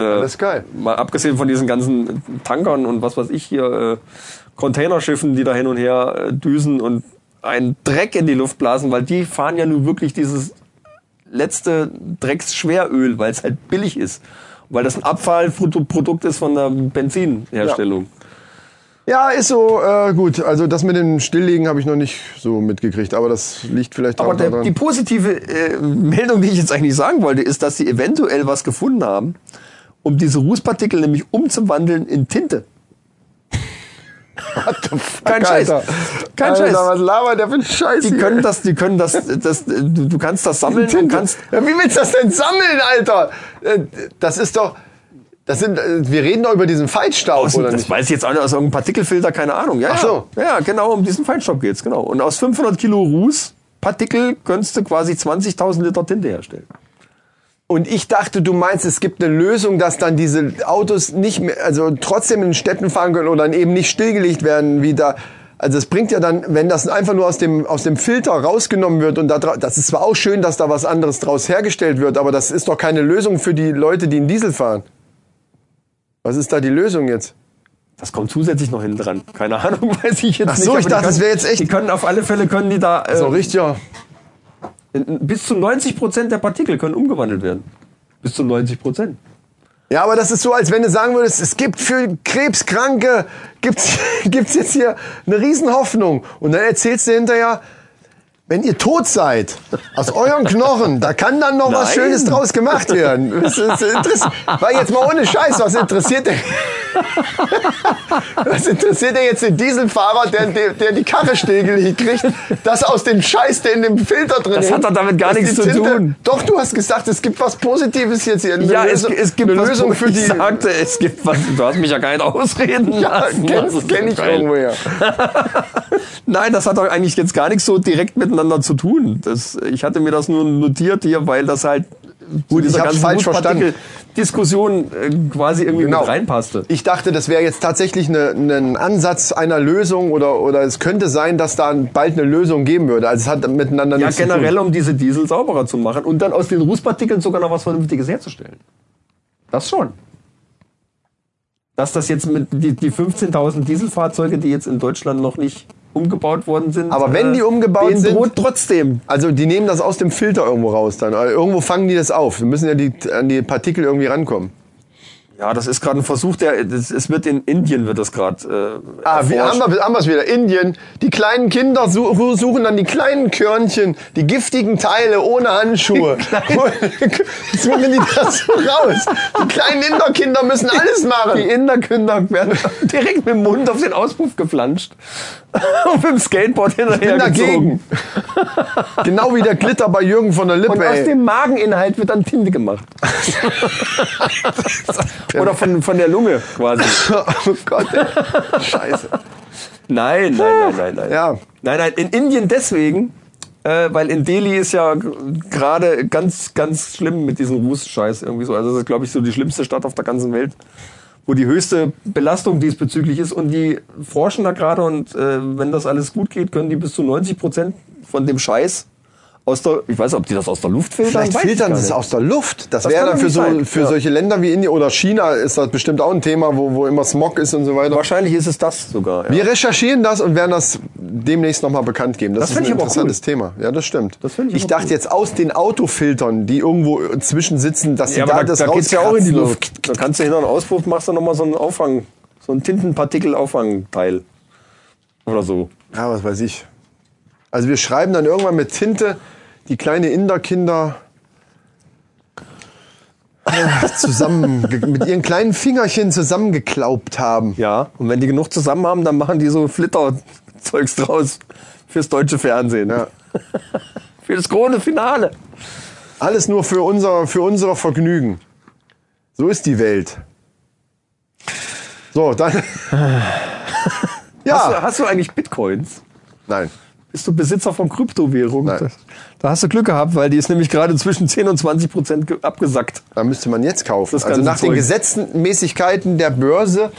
Äh, ist geil. mal abgesehen von diesen ganzen Tankern und was weiß ich hier, äh, Containerschiffen, die da hin und her äh, düsen und einen Dreck in die Luft blasen, weil die fahren ja nun wirklich dieses letzte Drecksschweröl, weil es halt billig ist. Weil das ein Abfallprodukt ist von der Benzinherstellung. Ja, ist so, äh, gut. Also das mit dem Stilllegen habe ich noch nicht so mitgekriegt, aber das liegt vielleicht Aber auch der, daran. die positive äh, Meldung, die ich jetzt eigentlich sagen wollte, ist, dass sie eventuell was gefunden haben, um diese Rußpartikel nämlich umzuwandeln in Tinte. Kein Scheiß. Alter. Kein Alter, Scheiß. was labert der für ein Scheiß Die hier? können das, die können das, das du, du kannst das sammeln und kannst. Ja, wie willst du das denn sammeln, Alter? Äh, Das ist doch... Das sind, äh, wir reden doch über diesen Feinstaub, Aus, oder das nicht? weiß ich jetzt auch nicht, aus irgendeinem Partikelfilter, keine Ahnung. Ja, Ach so. ja. ja, genau, um diesen Feinstaub geht's, genau. Und aus 500 Kilo Rußpartikel könntest du quasi 20.000 Liter Tinte herstellen. Und ich dachte, du meinst, es gibt eine Lösung, dass dann diese Autos nicht mehr, also trotzdem in Städten fahren können oder dann eben nicht stillgelegt werden, wie da. Also es bringt ja dann, wenn das einfach nur aus dem, aus dem Filter rausgenommen wird und da, das ist zwar auch schön, dass da was anderes draus hergestellt wird, aber das ist doch keine Lösung für die Leute, die einen Diesel fahren. Was ist da die Lösung jetzt? Das kommt zusätzlich noch hinten dran. Keine Ahnung, weiß ich jetzt Ach nicht. so, aber ich die dachte, das wäre jetzt echt- Die können auf alle Fälle können die da äh, So richtig, ja. bis zu 90 Prozent der Partikel können umgewandelt werden. Bis zu 90 Prozent. Ja, aber das ist so, als wenn du sagen würdest, es gibt für Krebskranke, gibt's, gibt's jetzt hier eine Riesenhoffnung. Und dann erzählst du hinterher, wenn ihr tot seid, aus euren Knochen, da kann dann noch was Nein. Schönes draus gemacht werden. Das ist interess- Weil jetzt mal ohne Scheiß, was interessiert denn? Was interessiert denn jetzt den Dieselfahrer, der, der, der die Karre stillgelegt kriegt, das aus dem Scheiß, der in dem Filter drin Das ist? hat doch damit gar nichts zu tun. Doch, du hast gesagt, es gibt was Positives jetzt hier. Eine Ja, es, Lösung, es gibt eine was, Lösung für die. Ich sagte, es gibt was. Du hast mich ja gar nicht ausreden ja, lassen. kenn, Das ist kenn ich irgendwoher. Nein, das hat doch eigentlich jetzt gar nichts so direkt miteinander zu tun. Das, ich hatte mir das nur notiert hier, weil das halt Gut, ich hab's falsch verstanden. Diskussion äh, quasi irgendwie Genau. mit reinpasste. Ich dachte, das wäre jetzt tatsächlich ein Ansatz einer Lösung oder, oder es könnte sein, dass da bald eine Lösung geben würde. Also es hat miteinander Ja, nichts zu generell, tun. um diese Diesel sauberer zu machen und dann aus den Rußpartikeln sogar noch was Vernünftiges herzustellen. Das schon. Dass das jetzt mit die, die 15.000 Dieselfahrzeuge, die jetzt in Deutschland noch nicht umgebaut worden sind. Aber wenn die umgebaut sind- droht trotzdem. Also die nehmen das aus dem Filter irgendwo raus dann. Also irgendwo fangen die das auf. Wir müssen ja die, an die Partikel irgendwie rankommen. Ja, das ist gerade ein Versuch, der das, es wird in Indien wird das gerade. Äh, Ah, wir haben wir haben wir's wieder. Indien. Die kleinen Kinder su suchen dann die kleinen Körnchen, die giftigen Teile ohne Handschuhe. suchen die das so raus. Die kleinen Inderkinder müssen alles machen. Die Inderkinder werden direkt mit dem Mund auf den Auspuff geflanscht und mit dem Skateboard hinterher bin dagegen. gezogen. Genau wie der Glitter bei Jürgen von der Lippe. Und aus dem Mageninhalt wird dann Tinte gemacht. Oder von, von der Lunge quasi. oh Gott. ey. Scheiße. Nein, nein, nein, nein, nein. Ja. Nein, nein, in Indien deswegen, äh, weil in Delhi ist ja gerade ganz, ganz schlimm mit diesem Rußscheiß irgendwie so. Also das ist, glaube ich, so die schlimmste Stadt auf der ganzen Welt, wo die höchste Belastung diesbezüglich ist. Und die forschen da gerade und äh, wenn das alles gut geht, können die bis zu 90 Prozent von dem Scheiß aus der, ich weiß nicht, ob die das aus der Luft filtern. Vielleicht filtern sie es aus der Luft. Das, Das wäre dann für, so, sein, für ja. solche Länder wie Indien oder China ist das bestimmt auch ein Thema, wo, wo immer Smog ist und so weiter. Wahrscheinlich ist es das sogar. Ja. Wir recherchieren das und werden das demnächst nochmal bekannt geben. Das, Das ist ein interessantes Thema. Ja, das stimmt. Das ich ich dachte cool. jetzt aus den Autofiltern, die irgendwo zwischen sitzen, dass sie Ja, da, aber da, das da geht's ja auch in die. Luft. Da kannst du hinter einen Auspuff, machst du nochmal so einen Auffang, so einen Tintenpartikel-Auffangteil. Oder so. Ja, was weiß ich. Also wir schreiben dann irgendwann mit Tinte die kleine Inderkinder äh, zusammen mit ihren kleinen Fingerchen zusammengeklaubt haben. Ja, und wenn die genug zusammen haben, dann machen die so Flitter-Zeugs draus fürs deutsche Fernsehen. Ja. Für das große Finale. Alles nur für unser, für unser Vergnügen. So ist die Welt. So, dann. ja. Hast, du, hast du eigentlich Bitcoins? Nein. Bist du Besitzer von Kryptowährungen? Nein. Da hast du Glück gehabt, weil die ist nämlich gerade zwischen 10 und 20 Prozent ge- abgesackt. Da müsste man jetzt kaufen. Also nach den Zeug. Gesetzmäßigkeiten der Börse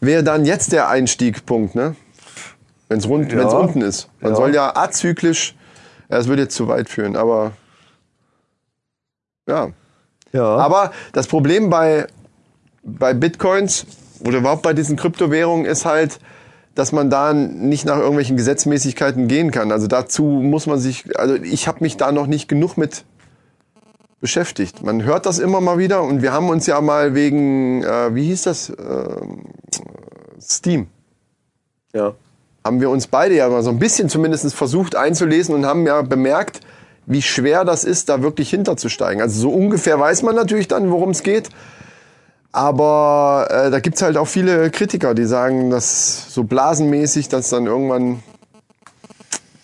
wäre dann jetzt der Einstiegpunkt, ne? Wenn es rund, Ja. wenn's unten ist. Man Ja. soll ja azyklisch, das würde jetzt zu weit führen, aber ja. Ja. Aber das Problem bei, bei Bitcoins oder überhaupt bei diesen Kryptowährungen ist halt, dass man da nicht nach irgendwelchen Gesetzmäßigkeiten gehen kann. Also dazu muss man sich, also ich habe mich da noch nicht genug mit beschäftigt. Man hört das immer mal wieder und wir haben uns ja mal wegen, äh, wie hieß das, ähm, Steam, ja. haben wir uns beide ja mal so ein bisschen zumindest versucht einzulesen und haben ja bemerkt, wie schwer das ist, da wirklich hinterzusteigen. Also so ungefähr weiß man natürlich dann, worum es geht. Aber äh, da gibt's halt auch viele Kritiker, die sagen, dass so blasenmäßig, dass dann irgendwann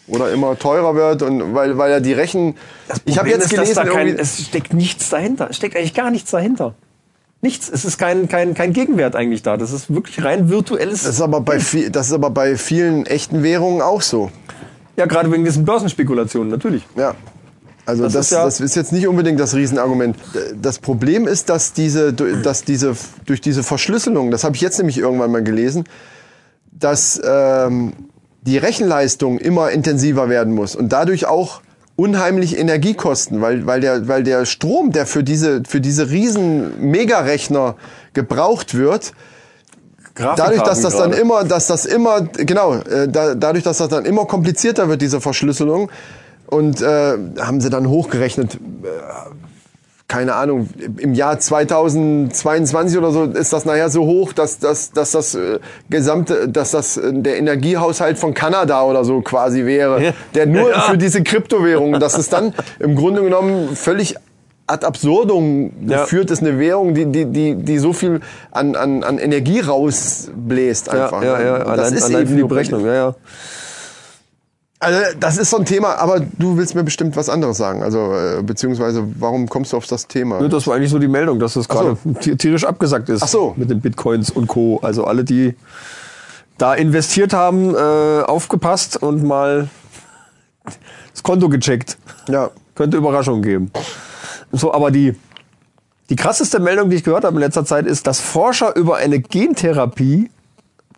oder immer teurer wird und weil, weil ja die Rechen. ich habe jetzt ist, gelesen, da kein, es steckt nichts dahinter. Es steckt eigentlich gar nichts dahinter. Nichts. Es ist kein, kein, kein Gegenwert eigentlich da. Das ist wirklich rein virtuelles. das ist aber bei viel, das ist aber bei vielen echten Währungen auch so. ja, gerade wegen diesen Börsenspekulationen, natürlich. Ja. Also Das das, ist ja- das ist jetzt nicht unbedingt das Riesenargument. Das Problem ist, dass diese, dass diese durch diese Verschlüsselung, das habe ich jetzt nämlich irgendwann mal gelesen, dass ähm, die Rechenleistung immer intensiver werden muss und dadurch auch unheimlich Energiekosten, weil, weil, der, weil der Strom, der für diese, für diese riesen Megarechner gebraucht wird, dadurch, dass das dann immer, dass das immer, genau, äh, da, dadurch, dass das dann immer komplizierter wird, diese Verschlüsselung, und äh, haben sie dann hochgerechnet, äh, keine Ahnung, im Jahr 2022 oder so ist das nachher so hoch, dass, dass, dass das äh, gesamte, dass das äh, der Energiehaushalt von Kanada oder so quasi wäre, Ja. der nur Ja. für diese Kryptowährungen, dass es dann im Grunde genommen völlig ad absurdum Ja. geführt ist, eine Währung, die, die, die, die so viel an, an, an Energie rausbläst einfach. Ja, ja, ja. Und das Allein, ist allein eben die Berechnung, ja, ja. Also das ist so ein Thema, aber du willst mir bestimmt was anderes sagen. Also äh, beziehungsweise warum kommst du auf das Thema? Ja, Das war eigentlich so die Meldung, dass das so. gerade ti- tierisch abgesagt ist. Ach so. Mit den Bitcoins und Co. Also alle, die da investiert haben, äh, aufgepasst und mal das Konto gecheckt. Ja. Könnte Überraschungen geben. So, aber die, die krasseste Meldung, die ich gehört habe in letzter Zeit, ist, dass Forscher über eine Gentherapie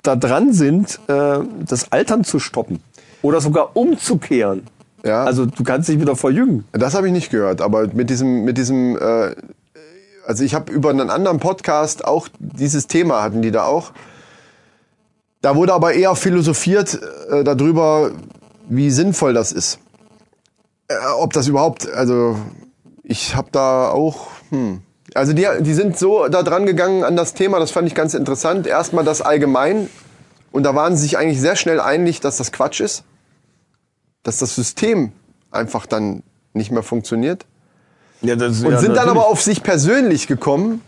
da dran sind, äh, das Altern zu stoppen. Oder sogar umzukehren. Ja. Also du kannst dich wieder verjüngen. Das habe ich nicht gehört, aber mit diesem, mit diesem, äh, also ich habe über einen anderen Podcast auch dieses Thema hatten die da auch. Da wurde aber eher philosophiert äh, darüber, wie sinnvoll das ist. Äh, ob das überhaupt, also ich habe da auch, hm. Also die, die sind so da dran gegangen an das Thema, das fand ich ganz interessant. Erstmal das allgemein und da waren sie sich eigentlich sehr schnell einig, dass das Quatsch ist, dass das System einfach dann nicht mehr funktioniert. Ja, das, Und sind dann aber auf sich persönlich gekommen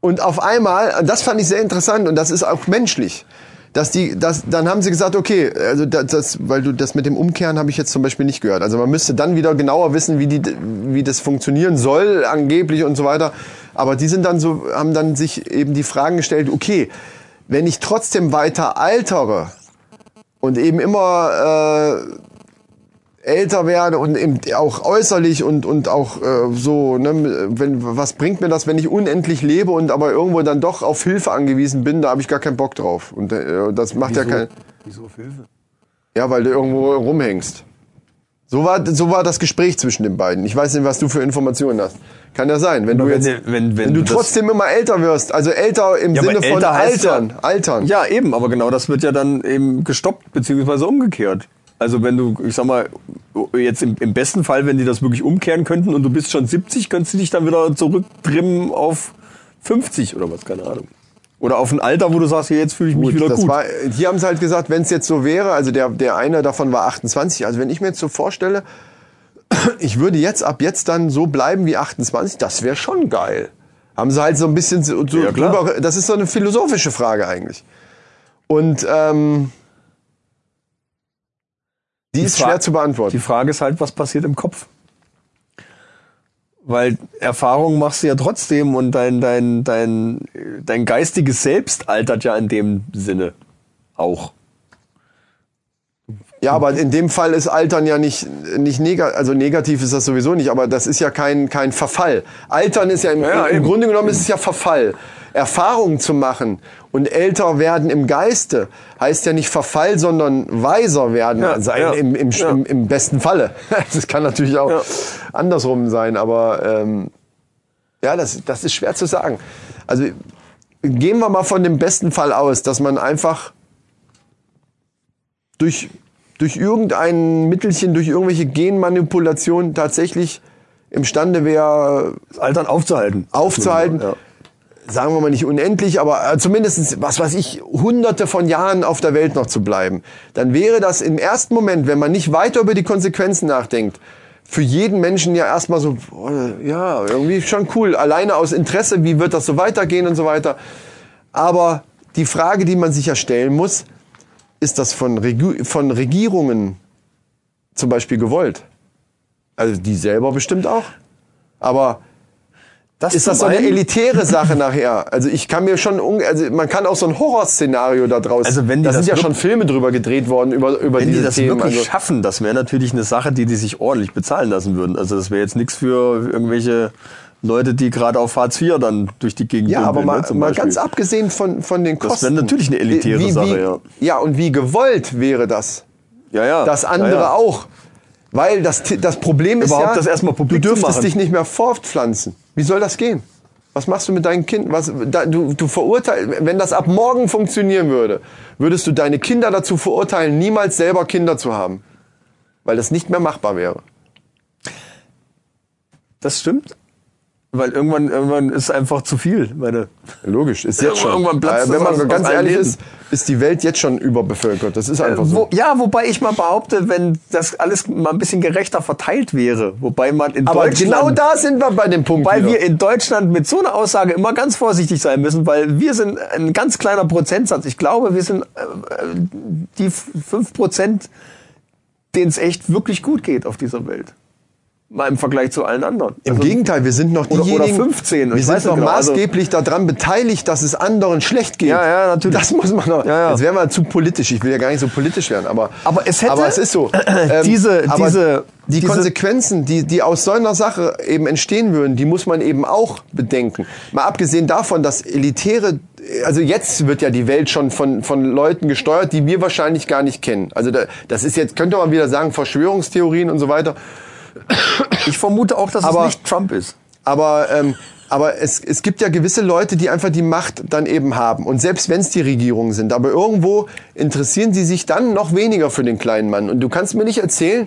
und auf einmal, das fand ich sehr interessant und das ist auch menschlich, dass die, das, dann haben sie gesagt, okay, also das, das weil du das mit dem Umkehren habe ich jetzt zum Beispiel nicht gehört. Also man müsste dann wieder genauer wissen, wie die, wie das funktionieren soll, angeblich und so weiter. Aber die sind dann so, haben dann sich eben die Fragen gestellt, okay, wenn ich trotzdem weiter altere und eben immer äh, älter werde und eben auch äußerlich und und auch äh, so ne, wenn was bringt mir das wenn ich unendlich lebe und aber irgendwo dann doch auf Hilfe angewiesen bin da habe ich gar keinen Bock drauf. Und äh, das macht ja kein Wieso auf Hilfe? ja weil du irgendwo rumhängst so war so war das Gespräch zwischen den beiden ich weiß nicht was du für Informationen hast kann ja sein wenn du wenn jetzt du- wenn- wenn du trotzdem immer älter wirst also älter im Ja, aber Sinne von älter ja- altern altern Ja, eben, aber genau das wird ja dann eben gestoppt, beziehungsweise umgekehrt. Also wenn du, ich sag mal, jetzt im, im besten Fall, wenn die das wirklich umkehren könnten und du bist schon 70, könntest du dich dann wieder zurücktrimmen auf 50 oder was, keine Ahnung. Oder auf ein Alter, wo du sagst, hier, jetzt fühle ich mich Gut, wieder gut. War, hier haben sie halt gesagt, wenn es jetzt so wäre, also der, der eine davon war 28, also wenn ich mir jetzt so vorstelle, ich würde jetzt ab jetzt dann so bleiben wie 28, das wäre schon geil. Haben sie halt so ein bisschen so, so Ja, drüber, das ist so eine philosophische Frage eigentlich. Und ähm, die, ist Fra- schwer zu beantworten. Die Frage ist halt, was passiert im Kopf? Weil Erfahrungen machst du ja trotzdem und dein, dein, dein, dein geistiges Selbst altert ja in dem Sinne auch. Ja, aber in dem Fall ist Altern ja nicht, nicht negativ, also negativ ist das sowieso nicht, aber das ist ja kein, kein Verfall. Altern ist ja im, Ja, im. Grunde genommen ist es ja Verfall. Erfahrungen zu machen und älter werden im Geiste heißt ja nicht Verfall, sondern weiser werden Ja, sein, ja, im, im, ja. im, im besten Falle. Das kann natürlich auch andersrum sein, aber ähm, ja, das, das ist schwer zu sagen. Also gehen wir mal von dem besten Fall aus, dass man einfach durch, durch irgendein Mittelchen, durch irgendwelche Genmanipulationen tatsächlich imstande wäre, Das Altern aufzuhalten. aufzuhalten. Ja. Sagen wir mal nicht unendlich, aber äh, zumindest, was weiß ich, hunderte von Jahren auf der Welt noch zu bleiben. Dann wäre das im ersten Moment, wenn man nicht weiter über die Konsequenzen nachdenkt, für jeden Menschen ja erstmal so, oh, ja, irgendwie schon cool. Alleine aus Interesse, wie wird das so weitergehen und so weiter. Aber die Frage, die man sich ja stellen muss, ist das von, Regu von Regierungen zum Beispiel gewollt? Also die selber bestimmt auch. Aber Das ist das so eine elitäre Sache nachher? Also ich kann mir schon, also man kann auch so ein Horrorszenario da draus. Also wenn die da das sind ja schon Filme drüber gedreht worden über über Wenn diese die das Themen. wirklich Also, schaffen, das wäre natürlich eine Sache, die die sich ordentlich bezahlen lassen würden. Also das wäre jetzt nichts für irgendwelche Leute, die gerade auf Hartz IV dann durch die Gegend ja, aber mal, ne, mal ganz abgesehen von von den Das Kosten. wäre natürlich eine elitäre wie, wie, Sache, ja. Ja, und wie gewollt wäre das? Ja, ja. Das andere ja, ja. auch. Weil das, das Problem ist Überhaupt ja, das erstmal publik du dürftest machen. dich nicht mehr fortpflanzen. Wie soll das gehen? Was machst du mit deinen Kindern? Was, da, du, du verurteilst, wenn das ab morgen funktionieren würde, würdest du deine Kinder dazu verurteilen, niemals selber Kinder zu haben. Weil das nicht mehr machbar wäre. Das stimmt. Weil irgendwann, irgendwann ist einfach zu viel. Meine, Logisch, ist jetzt schon. Irgendwann platzt Äh, Wenn man aus- ganz aus ehrlich ist, ist die Welt jetzt schon überbevölkert. Das ist einfach so. wo, ja, wobei ich mal behaupte, wenn das alles mal ein bisschen gerechter verteilt wäre, wobei man in Aber Deutschland, genau da sind wir bei dem Punkt. weil wieder. wir in Deutschland mit so einer Aussage immer ganz vorsichtig sein müssen, weil wir sind ein ganz kleiner Prozentsatz. Ich glaube, wir sind äh, äh, die fünf Prozent, denen es echt wirklich gut geht auf dieser Welt. Mal im Vergleich zu allen anderen. Im Also, Gegenteil, wir sind noch Oder- oder diejenigen, 15, wir sind noch genau, also- maßgeblich daran beteiligt, dass es anderen schlecht geht. Ja, ja, natürlich. Das muss man noch. Ja, ja. Jetzt wären wir zu politisch. Ich will ja gar nicht so politisch werden, aber Aber es hätte- aber es ist so. Ähm, Diese- diese- die diese- Konsequenzen, die die aus so einer Sache eben entstehen würden, die muss man eben auch bedenken. Mal abgesehen davon, dass elitäre also jetzt wird ja die Welt schon von, von Leuten gesteuert, die wir wahrscheinlich gar nicht kennen. Also da, das ist jetzt, könnte man wieder sagen, Verschwörungstheorien und so weiter. Ich vermute auch, dass Aber- es nicht Trump ist. Aber, ähm, aber es, es gibt ja gewisse Leute, die einfach die Macht dann eben haben. Und selbst wenn es die Regierungen sind, aber irgendwo interessieren sie sich dann noch weniger für den kleinen Mann. Und du kannst mir nicht erzählen,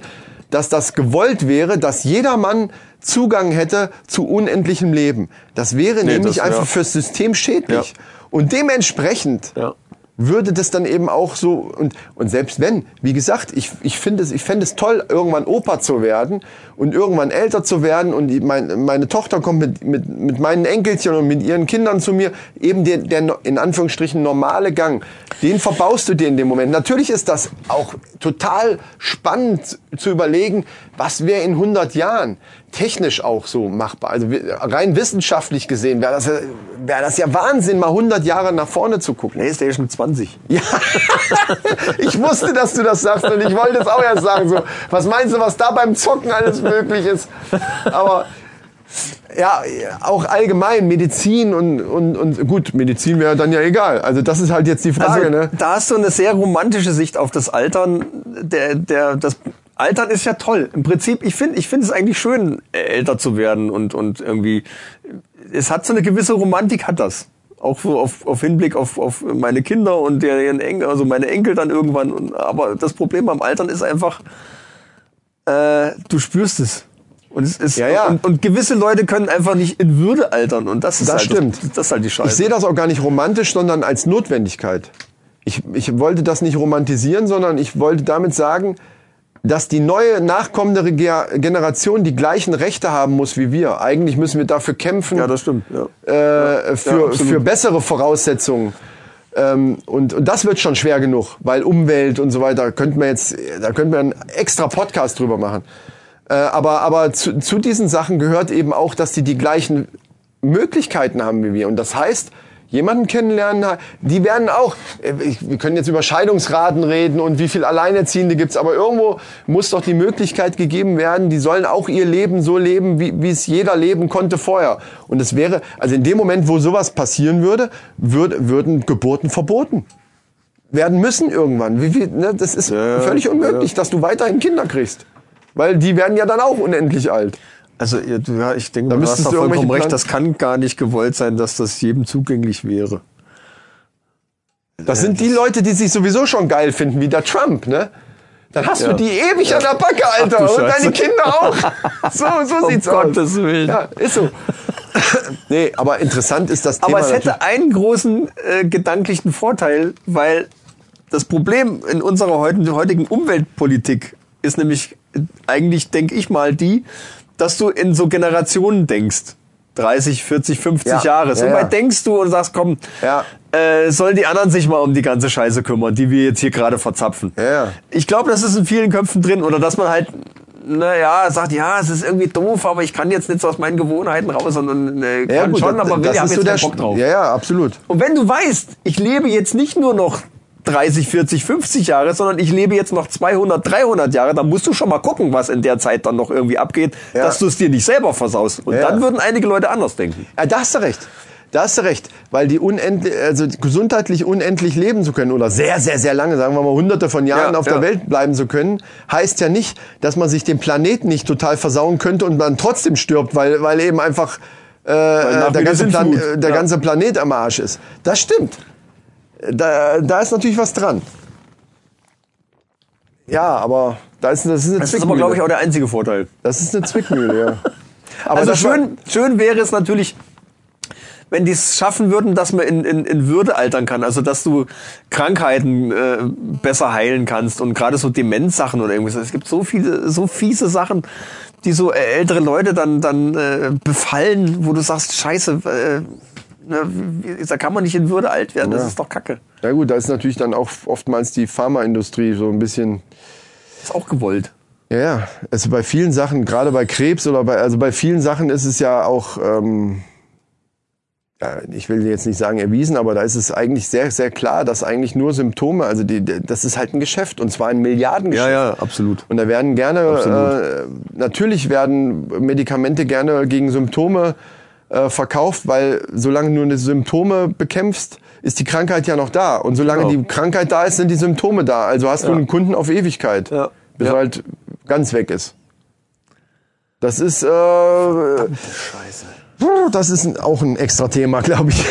dass das gewollt wäre, dass jeder Mann Zugang hätte zu unendlichem Leben. Das wäre Nee, nämlich das- einfach ja. fürs System schädlich. Und dementsprechend Ja. Würde das dann eben auch so und und selbst wenn, wie gesagt, ich ich finde es ich fände es toll irgendwann Opa zu werden und irgendwann älter zu werden und die, mein, meine Tochter kommt mit mit mit meinen Enkelchen und mit ihren Kindern zu mir, eben der der in Anführungsstrichen normale Gang, den verbaust du dir in dem Moment. Natürlich ist das auch total spannend zu überlegen, was wäre in 100 Jahren technisch auch so machbar. Also rein wissenschaftlich gesehen wäre das, ja- wäre das ja Wahnsinn, mal 100 Jahre nach vorne zu gucken. PlayStation 20. Ja, ich wusste, dass du das sagst und ich wollte es auch erst sagen. So, was meinst du, was da beim Zocken alles möglich ist? Aber ja, auch allgemein Medizin und, und, und gut, Medizin wäre dann ja egal. Also das ist halt jetzt die Frage, Also, ne? Da hast du eine sehr romantische Sicht auf das Altern. Der, der, das Altern ist ja toll. Im Prinzip, ich finde, ich finde es eigentlich schön, älter zu werden und, und irgendwie, es hat so eine gewisse Romantik, hat das. Auch so auf, auf Hinblick auf, auf meine Kinder und deren Enkel, also meine Enkel dann irgendwann. Und, aber das Problem beim Altern ist einfach, äh, du spürst es. Und, es ist, Ja, ja. Und, und gewisse Leute können einfach nicht in Würde altern. Und das ist Das halt stimmt. Das, das ist halt die Scheiße. Ich sehe das auch gar nicht romantisch, sondern als Notwendigkeit. Ich, ich wollte das nicht romantisieren, sondern ich wollte damit sagen, dass die neue nachkommende Generation die gleichen Rechte haben muss wie wir. Eigentlich müssen wir dafür kämpfen. Ja, das stimmt. Ja. äh, Ja, für, absolut. für bessere Voraussetzungen. Ähm, und, und das wird schon schwer genug, weil Umwelt und so weiter könnten wir jetzt, da könnten wir einen extra Podcast drüber machen. Äh, aber aber zu, zu diesen Sachen gehört eben auch, dass die die gleichen Möglichkeiten haben wie wir. Und das heißt, jemanden kennenlernen, die werden auch, äh, wir können jetzt über Scheidungsraten reden und wie viel Alleinerziehende gibt's, aber irgendwo muss doch die Möglichkeit gegeben werden, die sollen auch ihr Leben so leben, wie, wie es jeder leben konnte vorher. Und es wäre, also in dem Moment, wo sowas passieren würde, würd, würden Geburten verboten werden müssen irgendwann. Wie, wie, ne, das ist Ja, völlig unmöglich, dass du weiterhin Kinder kriegst. Weil die werden ja dann auch unendlich alt. Also ja, ja, ich denke, Da du hast du vollkommen recht. Das kann gar nicht gewollt sein, dass das jedem zugänglich wäre. Das sind die Leute, die sich sowieso schon geil finden, wie der Trump, ne? Dann hast Ja. du die ewig an der Backe, Alter. Ach und deine Kinder auch. So, so Um sieht's aus. Gottes Willen. Ja, ist so. nee, aber interessant ist das Thema. Aber es hätte einen großen äh, gedanklichen Vorteil, weil das Problem in unserer heutigen, heutigen Umweltpolitik ist nämlich äh, eigentlich, denke ich mal, die, dass du in so Generationen denkst. 30, 40, 50 Ja. Jahre. So Ja, ja. weit denkst du und sagst, komm, Ja. äh, sollen die anderen sich mal um die ganze Scheiße kümmern, die wir jetzt hier gerade verzapfen. Ja, ja. Ich glaube, das ist in vielen Köpfen drin. Oder dass man halt, naja, sagt, ja, es ist irgendwie doof, aber ich kann jetzt nicht so aus meinen Gewohnheiten raus und äh, kann gut, schon, aber will, haben ist jetzt so keinen der Bock drauf. Ja, ja, absolut. Und wenn du weißt, ich lebe jetzt nicht nur noch 30, 40, 50 Jahre, sondern ich lebe jetzt noch 200, 300 Jahre, dann musst du schon mal gucken, was in der Zeit dann noch irgendwie abgeht, Ja. dass du es dir nicht selber versaust. Und Ja. dann würden einige Leute anders denken. Ja, da hast du recht. Da hast du recht, weil die unendlich, also gesundheitlich unendlich leben zu können oder sehr, sehr, sehr lange, sagen wir mal hunderte von Jahren Ja, auf der Welt bleiben zu können, heißt ja nicht, dass man sich den Planeten nicht total versauen könnte und man trotzdem stirbt, weil, weil eben einfach äh, der, ganze Plan, der ganze Planet am Arsch ist. Das stimmt. Da, da ist natürlich was dran. Ja, aber da ist, das ist eine Das ist aber, Zwickmühle. glaube ich, auch der einzige Vorteil. Das ist eine Zwickmühle, ja. Aber also das schön, schön wäre es natürlich, wenn die es schaffen würden, dass man in, in, in Würde altern kann. Also dass du Krankheiten äh, besser heilen kannst und gerade so Demenzsachen oder irgendwas. Es gibt so viele, so fiese Sachen, die so ältere Leute dann, dann äh, befallen, wo du sagst, scheiße, äh, da kann man nicht in Würde alt werden. Das Ja. ist doch Kacke. Ja gut, da ist natürlich dann auch oftmals die Pharmaindustrie so ein bisschen ist auch gewollt. Ja, ja. Also bei vielen Sachen, gerade bei Krebs oder bei, also bei vielen Sachen ist es ja auch, ähm, ja, ich will jetzt nicht sagen erwiesen, aber da ist es eigentlich sehr, sehr klar, dass eigentlich nur Symptome, also die, das ist halt ein Geschäft und zwar ein Milliardengeschäft. Ja, ja, absolut. Und da werden gerne, äh, natürlich werden Medikamente gerne gegen Symptome äh, verkauft, weil solange du eine Symptome bekämpfst, ist die Krankheit ja noch da. Und solange Genau. die Krankheit da ist, sind die Symptome da. Also hast du Ja. einen Kunden auf Ewigkeit, Ja. bis Ja. er halt ganz weg ist. Das ist, äh, Scheiße. das ist auch ein extra Thema, glaube ich.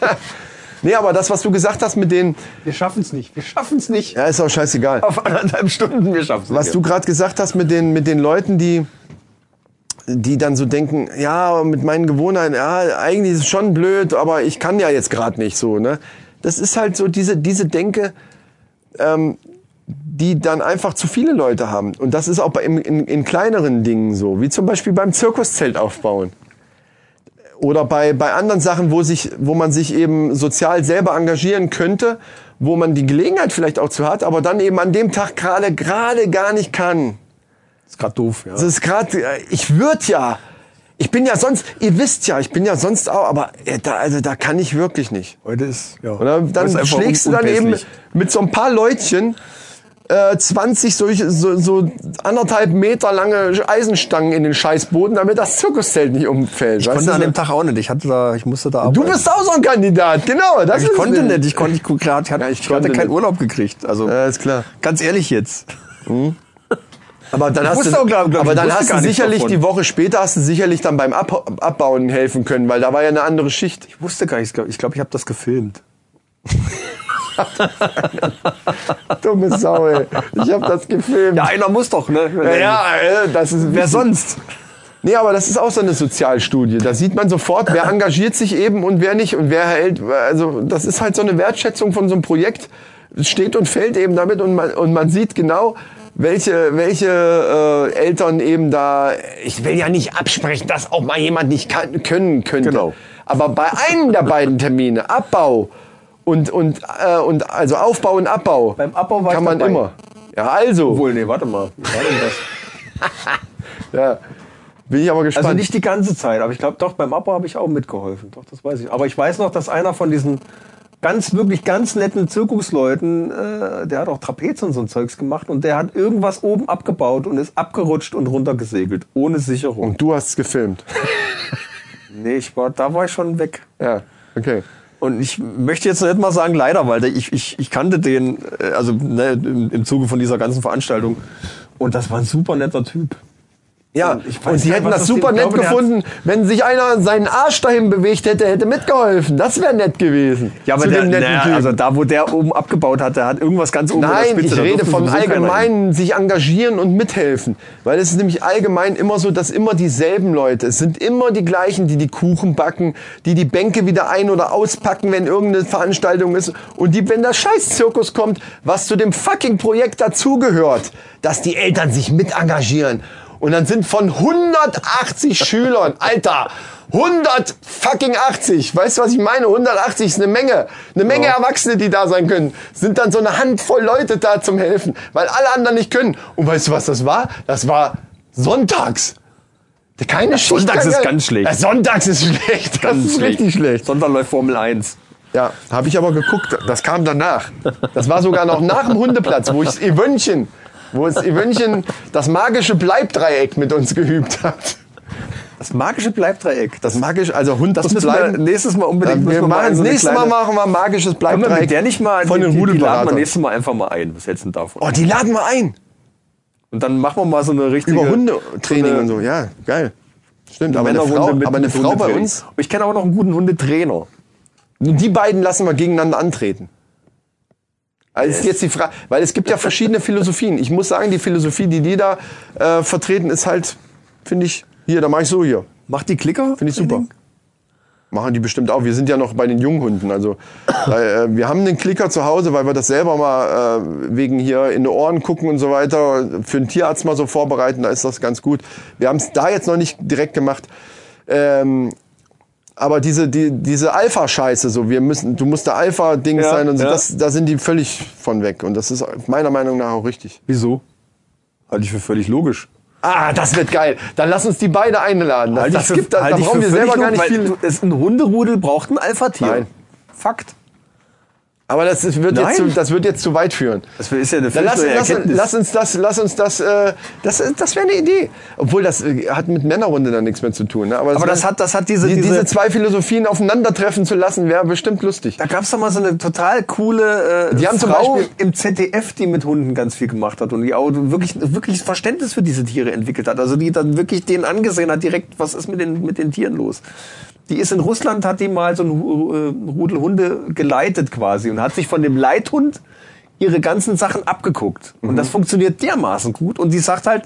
nee, aber das, was du gesagt hast mit den, Wir schaffen es nicht. Wir schaffen es nicht. ja, ist auch scheißegal. Auf anderthalb Stunden, wir schaffen es Was du gerade gesagt hast mit den, mit den Leuten, die, die dann so denken, ja, mit meinen Gewohnheiten, ja, eigentlich ist es schon blöd, aber ich kann ja jetzt gerade nicht so, ne? Das ist halt so diese, diese Denke, ähm, die dann einfach zu viele Leute haben. Und das ist auch bei, in, in, in kleineren Dingen so, wie zum Beispiel beim Zirkuszelt aufbauen. Oder bei, bei anderen Sachen, wo, sich, wo man sich eben sozial selber engagieren könnte, wo man die Gelegenheit vielleicht auch zu hat, aber dann eben an dem Tag gerade gerade gar nicht kann. Ist gerade doof, ja. Das ist gerade, ich würde ja, ich bin ja sonst, ihr wisst ja, ich bin ja sonst auch, aber äh, da, also da kann ich wirklich nicht. Heute ist, ja. Oder dann einfach schlägst du dann eben mit so ein paar Leutchen äh, 20 solche, so, so anderthalb Meter lange Eisenstangen in den Scheißboden, damit das Zirkuszelt nicht umfällt. Ich konnte du? an dem Tag auch nicht. Ich hatte da, ich musste da du arbeiten. bist auch so ein Kandidat, genau. Das Ich ist konnte nicht. Ich konnte, ich, klar, ich hatte, Ja, ich ich hatte konnte keinen nicht. Urlaub gekriegt. Also Ja, ist klar. ganz ehrlich jetzt. Aber dann Ich hast du, auch, glaub- glaub, aber dann hast du sicherlich davon. die Woche später hast du sicherlich dann beim Ab Abbauen helfen können, weil da war ja eine andere Schicht. Ich wusste gar nicht. Ich glaube, ich, glaub, ich habe das gefilmt. Dumme Sau, ey. Ich habe das gefilmt. Ja, einer muss doch, ne? Ja, ja, äh, das ist Wer sonst? Nee, aber das ist auch so eine Sozialstudie. Da sieht man sofort, wer engagiert sich eben und wer nicht und wer hält. Also das ist halt so eine Wertschätzung von so einem Projekt. Es steht und fällt eben damit und man, und man sieht genau, welche, welche äh, Eltern eben da. Ich will ja nicht absprechen, dass auch mal jemand nicht kann, können könnte. Genau. Aber bei einem der beiden Termine, Abbau und, und, äh, und also Aufbau und Abbau, Beim Abbau war ich kann man dabei. immer. Ja, also. Obwohl, nee, warte mal. Wie war denn das? Ja. Bin ich aber gespannt. Also nicht die ganze Zeit, aber ich glaube doch, beim Abbau habe ich auch mitgeholfen. Doch, das weiß ich. Aber ich weiß noch, dass einer von diesen ganz, wirklich ganz netten Zirkusleuten, äh, der hat auch Trapez und so ein Zeugs gemacht und der hat irgendwas oben abgebaut und ist abgerutscht und runtergesegelt. Ohne Sicherung. und du hast es gefilmt. Nee, ich war, da war ich schon weg. Ja, okay. Und ich möchte jetzt nicht mal sagen leider, weil ich, ich, ich kannte den, äh, also ne, im, im Zuge von dieser ganzen Veranstaltung. Und das war ein super netter Typ. Ja, Und ich weiß und sie hätten das super nett gefunden, wenn sich einer seinen Arsch dahin bewegt hätte, hätte mitgeholfen. Das wäre nett gewesen. Ja, aber der, naja, also da, wo der oben abgebaut hat, der hat irgendwas ganz oben Nein, Spitze. ich rede vom allgemeinen sich engagieren und mithelfen. Weil es ist nämlich allgemein immer so, dass immer dieselben Leute, es sind immer die gleichen, die die Kuchen backen, die die Bänke wieder ein- oder auspacken, wenn irgendeine Veranstaltung ist. Und die, wenn der Scheiß-Zirkus kommt, was zu dem fucking Projekt dazugehört, dass die Eltern sich mit engagieren. Und dann sind von 180 Schülern, Alter, 100 fucking 80. Weißt du, was ich meine? 180 ist eine Menge. Eine Menge Erwachsene, die da sein können. Sind dann so eine Handvoll Leute da zum Helfen, weil alle anderen nicht können. Und weißt du, was das war? Das war sonntags. Keine Schicht. Sonntags ist ganz schlecht. Ja, sonntags ist schlecht. Das ist richtig schlecht. Sonntag läuft Formel 1. Ja, habe ich aber geguckt. Das kam danach. Das war sogar noch nach dem Hundeplatz, wo ich das Wo das Evönnchen das magische Bleibdreieck mit uns geübt hat. Das magische Bleibdreieck. Das magische, also Hund, das, müssen wir Bleiben. nächstes Mal unbedingt. wir müssen machen, so das eine nächste Mal machen wir magisches Können wir Bleibdreieck mit der nicht mal von die, den die, die laden wir nächstes Mal einfach mal ein. Was hältst du denn davon? Oh, die laden wir ein. Und dann machen wir mal so eine richtige Über Hundetraining so und so. Ja, geil. Stimmt, aber eine Frau, aber eine Frau bei uns, Ich kenne auch noch einen guten Hundetrainer. die beiden lassen wir gegeneinander antreten. Also ist jetzt die Frage, weil es gibt ja verschiedene Philosophien. Ich muss sagen, die Philosophie, die die da äh, vertreten, ist halt, finde ich, Hier, da mache ich so hier. Macht die Klicker? Finde ich super. Machen die bestimmt auch. Wir sind ja noch bei den Junghunden. Also äh, wir haben den Klicker zu Hause, weil wir das selber mal äh, wegen hier in die Ohren gucken und so weiter für den Tierarzt mal so vorbereiten. Da ist das ganz gut. Wir haben es da jetzt noch nicht direkt gemacht. Ähm, aber diese die, diese Alpha-Scheiße, so wir müssen, du musst der Alpha-Ding Ja, sein und so, ja. das, da sind die völlig von weg und das ist meiner Meinung nach auch richtig. Wieso? Halte ich für völlig logisch. Ah, das wird geil. Dann lass uns die beide einladen. Das, Halte das ich für- gibt, da, da halte ich brauchen wir selber gar nicht viel. Es, ein Hunderudel braucht ein Alpha-Tier. Nein. Fakt. Aber das wird, jetzt zu, das wird jetzt zu weit führen. Das ist ja eine Dann lass, lass, lass uns das, lass uns das, äh, das, das wäre eine Idee. Obwohl das äh, hat mit Männerrunde dann nichts mehr zu tun. Ne? Aber das wär- hat- das hat diese- die, diese- diese zwei Philosophien aufeinandertreffen zu lassen, wäre bestimmt lustig. Da gab's doch mal so eine total coole äh, Die haben zum Frau Beispiel- im ZDF, die mit Hunden ganz viel gemacht hat und die auch wirklich wirklich Verständnis für diese Tiere entwickelt hat. Also die dann wirklich denen angesehen hat direkt, was ist mit den mit den Tieren los. Die ist in Russland, hat die mal so ein äh, Rudel Hunde geleitet quasi und hat sich von dem Leithund ihre ganzen Sachen abgeguckt. Und Mhm. das funktioniert dermaßen gut. Und die sagt halt,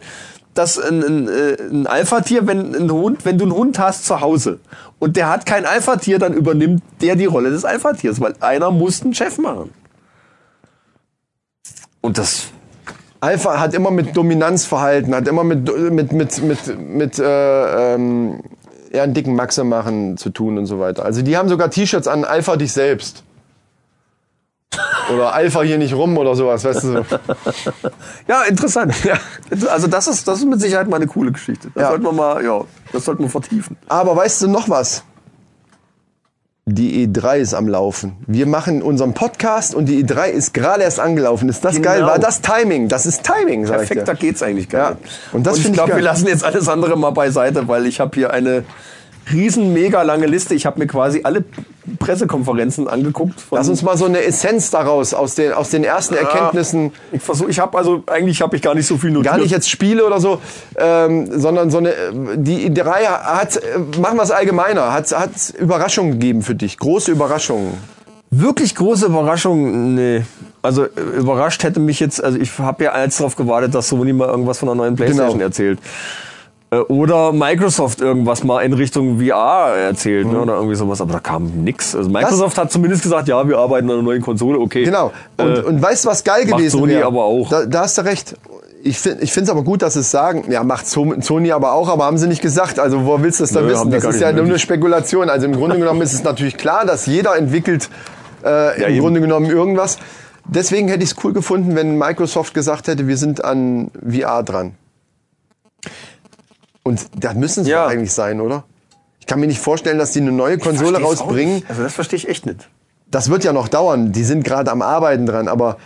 dass ein, ein, äh, ein Alpha-Tier, wenn ein Hund, wenn du einen Hund hast zu Hause und der hat kein Alpha-Tier, dann übernimmt der die Rolle des Alpha-Tiers, weil einer muss einen Chef machen. Und das Alpha hat immer mit Dominanzverhalten, hat immer mit, mit, mit, mit, mit äh, ähm, eher einen dicken Maxe machen zu tun und so weiter. Also die haben sogar T-Shirts an Alpha dich selbst. Oder Alpha hier nicht rum oder sowas, weißt du so. ja interessant. Also das ist das ist mit Sicherheit mal eine coole Geschichte. Das Ja. sollten wir mal, ja, das sollten wir vertiefen. Aber weißt du noch was? Die E3 ist am Laufen. Wir machen unseren Podcast und die E3 ist gerade erst angelaufen. Ist das Genau. geil? War das Timing? Das ist Timing, sag ich Perfekt, da dir. geht's eigentlich gar Ja. nicht. Und das ich find ich glaube, wir lassen jetzt alles andere mal beiseite, weil ich habe hier eine riesen mega lange Liste. Ich habe mir quasi alle Pressekonferenzen angeguckt. Lass uns mal so eine Essenz daraus, aus den, aus den ersten Erkenntnissen, Ich versuche, ich habe also eigentlich habe ich gar nicht so viel notiert. gar nicht jetzt Spiele oder so, ähm, sondern so eine, äh, die E3 hat, äh, machen wir es allgemeiner, hat, hat Überraschungen gegeben für dich, große Überraschungen. Wirklich große Überraschung, nee. Also äh, überrascht hätte mich jetzt, also ich habe ja als darauf gewartet, dass Sony mal irgendwas von der neuen Playstation Genau. erzählt. Äh, Oder Microsoft irgendwas mal in Richtung VR erzählt, Mhm. ne, oder irgendwie sowas, aber da kam nix. Also Microsoft hat zumindest gesagt, ja, wir arbeiten an einer neuen Konsole, okay. Genau. Und, Äh, und weißt du, was geil gewesen Sony wäre? aber auch. Da, da hast du recht. Ich finde ich finde es aber gut, dass sie es sagen. Ja, macht So- Sony aber auch, aber haben sie nicht gesagt. Also wo willst du das dann Nö, wissen? Das ist ja nur eine. Spekulation. Also im Grunde genommen ist es natürlich klar, dass jeder entwickelt äh, Ja, im eben. Grunde genommen irgendwas. Deswegen hätte ich es cool gefunden, wenn Microsoft gesagt hätte, wir sind an VR dran. Und da müssen sie Ja. eigentlich sein, oder? Ich kann mir nicht vorstellen, dass die eine neue Konsole rausbringen. Also das verstehe ich echt nicht. Das wird ja noch dauern. Die sind gerade am Arbeiten dran, aber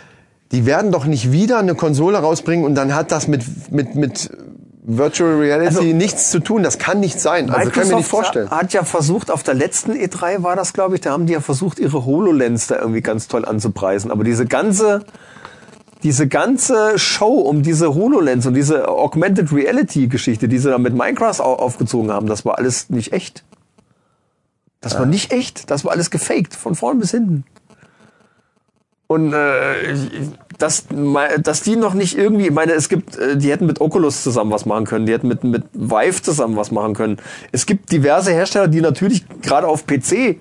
die werden doch nicht wieder eine Konsole rausbringen und dann hat das mit, mit, mit Virtual Reality Also- nichts zu tun. Das kann nicht sein. Also kann ich mir nicht vorstellen. hat ja versucht, auf der letzten E3 war das, glaube ich, da haben die ja versucht, ihre HoloLens da irgendwie ganz toll anzupreisen. Aber diese ganze, diese ganze Show um diese HoloLens und diese Augmented Reality Geschichte, die sie da mit Minecraft au- aufgezogen haben, das war alles nicht echt. Das war nicht echt. Das war alles gefaked, von vorn bis hinten. Und äh, dass, dass die noch nicht irgendwie, ich meine, es gibt, äh, die hätten mit Oculus zusammen was machen können, die hätten mit, mit Vive zusammen was machen können. Es gibt diverse Hersteller, die natürlich gerade auf PC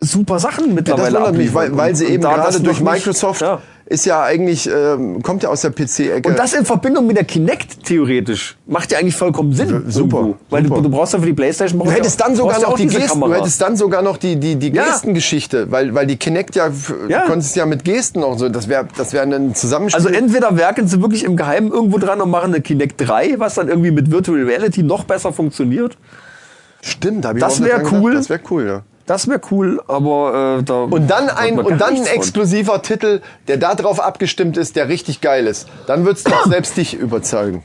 super Sachen Ja, mittlerweile das wundert mich, weil, weil sie eben gerade durch noch nicht- Microsoft Ja. Ist ja eigentlich, ähm, kommt ja aus der PC-Ecke. Und das in Verbindung mit der Kinect theoretisch macht ja eigentlich vollkommen Sinn. super, irgendwo. Weil super. Du, du brauchst ja für die Playstation Du hättest dann sogar noch die Gesten, du hättest dann sogar noch die, die, die Ja. Gestengeschichte, weil, weil die Kinect ja, Ja. du konntest ja mit Gesten auch so, das wäre, das wäre ein Zusammenspiel. Also entweder werken sie wirklich im Geheimen irgendwo dran und machen eine Kinect 3, was dann irgendwie mit Virtual Reality noch besser funktioniert. Stimmt, hab ich Das auch nicht wär dran gedacht. cool. Das wäre cool, ja. Das wäre cool, aber äh, da Und dann ein, und dann ein nichts von. exklusiver Titel, der darauf abgestimmt ist, der richtig geil ist. Dann wird's doch selbst dich überzeugen.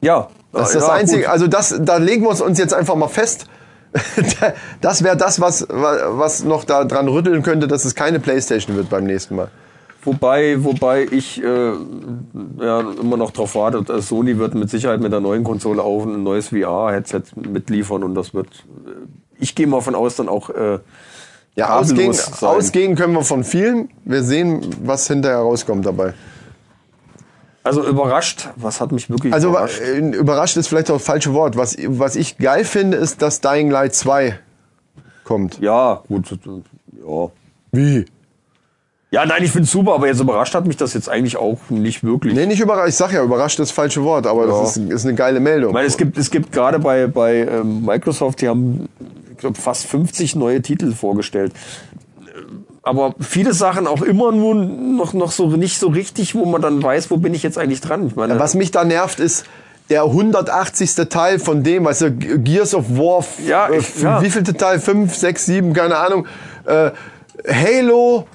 Ja, Das ist ja, das Einzige, gut. also das, da legen wir uns uns jetzt einfach mal fest. Das wäre das, was, was noch da dran rütteln könnte, dass es keine Playstation wird beim nächsten Mal. Wobei, wobei ich äh, ja, immer noch darauf warte, dass Sony wird mit Sicherheit mit der neuen Konsole auch ein neues VR-Headset mitliefern und das wird, äh, ich gehe mal von aus, dann auch äh, Ja, ausgehen, sein. ausgehen können wir von vielen. Wir sehen, was hinterher rauskommt dabei. Also überrascht, was hat mich wirklich Also überrascht? äh, überrascht ist vielleicht auch das falsche Wort. Was, was ich geil finde, ist, dass Dying Light 2 kommt. Ja, gut. Ja. Wie? Ja, nein, ich find's super, aber jetzt überrascht hat mich das jetzt eigentlich auch nicht wirklich. Nee, nicht überrascht. Ich sag ja, überrascht ist das falsche Wort, aber Ja. das ist, ist eine geile Meldung. Meine, es gibt, es gibt gerade bei, bei ähm, Microsoft, die haben ich glaub, fast 50 neue Titel vorgestellt. Aber viele Sachen auch immer nur noch, noch so nicht so richtig, wo man dann weiß, wo bin ich jetzt eigentlich dran. Ich meine, Was mich da nervt, ist der 180. Teil von dem, weißt du, Gears of War, Ja, äh, ich- ja. wie vielte Teil? 5, 6, 7, keine Ahnung. Äh, Halo,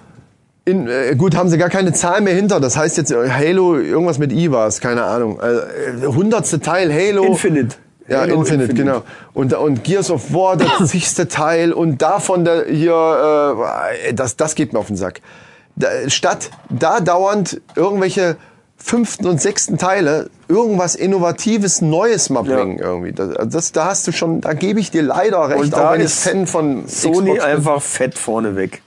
in, äh, gut, haben sie gar keine Zahl mehr hinter. Das heißt jetzt äh, Halo, irgendwas mit I war es, keine Ahnung. Äh, hundertste Teil Halo. Infinite. Ja, Halo Infinite, genau. Und, und Gears of War, der zigste Teil und davon der, hier, äh, das, das geht mir auf den Sack. Da, statt da dauernd irgendwelche fünften und sechsten Teile irgendwas Innovatives, Neues mal Ja. bringen irgendwie. Das, das, da hast du schon, da gebe ich dir leider recht, Und auch da wenn ich ist Fan von Sony Xbox bin. einfach fett vorneweg.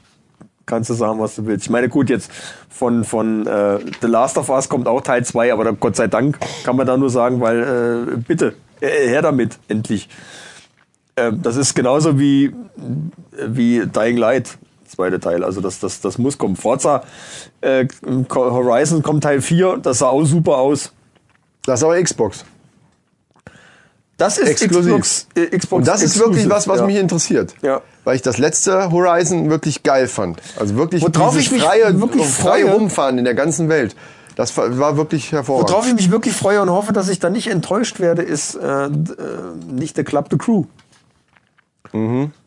Kannst du sagen, was du willst. Ich meine, gut, jetzt von, von äh, The Last of Us kommt auch Teil 2, aber da, Gott sei Dank kann man da nur sagen, weil äh, bitte, her damit, endlich. Ähm, das ist genauso wie, wie Dying Light, zweite Teil. Also das, das, das muss kommen. Forza äh, Horizon kommt Teil 4, das sah auch super aus. Das ist aber Xbox. Das ist Exklusiv. Xbox, äh, Xbox Und das ist wirklich exclusive, was, was ja. mich interessiert. Ja. Weil ich das letzte Horizon wirklich geil fand. Also wirklich Worauf ich mich freie, wirklich freie freue- Rumfahren in der ganzen Welt. Das war wirklich hervorragend. Worauf ich mich wirklich freue und hoffe, dass ich da nicht enttäuscht werde, ist äh, äh, nicht der Club The Crew.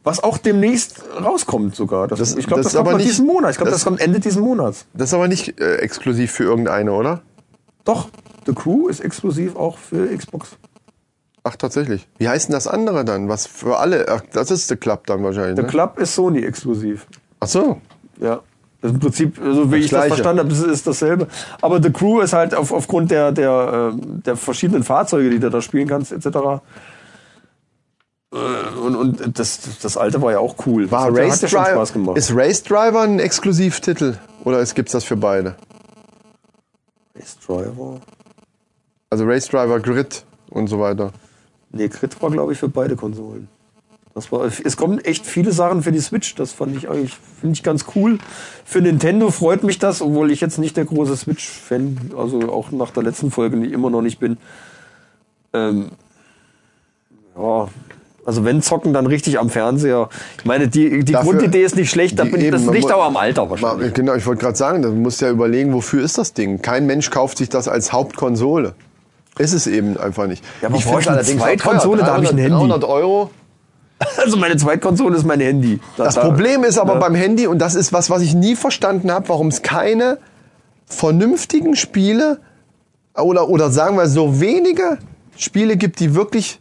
Was auch demnächst rauskommt sogar. Das, Mhm. Das- ich glaube, das das, kommt nicht- diesen Monat. Ich glaube, das- das, kommt Ende diesen Monats. Das ist aber nicht äh, exklusiv für irgendeine, oder? Doch, The Crew ist exklusiv auch für Xbox. Ach, tatsächlich. Wie heißt denn das andere dann? Was für alle? Ach, das ist The Club dann wahrscheinlich. The Ne? Club ist Sony exklusiv. Ach so. Ja. Das ist im Prinzip, so wie Das ich das Gleiche. verstanden habe, ist, ist dasselbe. Aber The Crew ist halt auf, aufgrund der, der, äh, der verschiedenen Fahrzeuge, die du da spielen kannst, etc. Äh, Und, und das, das alte war ja auch cool. War das Race hat ja schon Driver, Spaß gemacht. ist Race Driver ein Exklusivtitel? Oder ist- gibt's das für beide? Race Driver. Also Race Driver Grid und so weiter. Nee, Crit war, glaube ich, für beide Konsolen. Das war, es kommen echt viele Sachen für die Switch. Das fand ich eigentlich, finde ich ganz cool. Für Nintendo freut mich das, obwohl ich jetzt nicht der große Switch-Fan, also auch nach der letzten Folge nicht, immer noch nicht bin. Ähm, ja, also wenn zocken, dann richtig am Fernseher. Ich meine, die, die Dafür- Grundidee ist nicht schlecht, da bin, eben, das liegt mu- auch am Alter wahrscheinlich. genau, ich wollte gerade sagen, du musst ja überlegen, wofür ist das Ding? Kein Mensch kauft sich das als Hauptkonsole. Ist es eben einfach nicht. Ja, aber ich finde eine Zweitkonsole, da habe ich ein Handy. 300 Euro. Also meine Zweitkonsole ist mein Handy. Da- Das da- Problem ist aber Ja. beim Handy, und das ist was, was ich nie verstanden habe, warum es keine vernünftigen Spiele oder, oder sagen wir so wenige Spiele gibt, die wirklich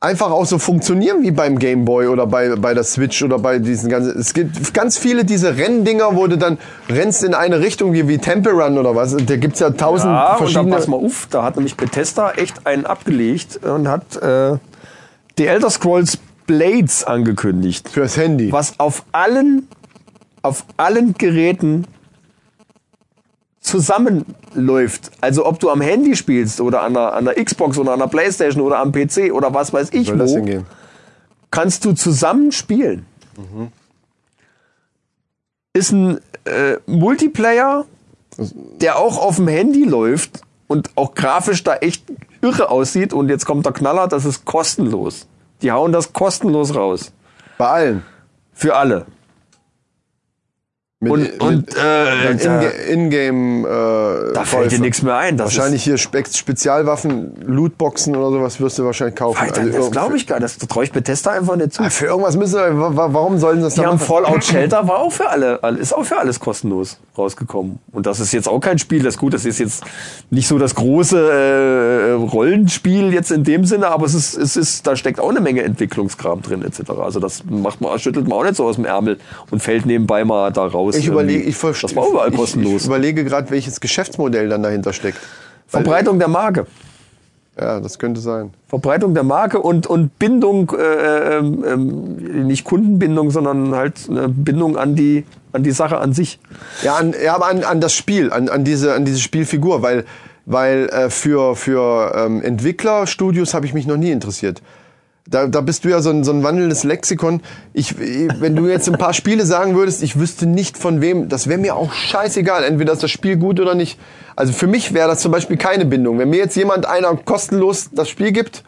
einfach auch so funktionieren wie beim Game Boy oder bei, bei der Switch oder bei diesen ganzen. Es gibt ganz viele diese Renndinger, wo du dann rennst in eine Richtung wie, wie Temple Run oder was. Da gibt's ja tausend Ja, und dann verschiedene. pass mal auf, da hat nämlich Bethesda echt einen abgelegt und hat äh, die Elder Scrolls Blades angekündigt. Fürs Handy. Was auf allen, auf allen Geräten zusammenläuft. Also ob du am Handy spielst oder an der, an der Xbox oder an der Playstation oder am PC oder was weiß ich soll wo, kannst du zusammen spielen. Ist ein äh, Multiplayer, der auch auf dem Handy läuft und auch grafisch da echt irre aussieht. Und jetzt kommt der Knaller, das ist kostenlos. Die hauen das kostenlos raus. Bei allen. Für alle. Mit, Und, und äh, Ingame. Äh, da fällt dir nichts mehr ein. Wahrscheinlich hier Spe Spezialwaffen, Lootboxen oder sowas wirst du wahrscheinlich kaufen. Alter, Also das glaube ich gar nicht. Das traue ich Bethesda einfach nicht zu. Ah, Für irgendwas müssen wir, wa- wa- warum sollen sie das Die haben machen? Fallout Shelter war auch für alle, ist auch für alles kostenlos rausgekommen. Und das ist jetzt auch kein Spiel, das ist gut, das ist jetzt nicht so das große äh, Rollenspiel jetzt in dem Sinne, aber es ist, es ist, da steckt auch eine Menge Entwicklungskram drin etc. Also das macht man, schüttelt man auch nicht so aus dem Ärmel und fällt nebenbei mal da raus. Ich überlege, ich, verste- das war überall ich, kostenlos. ich überlege gerade, welches Geschäftsmodell dann dahinter steckt. Verbreitung der Marke. Ja, das könnte sein. Verbreitung der Marke und, und Bindung, äh, ähm, nicht Kundenbindung, sondern halt eine Bindung an die, an die Sache an sich. Ja, an, ja aber an, an das Spiel, an, an, diese, an diese Spielfigur, weil, weil äh, für, für ähm, Entwicklerstudios habe ich mich noch nie interessiert. Da, da bist du ja so ein, so ein wandelndes Lexikon. Ich, wenn du jetzt ein paar Spiele sagen würdest, ich wüsste nicht von wem, das wäre mir auch scheißegal. Entweder ist das Spiel gut oder nicht. Also für mich wäre das zum Beispiel keine Bindung. Wenn mir jetzt jemand einer kostenlos das Spiel gibt,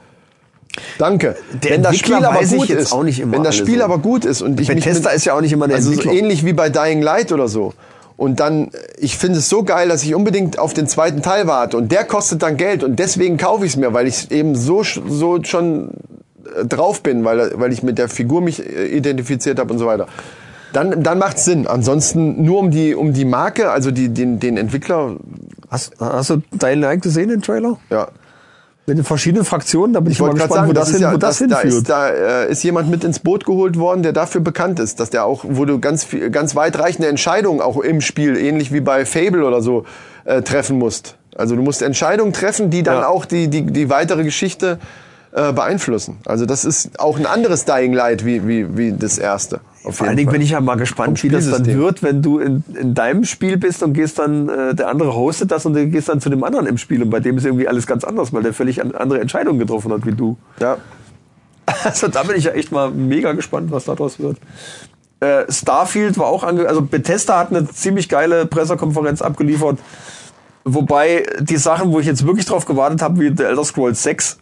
danke. Der wenn das Entwickler Spiel aber gut ist, wenn das Spiel so. aber gut ist und ich mich Bethesda mit- ist ja auch nicht immer der also so ähnlich wie bei Dying Light oder so. Und dann, ich finde es so geil, dass ich unbedingt auf den zweiten Teil warte. Und der kostet dann Geld. Und deswegen kaufe ich es mir, weil ich eben so, so schon drauf bin, weil, weil ich mit der Figur mich äh, identifiziert habe und so weiter. Dann, dann macht Sinn. Ansonsten nur um die, um die Marke, also die, den, den Entwickler, Hast, hast du Dying Light gesehen, den Trailer? ja. Mit den verschiedenen Fraktionen, da bin ich, Ich mal gespannt, gerade sagen, wo das, hin, ja, wo das, da hinführt. ist, da äh, ist jemand mit ins Boot geholt worden, der dafür bekannt ist, dass der auch, wo du ganz viel, ganz weitreichende Entscheidungen auch im Spiel, ähnlich wie bei Fable oder so, äh, treffen musst. Also du musst Entscheidungen treffen, die dann Ja. auch die, die, die weitere Geschichte äh, beeinflussen. Also das ist auch ein anderes Dying Light wie, wie, wie das erste. Auf Vor allen Dingen bin ich ja mal gespannt, wie das dann wird, wenn du in, in deinem Spiel bist und gehst dann, äh, der andere hostet das und du gehst dann zu dem anderen im Spiel und bei dem ist irgendwie alles ganz anders, weil der völlig an, andere Entscheidungen getroffen hat wie du. Ja. Also da bin ich ja echt mal mega gespannt, was daraus wird. Äh, Starfield war auch ange also Bethesda hat eine ziemlich geile Pressekonferenz abgeliefert. Wobei die Sachen, wo ich jetzt wirklich drauf gewartet habe, wie The Elder Scrolls 6,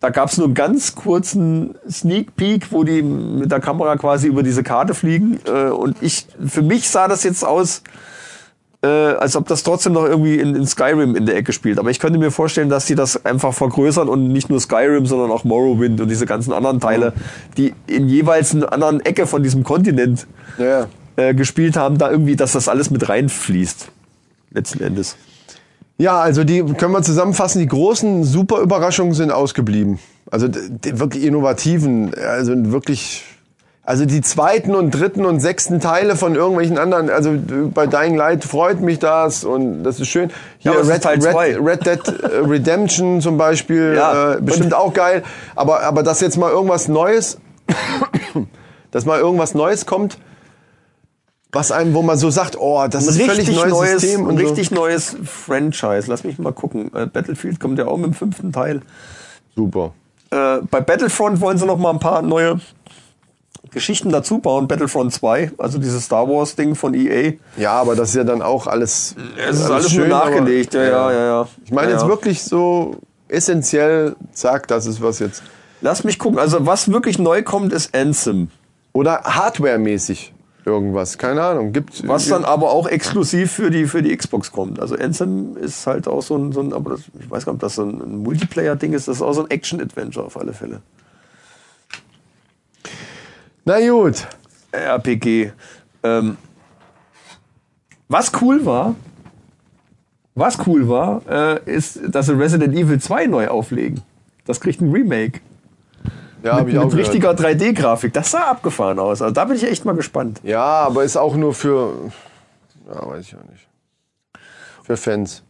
da gab es nur einen ganz kurzen Sneak Peek, wo die mit der Kamera quasi über diese Karte fliegen. Äh, und ich, für mich sah das jetzt aus, äh, als ob das trotzdem noch irgendwie in, in Skyrim in der Ecke spielt. Aber ich könnte mir vorstellen, dass sie das einfach vergrößern und nicht nur Skyrim, sondern auch Morrowind und diese ganzen anderen Teile, die in jeweils einer anderen Ecke von diesem Kontinent Ja. äh, gespielt haben, da irgendwie, dass das alles mit reinfließt. Letzten Endes. Ja, also die können wir zusammenfassen, die großen super Überraschungen sind ausgeblieben. Also die wirklich innovativen, also wirklich also die zweiten und dritten und sechsten Teile von irgendwelchen anderen, also bei Dying Light freut mich das und das ist schön. Hier ist Red. Red, Red Dead Redemption zum Beispiel, Ja, äh, bestimmt auch geil. Aber, aber dass jetzt mal irgendwas Neues, dass mal irgendwas Neues kommt, was einem, wo man so sagt, oh, das ist ein völlig richtig neues, neues, System ein und so. richtig neues Franchise. Lass mich mal gucken. Äh, Battlefield kommt ja auch mit dem fünften Teil. super. Äh, bei Battlefront wollen sie noch mal ein paar neue Geschichten dazu bauen. Battlefront 2, also dieses Star Wars Ding von EA. Ja, aber das ist ja dann auch alles. Es ist alles nur schön, nachgelegt. aber- Ja, ja, ja, ja. Ich meine ja, jetzt wirklich so essentiell, zack, das ist was jetzt. Lass mich gucken. Also was wirklich neu kommt, ist Anthem. Oder Hardware-mäßig irgendwas, keine Ahnung. Gibt, Was dann aber auch exklusiv für die, für die Xbox kommt. Also Anthem ist halt auch so ein, so ein aber das, ich weiß gar nicht, ob das so ein Multiplayer-Ding ist. Das ist auch so ein Action-Adventure auf alle Fälle. Na gut. RPG. Ähm, was cool war, was cool war, äh, ist, dass sie Resident Evil 2 neu auflegen. Das kriegt ein Remake. Ja, mit ich auch mit richtiger 3D-Grafik. Das sah abgefahren aus. Also da bin ich echt mal gespannt. Ja, aber ist auch nur für. Ja, weiß ich auch nicht. Für Fans.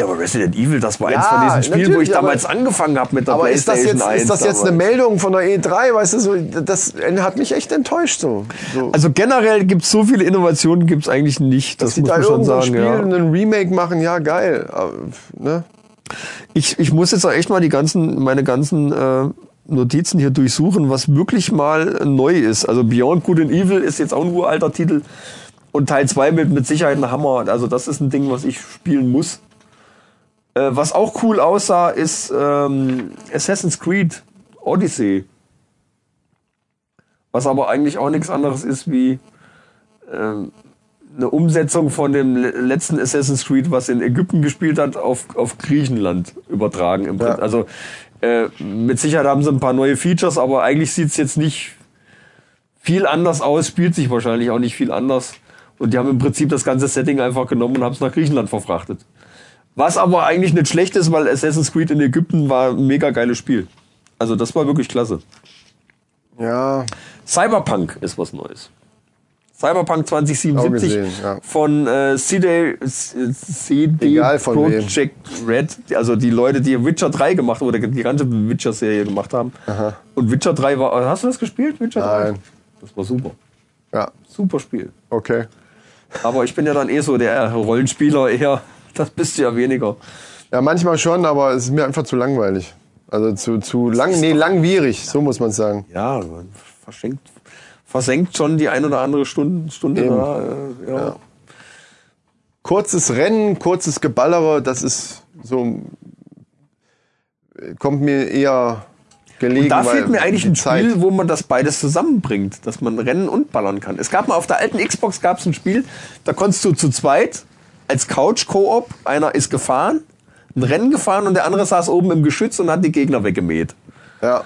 Ja, aber Resident Evil, das war eins Ja, von diesen Spielen, wo ich aber- damals angefangen habe mit der Aber ist das PlayStation jetzt, 1. ist das jetzt eine damals. Meldung von der E3? Weißt du, so, das hat mich echt enttäuscht so. so. Also generell gibt es so viele Innovationen, gibt es eigentlich nicht. Das Dass die muss da man schon ein sagen. Spiel Ja. einen Remake machen, ja geil. Aber, ne? Ich, ich muss jetzt auch echt mal die ganzen, meine ganzen äh, Notizen hier durchsuchen, was wirklich mal neu ist. Also Beyond Good and Evil ist jetzt auch ein uralter Titel. Und Teil 2 mit, mit Sicherheit ein Hammer. Also das ist ein Ding, was ich spielen muss. Äh, was auch cool aussah, ist ähm, Assassin's Creed Odyssey. Was aber eigentlich auch nichts anderes ist wie ähm, eine Umsetzung von dem le- letzten Assassin's Creed, was in Ägypten gespielt hat, auf, auf Griechenland übertragen. Im. Ja. Also äh, mit Sicherheit haben sie ein paar neue Features, aber eigentlich sieht's jetzt nicht viel anders aus, spielt sich wahrscheinlich auch nicht viel anders. Und die haben im Prinzip das ganze Setting einfach genommen und haben es nach Griechenland verfrachtet. Was aber eigentlich nicht schlecht ist, weil Assassin's Creed in Ägypten war ein mega geiles Spiel. Also das war wirklich klasse. Ja. Cyberpunk ist was Neues. Cyberpunk 2077 gesehen, ja. von äh, CD, CD von Projekt Red, also die Leute, die Witcher 3 gemacht haben oder die ganze Witcher-Serie gemacht haben. Und Witcher 3 war, hast du das gespielt, Witcher 3? Nein. Das war super. Ja, Super Spiel. okay. Aber ich bin ja dann eh so der Rollenspieler eher. Das bist du ja weniger. Ja, manchmal schon, aber es ist mir einfach zu langweilig. Also zu, zu lang, nee, langwierig, so muss man sagen. Ja, man verschenkt, versenkt schon die ein oder andere Stunde, Stunde Eben. da. Äh, ja. Ja. Kurzes Rennen, kurzes Geballere, das ist so, kommt mir eher gelegen. Und da fehlt mir eigentlich ein Zeit- Spiel, wo man das beides zusammenbringt, dass man rennen und ballern kann. Es gab mal auf der alten Xbox gab es ein Spiel, da konntest du zu zweit als Couch-Koop, einer ist gefahren, ein Rennen gefahren und der andere saß oben im Geschütz und hat die Gegner weggemäht. Ja.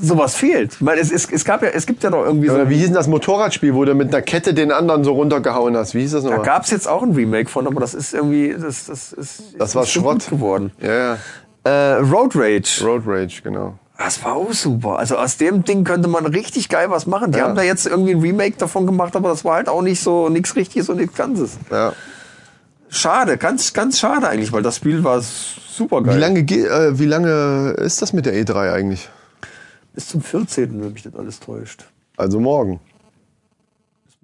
Sowas fehlt. Ich meine, es, es, es gab ja, es gibt ja doch irgendwie so. Oder wie hieß denn das Motorradspiel, wo du mit einer Kette den anderen so runtergehauen hast? Wie hieß das Da nochmal? gab es jetzt auch ein Remake von, aber das ist irgendwie, das, das ist, Das war Schrott. geworden. Ja, ja. Äh, Road Rage. Road Rage, genau. Das war auch super. Also aus dem Ding könnte man richtig geil was machen. Die Ja. haben da jetzt irgendwie ein Remake davon gemacht, aber das war halt auch nicht so nichts Richtiges und nichts Ganzes. Ja. Schade, ganz, ganz schade eigentlich, weil das Spiel war super geil. Wie lange, ge- äh, wie lange ist das mit der E3 eigentlich? Bis zum 14., wenn mich das alles täuscht. Also morgen.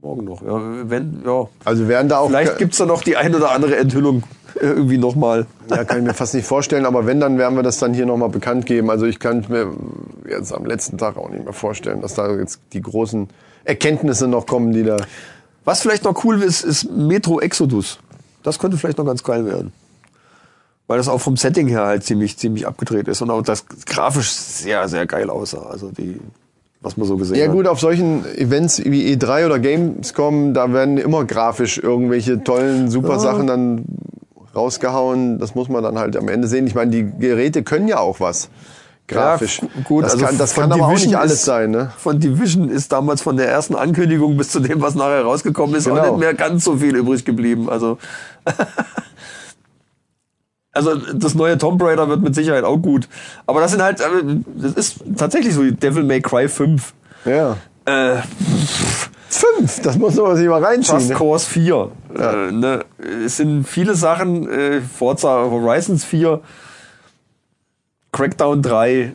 Morgen noch. Ja, wenn, ja. Also werden da auch. Vielleicht gibt's da noch die ein oder andere Enthüllung äh, irgendwie nochmal. Ja, kann ich mir fast nicht vorstellen, aber wenn, dann werden wir das dann hier nochmal bekannt geben. Also ich kann mir jetzt am letzten Tag auch nicht mehr vorstellen, dass da jetzt die großen Erkenntnisse noch kommen, die da. Was vielleicht noch cool ist, ist Metro Exodus. Das könnte vielleicht noch ganz geil werden. Weil das auch vom Setting her halt ziemlich, ziemlich abgedreht ist und auch das grafisch sehr, sehr geil aussah. Also die, was man so gesehen Ja hat. gut, auf solchen Events wie E3 oder Gamescom, da werden immer grafisch irgendwelche tollen, super Sachen dann rausgehauen. Das muss man dann halt am Ende sehen. Ich meine, die Geräte können ja auch was. Grafisch. Ja, gut, das also kann, das kann aber auch nicht alles ist- sein, ne? Von Division ist damals von der ersten Ankündigung bis zu dem, was nachher rausgekommen ist, auch Genau. nicht mehr ganz so viel übrig geblieben. Also, also das neue Tomb Raider wird mit Sicherheit auch gut. Aber das sind halt, äh, das ist tatsächlich so Devil May Cry 5. Ja. Äh, Fünf, das muss man sich mal reinschieben. Just Ne? Cause 4. Äh, ne? Es sind viele Sachen, äh, Forza Horizons 4, Crackdown 3.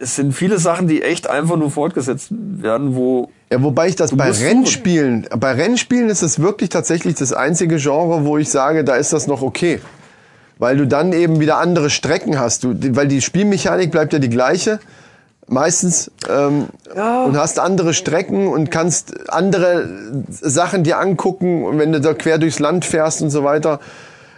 Es sind viele Sachen, die echt einfach nur fortgesetzt werden, wo Ja, wobei ich das bei Rennspielen, bei Rennspielen ist es wirklich tatsächlich das einzige Genre, wo ich sage, da ist das noch okay. Weil du dann eben wieder andere Strecken hast. Du, weil die Spielmechanik bleibt ja die gleiche. Meistens ähm, und hast andere Strecken und kannst andere Sachen dir angucken und wenn du da quer durchs Land fährst und so weiter.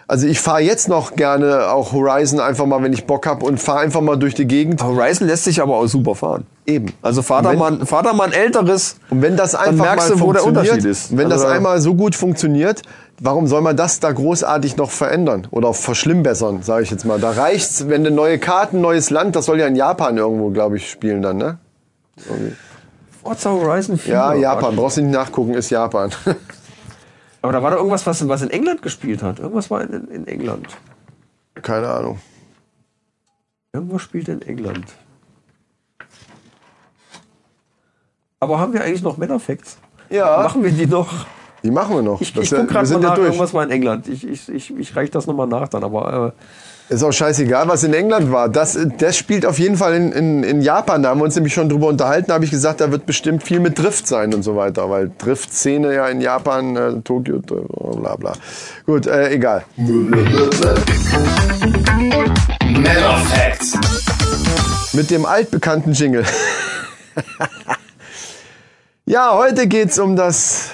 Also ich fahre jetzt noch gerne auch Horizon einfach mal, wenn ich Bock hab und fahre einfach mal durch die Gegend. Horizon lässt sich aber auch super fahren. Eben. Also fahr da Wenn- mal, fahr da mal ein älteres. Und wenn das einfach merkst mal du, wo der funktioniert, Unterschied ist. wenn Also das da- einmal so gut funktioniert, warum soll man das da großartig noch verändern oder verschlimmbessern, sage ich jetzt mal. Da reicht's, wenn du neue Karten, neues Land, das soll ja in Japan irgendwo, glaube ich, spielen dann, ne? Forza Horizon 4. Ja, Japan, brauchst du nicht nachgucken, ist Japan. Aber da war doch irgendwas, was, was in England gespielt hat. Irgendwas war in, in England. Keine Ahnung. Irgendwas spielt in England. Aber haben wir eigentlich noch Männerfacts? Ja. Machen wir die noch? Die machen wir noch. Ich, Das ich ja- guck wir gerade mal sind ja nach, durch. irgendwas war in England. Ich, ich, ich, ich reiche das nochmal nach dann, aber äh, Ist auch scheißegal, was in England war. Das, das spielt auf jeden Fall in, in, in Japan. Da haben wir uns nämlich schon drüber unterhalten. Da habe ich gesagt, da wird bestimmt viel mit Drift sein und so weiter. Weil Drift-Szene ja in Japan, äh, Tokio, äh, bla bla. Gut, äh, egal. Mit dem altbekannten Jingle. ja, heute geht's um das.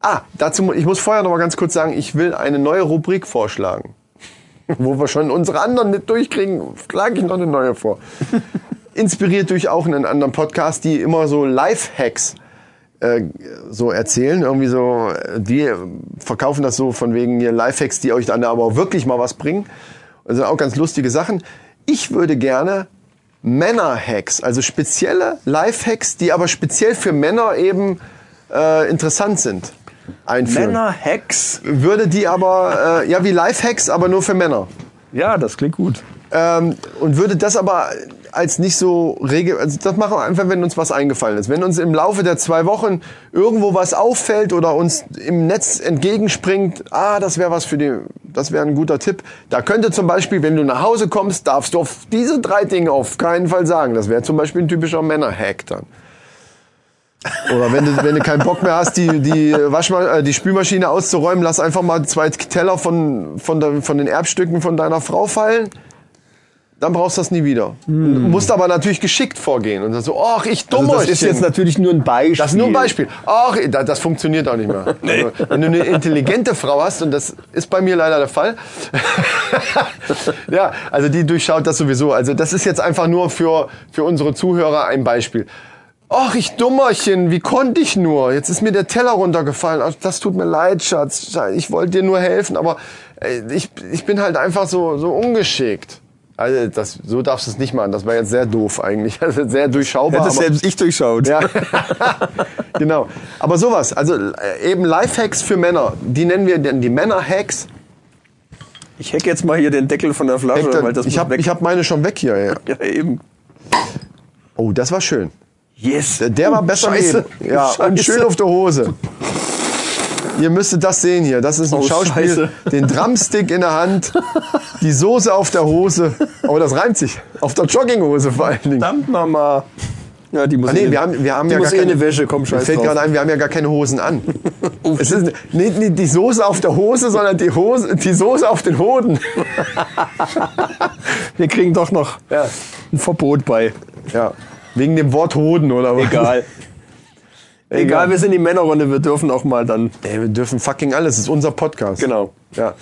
Ah, dazu, ich muss vorher noch mal ganz kurz sagen, ich will eine neue Rubrik vorschlagen. Wo wir schon unsere anderen nicht durchkriegen, schlage ich noch eine neue vor. Inspiriert durch auch einen anderen Podcast, die immer so Life-Hacks äh, so erzählen. Irgendwie so, äh, die verkaufen das so von wegen hier Lifehacks, die euch dann aber auch wirklich mal was bringen. Das sind auch ganz lustige Sachen. Ich würde gerne Männer-Hacks, also spezielle Lifehacks, die aber speziell für Männer eben äh, interessant sind, einführen. Männer-Hacks. Würde die aber, äh, ja wie Lifehacks, aber nur für Männer. Ja, das klingt gut. ähm, und würde das aber als nicht so regel, also das machen wir einfach, wenn uns was eingefallen ist. Wenn uns im Laufe der zwei Wochen irgendwo was auffällt oder uns im Netz entgegenspringt, ah, das wäre was für die, das wäre ein guter Tipp. Da könnte zum Beispiel, wenn du nach Hause kommst, darfst du auf diese drei Dinge auf keinen Fall sagen. Das wäre zum Beispiel ein typischer Männer-Hack dann. Oder wenn du, wenn du keinen Bock mehr hast, die, die, Waschma äh, die Spülmaschine auszuräumen, lass einfach mal zwei Teller von, von, der, von den Erbstücken von deiner Frau fallen. Dann brauchst du das nie wieder. Hm. Musst aber natürlich geschickt vorgehen. Und dann so, ach, ich Also dummer. das ist jetzt natürlich nur ein Beispiel. Das ist nur ein Beispiel. Ach, da- das funktioniert auch nicht mehr. Also, wenn du eine intelligente Frau hast, und das ist bei mir leider der Fall, ja, also die durchschaut das sowieso. Also das ist jetzt einfach nur für, für unsere Zuhörer ein Beispiel. Ach, ich Dummerchen, wie konnte ich nur? Jetzt ist mir der Teller runtergefallen. Ach, das tut mir leid, Schatz. Ich wollte dir nur helfen, aber äh, ich, ich bin halt einfach so, so ungeschickt. Also das, so darfst du es nicht machen. Das war jetzt sehr doof eigentlich. Also sehr durchschaubar. Hätte selbst ich durchschaut. ja, genau. Aber sowas, also äh, eben Lifehacks für Männer, die nennen wir dann die Männer-Hacks. Ich hack jetzt mal hier den Deckel von der Flasche, Hector, weil das ich habe hab meine schon weg hier. Ja. ja, eben. Oh, das war schön. Yes. Der, war besser Scheiße. neben. Ja, und Scheiße. schön auf der Hose. Ihr müsstet das sehen hier. Das ist ein Oh, Schauspiel. Scheiße. Den Drumstick in der Hand, die Soße auf der Hose. Aber das reimt sich. Auf der Jogginghose vor allen Dingen. Verdammt nochmal. Ja, die muss Ah, nee, eh- wir haben, wir haben die ja muss gar eh keine eine Wäsche, komm, scheiß fällt gerade ein, wir haben ja gar keine Hosen an. es ist nicht, nicht die Soße auf der Hose, sondern die, Hose, die Soße auf den Hoden. Wir kriegen doch noch Ja. ein Verbot bei. ja. Wegen dem Wort Hoden oder was? Egal. Egal, wir sind die Männerrunde, wir dürfen auch mal dann. Ey, wir dürfen fucking alles. Das ist unser Podcast. Genau. Ja.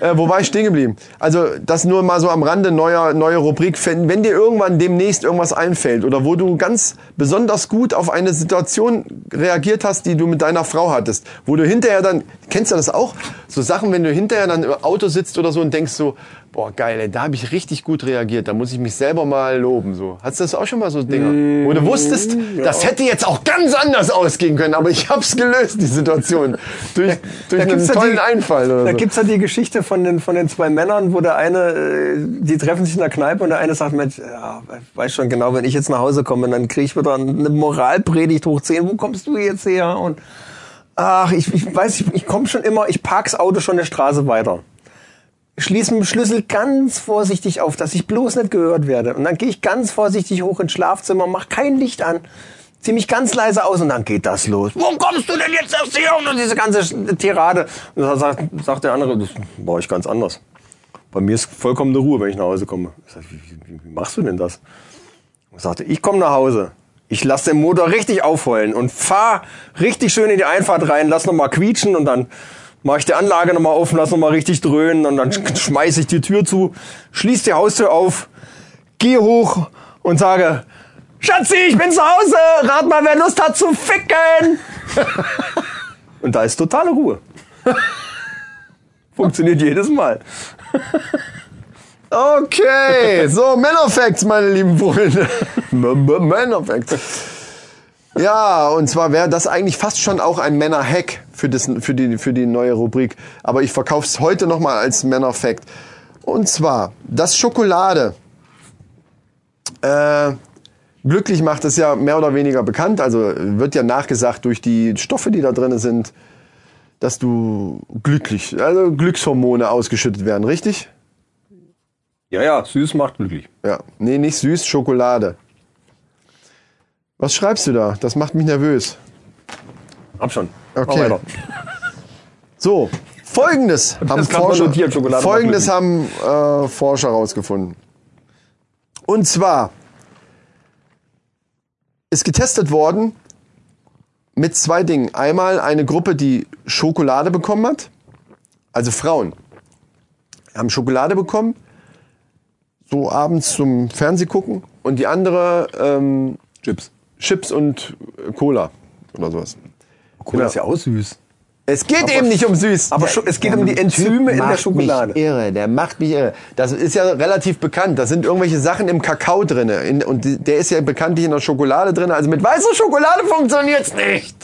Äh, wo war ich stehen geblieben? Also, das nur mal so am Rande, neuer, neue Rubrik. Wenn, wenn dir irgendwann demnächst irgendwas einfällt oder wo du ganz besonders gut auf eine Situation reagiert hast, die du mit deiner Frau hattest, wo du hinterher dann, kennst du das auch? So Sachen, wenn du hinterher dann im Auto sitzt oder so und denkst so, boah, geil, ey, da habe ich richtig gut reagiert, da muss ich mich selber mal loben. So. Hattest du das auch schon mal so Dinger? Wo du wusstest, das hätte jetzt auch ganz anders ausgehen können, aber ich hab's gelöst, die Situation. Durch, durch einen ja tollen die- Einfall oder so. Gibt's ja die Geschichte von den, von den zwei Männern, wo der eine, äh, die treffen sich in der Kneipe und der eine sagt, Mensch, ja, weiß schon genau, wenn ich jetzt nach Hause komme, dann kriege ich wieder eine Moralpredigt hoch 10. Wo kommst du jetzt her? Und ach, ich, ich weiß, ich, ich komme schon immer, ich park's Auto schon eine Straße weiter. Schließe mit dem Schlüssel ganz vorsichtig auf, dass ich bloß nicht gehört werde. Und dann gehe ich ganz vorsichtig hoch ins Schlafzimmer, mach kein Licht an, zieh mich ganz leise aus und dann geht das los. Wo kommst du denn jetzt erst hier? Und diese ganze Tirade. Und dann sagt, sagt der andere, das war ich ganz anders. Bei mir ist vollkommene Ruhe, wenn ich nach Hause komme. Ich sag, wie, wie, wie machst du denn das? Und sagte, ich komme nach Hause. Ich lasse den Motor richtig aufheulen und fahr richtig schön in die Einfahrt rein, lass noch mal quietschen und dann mache ich die Anlage noch mal auf, lass noch mal richtig dröhnen und dann schmeiße ich die Tür zu, schließ die Haustür auf, gehe hoch und sage, Schatzi, ich bin zu Hause, rat mal, wer Lust hat zu ficken. und da ist totale Ruhe. Funktioniert jedes Mal. Okay, so Männerfacts, meine lieben Freunde. Männerfacts. Ja, und zwar wäre das eigentlich fast schon auch ein Männer-Hack für, für, die, für die neue Rubrik. Aber ich verkaufe es heute nochmal als Männer-Fact. Und zwar, dass Schokolade äh, glücklich macht, ist ja mehr oder weniger bekannt. Also wird ja nachgesagt durch die Stoffe, die da drin sind, dass du glücklich, also Glückshormone ausgeschüttet werden, richtig? Ja, ja, süß macht glücklich. Ja, nee, nicht süß, Schokolade. Was schreibst du da? Das macht mich nervös. Hab schon. Okay. So, folgendes haben Forscher, notiert, folgendes haben äh, Forscher herausgefunden. Und zwar ist getestet worden mit zwei Dingen. Einmal eine Gruppe, die Schokolade bekommen hat, also Frauen haben Schokolade bekommen, so abends zum Fernseh gucken, und die andere ähm, Chips. Chips und Cola oder sowas. Cola ist ja auch süß. Es geht eben nicht um süß. Aber Scho- es geht um die Enzyme in der Schokolade. Mich irre, der macht mich irre. Das ist ja relativ bekannt. Da sind irgendwelche Sachen im Kakao drin. In, und der ist ja bekanntlich in der Schokolade drin. Also mit weißer Schokolade funktioniert's nicht.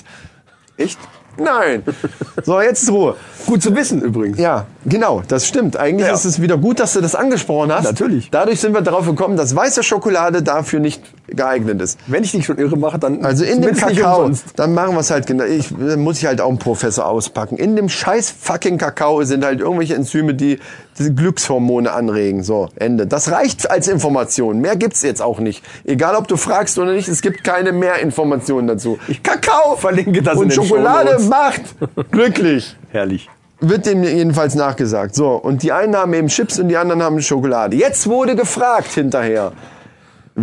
Echt? Nein. So, jetzt ist Ruhe. Gut zu wissen übrigens. Ja, Genau, das stimmt. Eigentlich Ja. ist es wieder gut, dass du das angesprochen hast. Natürlich. Dadurch sind wir darauf gekommen, dass weiße Schokolade dafür nicht geeignet ist. Wenn ich dich schon irre mache, dann Also in dem nicht Kakao, dann machen wir es halt genau. Ich äh, muss ich halt auch einen Professor auspacken. In dem scheiß fucking Kakao sind halt irgendwelche Enzyme, die die Glückshormone anregen. So, Ende. Das reicht als Information. Mehr gibt's jetzt auch nicht. Egal, ob du fragst oder nicht, es gibt keine mehr Informationen dazu. Kakao verlinke das in und den Schokolade macht glücklich. Herrlich. Wird dem jedenfalls nachgesagt. So, und die einen haben eben Chips und die anderen haben Schokolade. Jetzt wurde gefragt hinterher,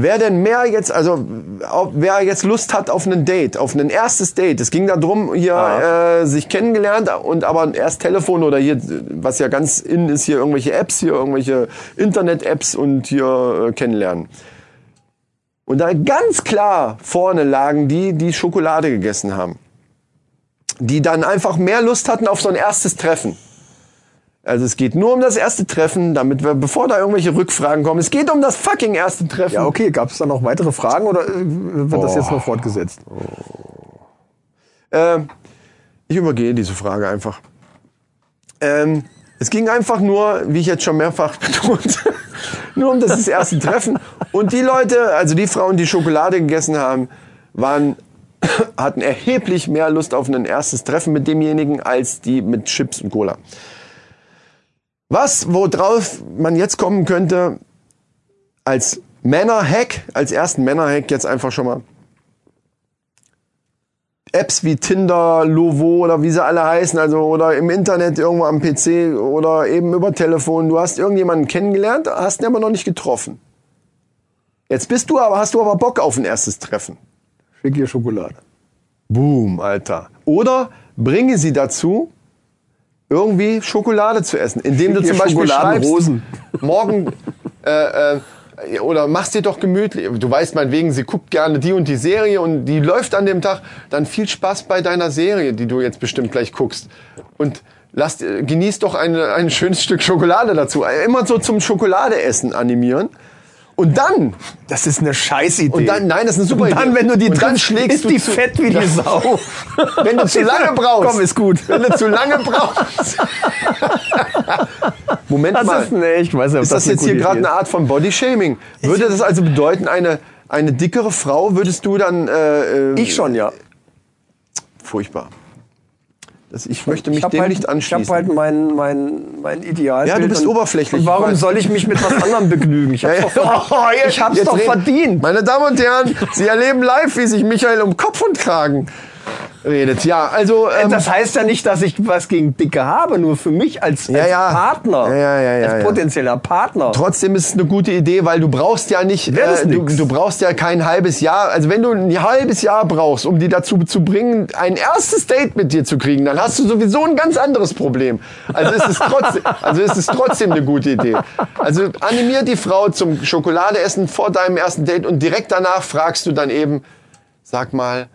wer denn mehr jetzt, also ob, wer jetzt Lust hat auf ein Date, auf ein erstes Date. Es ging darum, hier Ah. äh, sich kennengelernt und aber erst Telefon oder hier, was ja ganz in ist, hier irgendwelche Apps, hier irgendwelche Internet-Apps und hier äh, kennenlernen. Und da ganz klar vorne lagen die, die Schokolade gegessen haben die dann einfach mehr Lust hatten auf so ein erstes Treffen. Also es geht nur um das erste Treffen, damit wir, bevor da irgendwelche Rückfragen kommen, es geht um das fucking erste Treffen. Ja, okay. Gab es da noch weitere Fragen oder äh, wird das jetzt noch fortgesetzt? Ähm, ich übergehe diese Frage einfach. Ähm, es ging einfach nur, wie ich jetzt schon mehrfach betont, nur um das erste Treffen. Und die Leute, also die Frauen, die Schokolade gegessen haben, waren, hatten erheblich mehr Lust auf ein erstes Treffen mit demjenigen als die mit Chips und Cola. Was, worauf man jetzt kommen könnte, als Männer-Hack, als ersten Männer-Hack jetzt einfach schon mal Apps wie Tinder, Lovo oder wie sie alle heißen, also oder im Internet irgendwo am PC oder eben über Telefon. Du hast irgendjemanden kennengelernt, hast ihn aber noch nicht getroffen. Jetzt bist du aber, hast du aber Bock auf ein erstes Treffen. Schick ihr Schokolade. Boom, Alter. Oder bringe sie dazu, irgendwie Schokolade zu essen, indem du zum Beispiel schreibst, morgen äh, äh, oder machst dir doch gemütlich. Du weißt meinetwegen, sie guckt gerne die und die Serie und die läuft an dem Tag. Dann viel Spaß bei deiner Serie, die du jetzt bestimmt gleich guckst. Und lass, genieß doch eine, ein schönes Stück Schokolade dazu. Immer so zum Schokoladeessen animieren. Und dann, Das ist eine Scheißidee. und dann, nein, das ist eine super Und dann, Idee. wenn du die und dann triffst, schlägst ist die zu- fett wie die Sau. Wenn du zu lange brauchst. Komm, ist gut. Wenn du zu lange brauchst. Moment Das mal. ist, nee, ich weiß nicht, Ist das eine jetzt hier gerade eine Art von Bodyshaming? Würde das also bedeuten, eine, eine dickere Frau würdest du dann... Äh, ist. Ich schon, ja. Furchtbar. Das, ich möchte mich Ich dem halt, nicht anschließen. Ich habe halt mein, mein, mein Ideal. Ja, du bist oberflächlich. Und warum soll ich mich mit was anderem begnügen? Ich hab's doch, Oh, jetzt- ich hab's doch verdient. Meine Damen und Herren, Sie erleben live, wie sich Michael um Kopf und Kragen redet. Ja, also... Ähm, das heißt ja nicht, dass ich was gegen Dicke habe, nur für mich als, als ja. Partner, Ja, ja, ja, als potenzieller Partner. Trotzdem ist es eine gute Idee, weil du brauchst ja nicht, äh, du, du brauchst ja kein halbes Jahr. Also wenn du ein halbes Jahr brauchst, um die dazu zu bringen, ein erstes Date mit dir zu kriegen, dann hast du sowieso ein ganz anderes Problem. Also ist es trotzdem, also ist es trotzdem eine gute Idee. Also animier die Frau zum Schokoladeessen vor deinem ersten Date und direkt danach fragst du dann eben, sag mal,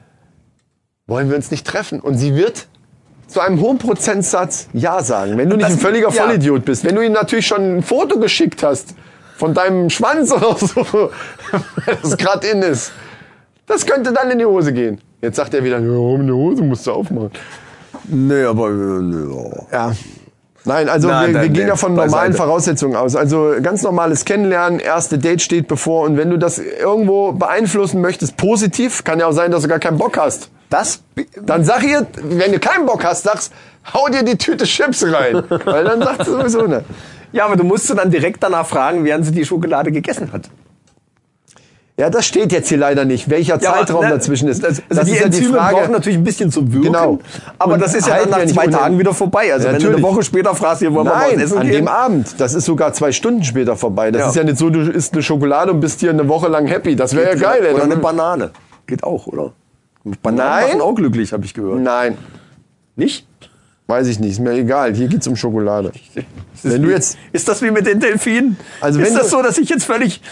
wollen wir uns nicht treffen? Und sie wird zu einem hohen Prozentsatz Ja sagen. Wenn du nicht Das- ein völliger ja. Vollidiot bist. Wenn du ihm natürlich schon ein Foto geschickt hast von deinem Schwanz oder so, das gerade in ist. Das könnte dann in die Hose gehen. Jetzt sagt er wieder, ja, eine Hose musst du aufmachen. Nee, aber nee, Ja. Nein, also Na, wir, wir gehen ja von beiseite. normalen Voraussetzungen aus. Also ganz normales Kennenlernen, erste Date steht bevor und wenn du das irgendwo beeinflussen möchtest, positiv, kann ja auch sein, dass du gar keinen Bock hast. Das Dann sag ihr, wenn du keinen Bock hast, sagst, hau dir die Tüte Chips rein. Weil dann sagt sie sowieso ne. Ja, aber du musst dann direkt danach fragen, während sie die Schokolade gegessen hat. Ja, das steht jetzt hier leider nicht, welcher Zeitraum aber, ne, dazwischen ist. Das, Das, also die ist ja die Enzyme Frage. brauchen natürlich ein bisschen zum Wirken. Genau. Aber Und das ist ja dann ja nach zwei Tagen wieder vorbei. Also Ja, wenn du eine natürlich. Woche später fragst, hier wollen wir mal was Nein, essen an gehen. dem Abend. Das ist sogar zwei Stunden später vorbei. Das Ja. ist ja nicht so, du isst eine Schokolade und bist hier eine Woche lang happy. Das wäre ja geil. ey. Oder eine Banane. Geht auch, oder? Bananen Nein. machen auch glücklich, habe ich gehört. Nein, Nicht? weiß ich nicht. Ist mir egal. Hier geht's um Schokolade. Wenn du jetzt Ist das wie mit den Delfinen? Also ist das so, dass ich jetzt völlig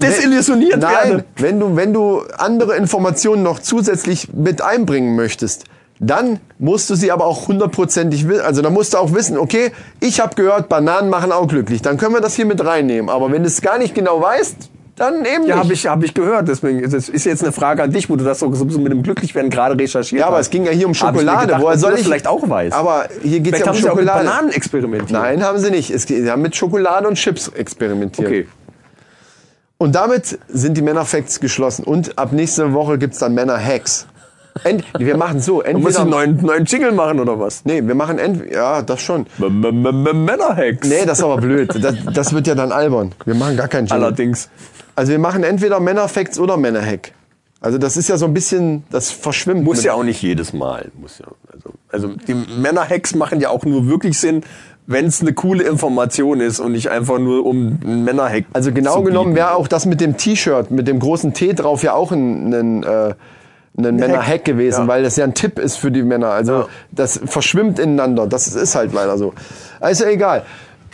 desillusioniert Nein, werde? wenn du, wenn du andere Informationen noch zusätzlich mit einbringen möchtest, dann musst du sie aber auch hundertprozentig wissen. Also dann musst du auch wissen, okay, ich habe gehört, Bananen machen auch glücklich. Dann können wir das hier mit reinnehmen. Aber wenn du es gar nicht genau weißt, Dann eben Ja, habe ich, hab ich gehört. Deswegen das ist jetzt eine Frage an dich, wo du das so, so mit dem Glücklichwerden gerade recherchiert Ja, aber hast. es ging ja hier um ich Schokolade. gedacht, Woher soll ich vielleicht auch weißt? Aber hier geht's vielleicht ja um haben sie auch mit Schokolade. Bananen experimentiert. Nein, haben sie nicht. Es, geht- sie haben mit Schokolade und Chips experimentiert. Okay. Und damit sind die Männerfacts geschlossen. Und ab nächste Woche gibt's dann Männer-Hacks. Ent wir machen so. Du musst Entweder, einen neuen, neuen Jingle machen oder was? nee, wir machen entweder, ja, das schon. Männerhacks. Nee, das ist aber blöd. Das, das wird ja dann albern. Wir machen gar keinen Jingle. Allerdings. Also wir machen entweder Männerfacts oder Männerhack. Also das ist ja so ein bisschen, das verschwimmt. Muss ja auch nicht jedes Mal. Muss ja, also, also die Männerhacks machen ja auch nur wirklich Sinn, wenn es eine coole Information ist und nicht einfach nur um einen Männerhack. Also genau zu genommen wäre auch das mit dem T-Shirt, mit dem großen T drauf ja auch ein, ein, äh, ein Männerhack gewesen, Ja. weil das ja ein Tipp ist für die Männer. Also Ja. das verschwimmt ineinander. Das ist halt leider so. Also egal.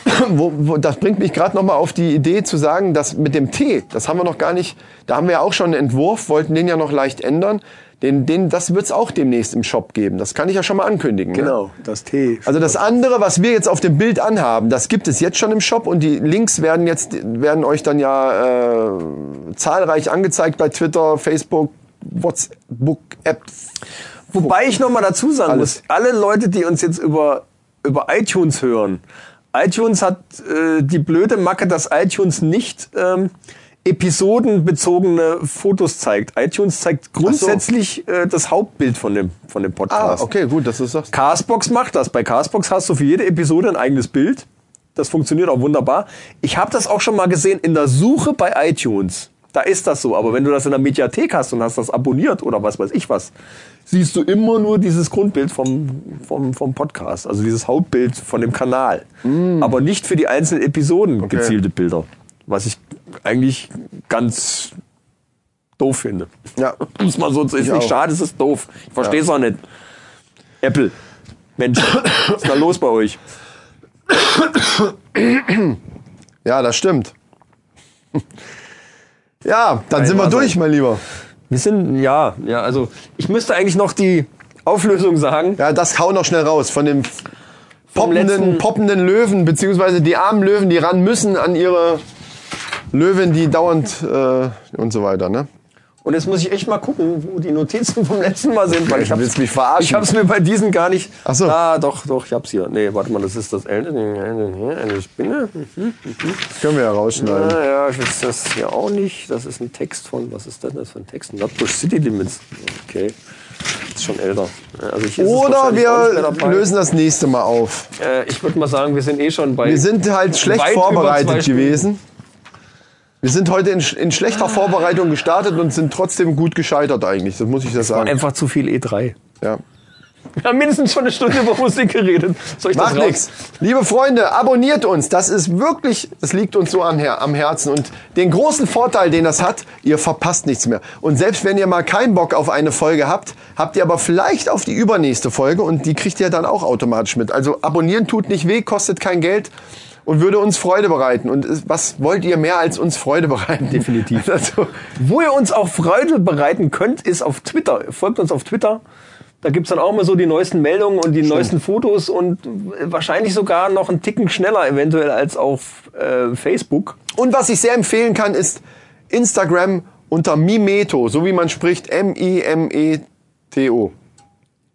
Wo, wo, das bringt mich gerade nochmal auf die Idee zu sagen, dass mit dem T, das haben wir noch gar nicht, da haben wir ja auch schon einen Entwurf, wollten den ja noch leicht ändern. Den, den, das wird es auch demnächst im Shop geben. Das kann ich ja schon mal ankündigen. Ne? Genau, das T. Also das andere, was wir jetzt auf dem Bild anhaben, das gibt es jetzt schon im Shop und die Links werden jetzt werden euch dann ja äh, zahlreich angezeigt bei Twitter, Facebook, WhatsApp, App. Wobei ich noch mal dazu sagen Alles. muss, alle Leute, die uns jetzt über, über iTunes hören, iTunes hat äh, die blöde Macke, dass iTunes nicht ähm, episodenbezogene Fotos zeigt. iTunes zeigt grundsätzlich äh, das Hauptbild von dem, von dem Ah, Podcast. okay, gut, dass du das. Castbox macht das. Bei Castbox hast du für jede Episode ein eigenes Bild. Das funktioniert auch wunderbar. Ich habe das auch schon mal gesehen in der Suche bei iTunes. Da ist das so. Aber wenn du das in der Mediathek hast und hast das abonniert oder was weiß ich was, siehst du immer nur dieses Grundbild vom, vom, vom Podcast. Also dieses Hauptbild von dem Kanal. Aber nicht für die einzelnen Episoden gezielte Bilder. Was ich eigentlich ganz doof finde. Ja. Muss man so, ist nicht auch. schade, es ist doof. Ich verstehe es auch nicht. Apple. Mensch, was ist da los bei euch? Ja, das stimmt. Ja, dann sind wir durch, sein. mein Lieber. Wir sind, ja, ja, also ich müsste eigentlich noch die Auflösung sagen. Ja, das hau noch schnell raus von dem poppenden, poppenden Löwen, beziehungsweise die armen Löwen, die ran müssen an ihre Löwen, die dauernd äh, und so weiter, ne? Und jetzt muss ich echt mal gucken, wo die Notizen vom letzten Mal sind, weil Ja, ich hab's, mich verarschen. Ich hab's mir bei diesen gar nicht. Ach so. Ah, doch, doch, ich hab's hier. Nee, warte mal, das ist das Ende. Eine Spinne. Das können wir ja rausschneiden. Ah, ja, ich weiß das hier auch nicht. Das ist ein Text von, was ist denn das für ein Text? Nutbush City Limits. Okay. Ist schon älter. Ja, Also Oder wir lösen das nächste Mal auf. Äh, ich würde mal sagen, wir sind eh schon bei. Wir sind halt schlecht vorbereitet gewesen. Wir sind heute in, in schlechter Vorbereitung gestartet und sind trotzdem gut gescheitert eigentlich. Das muss ich das sagen. einfach zu viel E3. Ja. Wir haben mindestens schon eine Stunde über Musik geredet. Soll ich Macht das nichts. Liebe Freunde, abonniert uns. Das ist wirklich, das liegt uns so an, am Herzen. Und den großen Vorteil, den das hat, ihr verpasst nichts mehr. Und selbst wenn ihr mal keinen Bock auf eine Folge habt, habt ihr aber vielleicht auf die übernächste Folge und die kriegt ihr dann auch automatisch mit. Also abonnieren tut nicht weh, kostet kein Geld und würde uns Freude bereiten. Und es- was wollt ihr mehr als uns Freude bereiten? Definitiv. Also, Wo ihr uns auch Freude bereiten könnt, ist auf Twitter. Folgt uns auf Twitter. Da gibt's dann auch mal so die neuesten Meldungen und die neuesten Fotos und wahrscheinlich sogar noch einen Ticken schneller eventuell als auf äh, Facebook. Und was ich sehr empfehlen kann, ist Instagram unter Mimeto, so wie man spricht, M-I-M-E-T-O.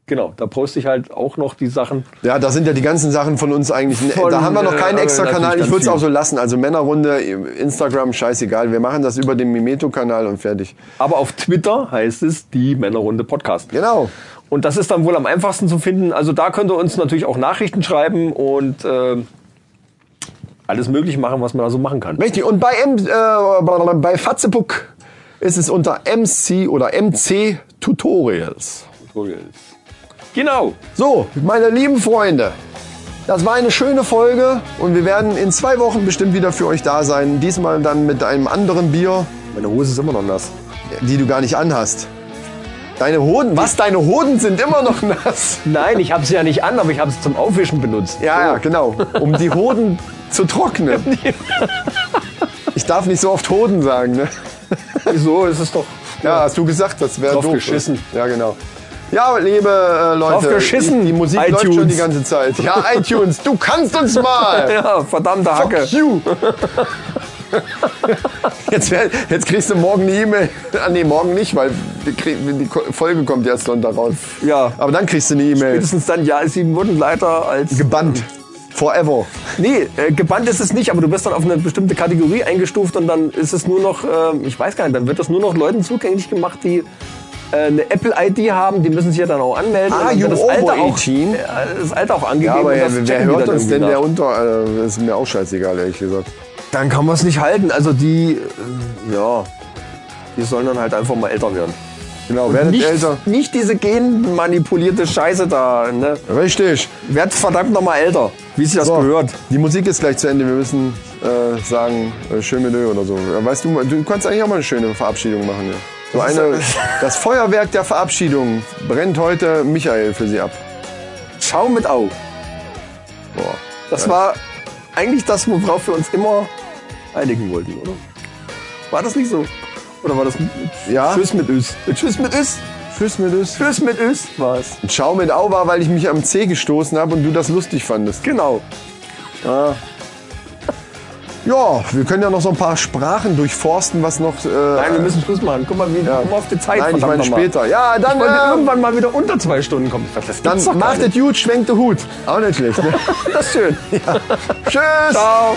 Genau, da poste ich halt auch noch die Sachen. Ja, da sind ja die ganzen Sachen von uns eigentlich. Von, da haben wir noch äh, keinen aber extra Kanal. Ich würde es auch so lassen. Also Männerrunde, Instagram, scheißegal. Wir machen das über den Mimeto-Kanal und fertig. Aber auf Twitter heißt es die Männerrunde Podcast. Genau. Und das ist dann wohl am einfachsten zu finden. Also da könnt ihr uns natürlich auch Nachrichten schreiben und äh, alles möglich machen, was man da so machen kann. Richtig. Und bei, M, äh, bei Fatzebook ist es unter MC oder MC Tutorials. Genau. So, meine lieben Freunde, das war eine schöne Folge und wir werden in zwei Wochen bestimmt wieder für euch da sein. Diesmal dann mit einem anderen Bier, Meine Hose ist immer noch nass. die du gar nicht anhast. Deine Hoden, was? Deine Hoden sind immer noch nass. Nein, ich habe sie ja nicht an, aber ich habe sie zum Aufwischen benutzt. Ja, ja, genau. Um die Hoden zu trocknen. Ich darf nicht so oft Hoden sagen, ne? Wieso? Es ist doch. Ja, hast du gesagt, das wäre doof. geschissen. Ja, genau. Ja, liebe äh, Leute, Drauf geschissen, die, die Musik läuft iTunes. schon die ganze Zeit. Ja, iTunes, du kannst uns mal. Ja, verdammte Hacke. Fuck you. Jetzt, wär, jetzt kriegst du morgen eine E-Mail. Ah, nee, morgen nicht, weil die, die Folge kommt erst Sonntag raus. Ja. Aber dann kriegst du eine E-Mail. Spätestens dann, ja, sie wurden leider als... Gebannt. Forever. Nee, äh, gebannt ist es nicht, aber du bist dann auf eine bestimmte Kategorie eingestuft und dann ist es nur noch, ähm, ich weiß gar nicht, dann wird das nur noch Leuten zugänglich gemacht, die äh, eine Apple-ID haben, die müssen sich ja dann auch anmelden. Ah, you das Alter, auch, 18. äh, das Alter auch angegeben. Ja, aber und wer, das hört uns denn der unter? Äh, ist mir auch scheißegal, ehrlich gesagt. Dann kann man es nicht halten. Also die, äh, ja, die sollen dann halt einfach mal älter werden. Genau, werdet Nicht, älter. nicht diese genmanipulierte Scheiße da. Ne? Richtig. Werd verdammt noch mal älter, wie sich das So, gehört. Die Musik ist gleich zu Ende. Wir müssen äh, sagen, äh, schön Ö oder so. Ja, Weißt du, du kannst eigentlich auch mal eine schöne Verabschiedung machen. Ja. So Das eine, das Feuerwerk der Verabschiedung brennt heute Michael für Sie ab. Schau mit Au. Boah. Das war eigentlich das, worauf wir uns immer einigen wollten, oder? War das nicht so? Oder war das Ja. Tschüss mit Ös? Tschüss mit Ös? Tschüss mit Ös. Tschüss mit Ös war es. Schau mit Au war, weil ich mich am C gestoßen habe und du das lustig fandest. Genau. Ja, wir können ja noch so ein paar Sprachen durchforsten, was noch. Äh, Nein, wir müssen Schluss machen. Guck mal, wie, mal auf die Zeit. Nein, ich meine später. Ja, dann, Ich äh, irgendwann mal wieder unter zwei Stunden kommen. Das dann macht es gut, schwenkt den Hut. Auch nicht schlecht. Ne? Das ist schön. Tschüss. Ciao.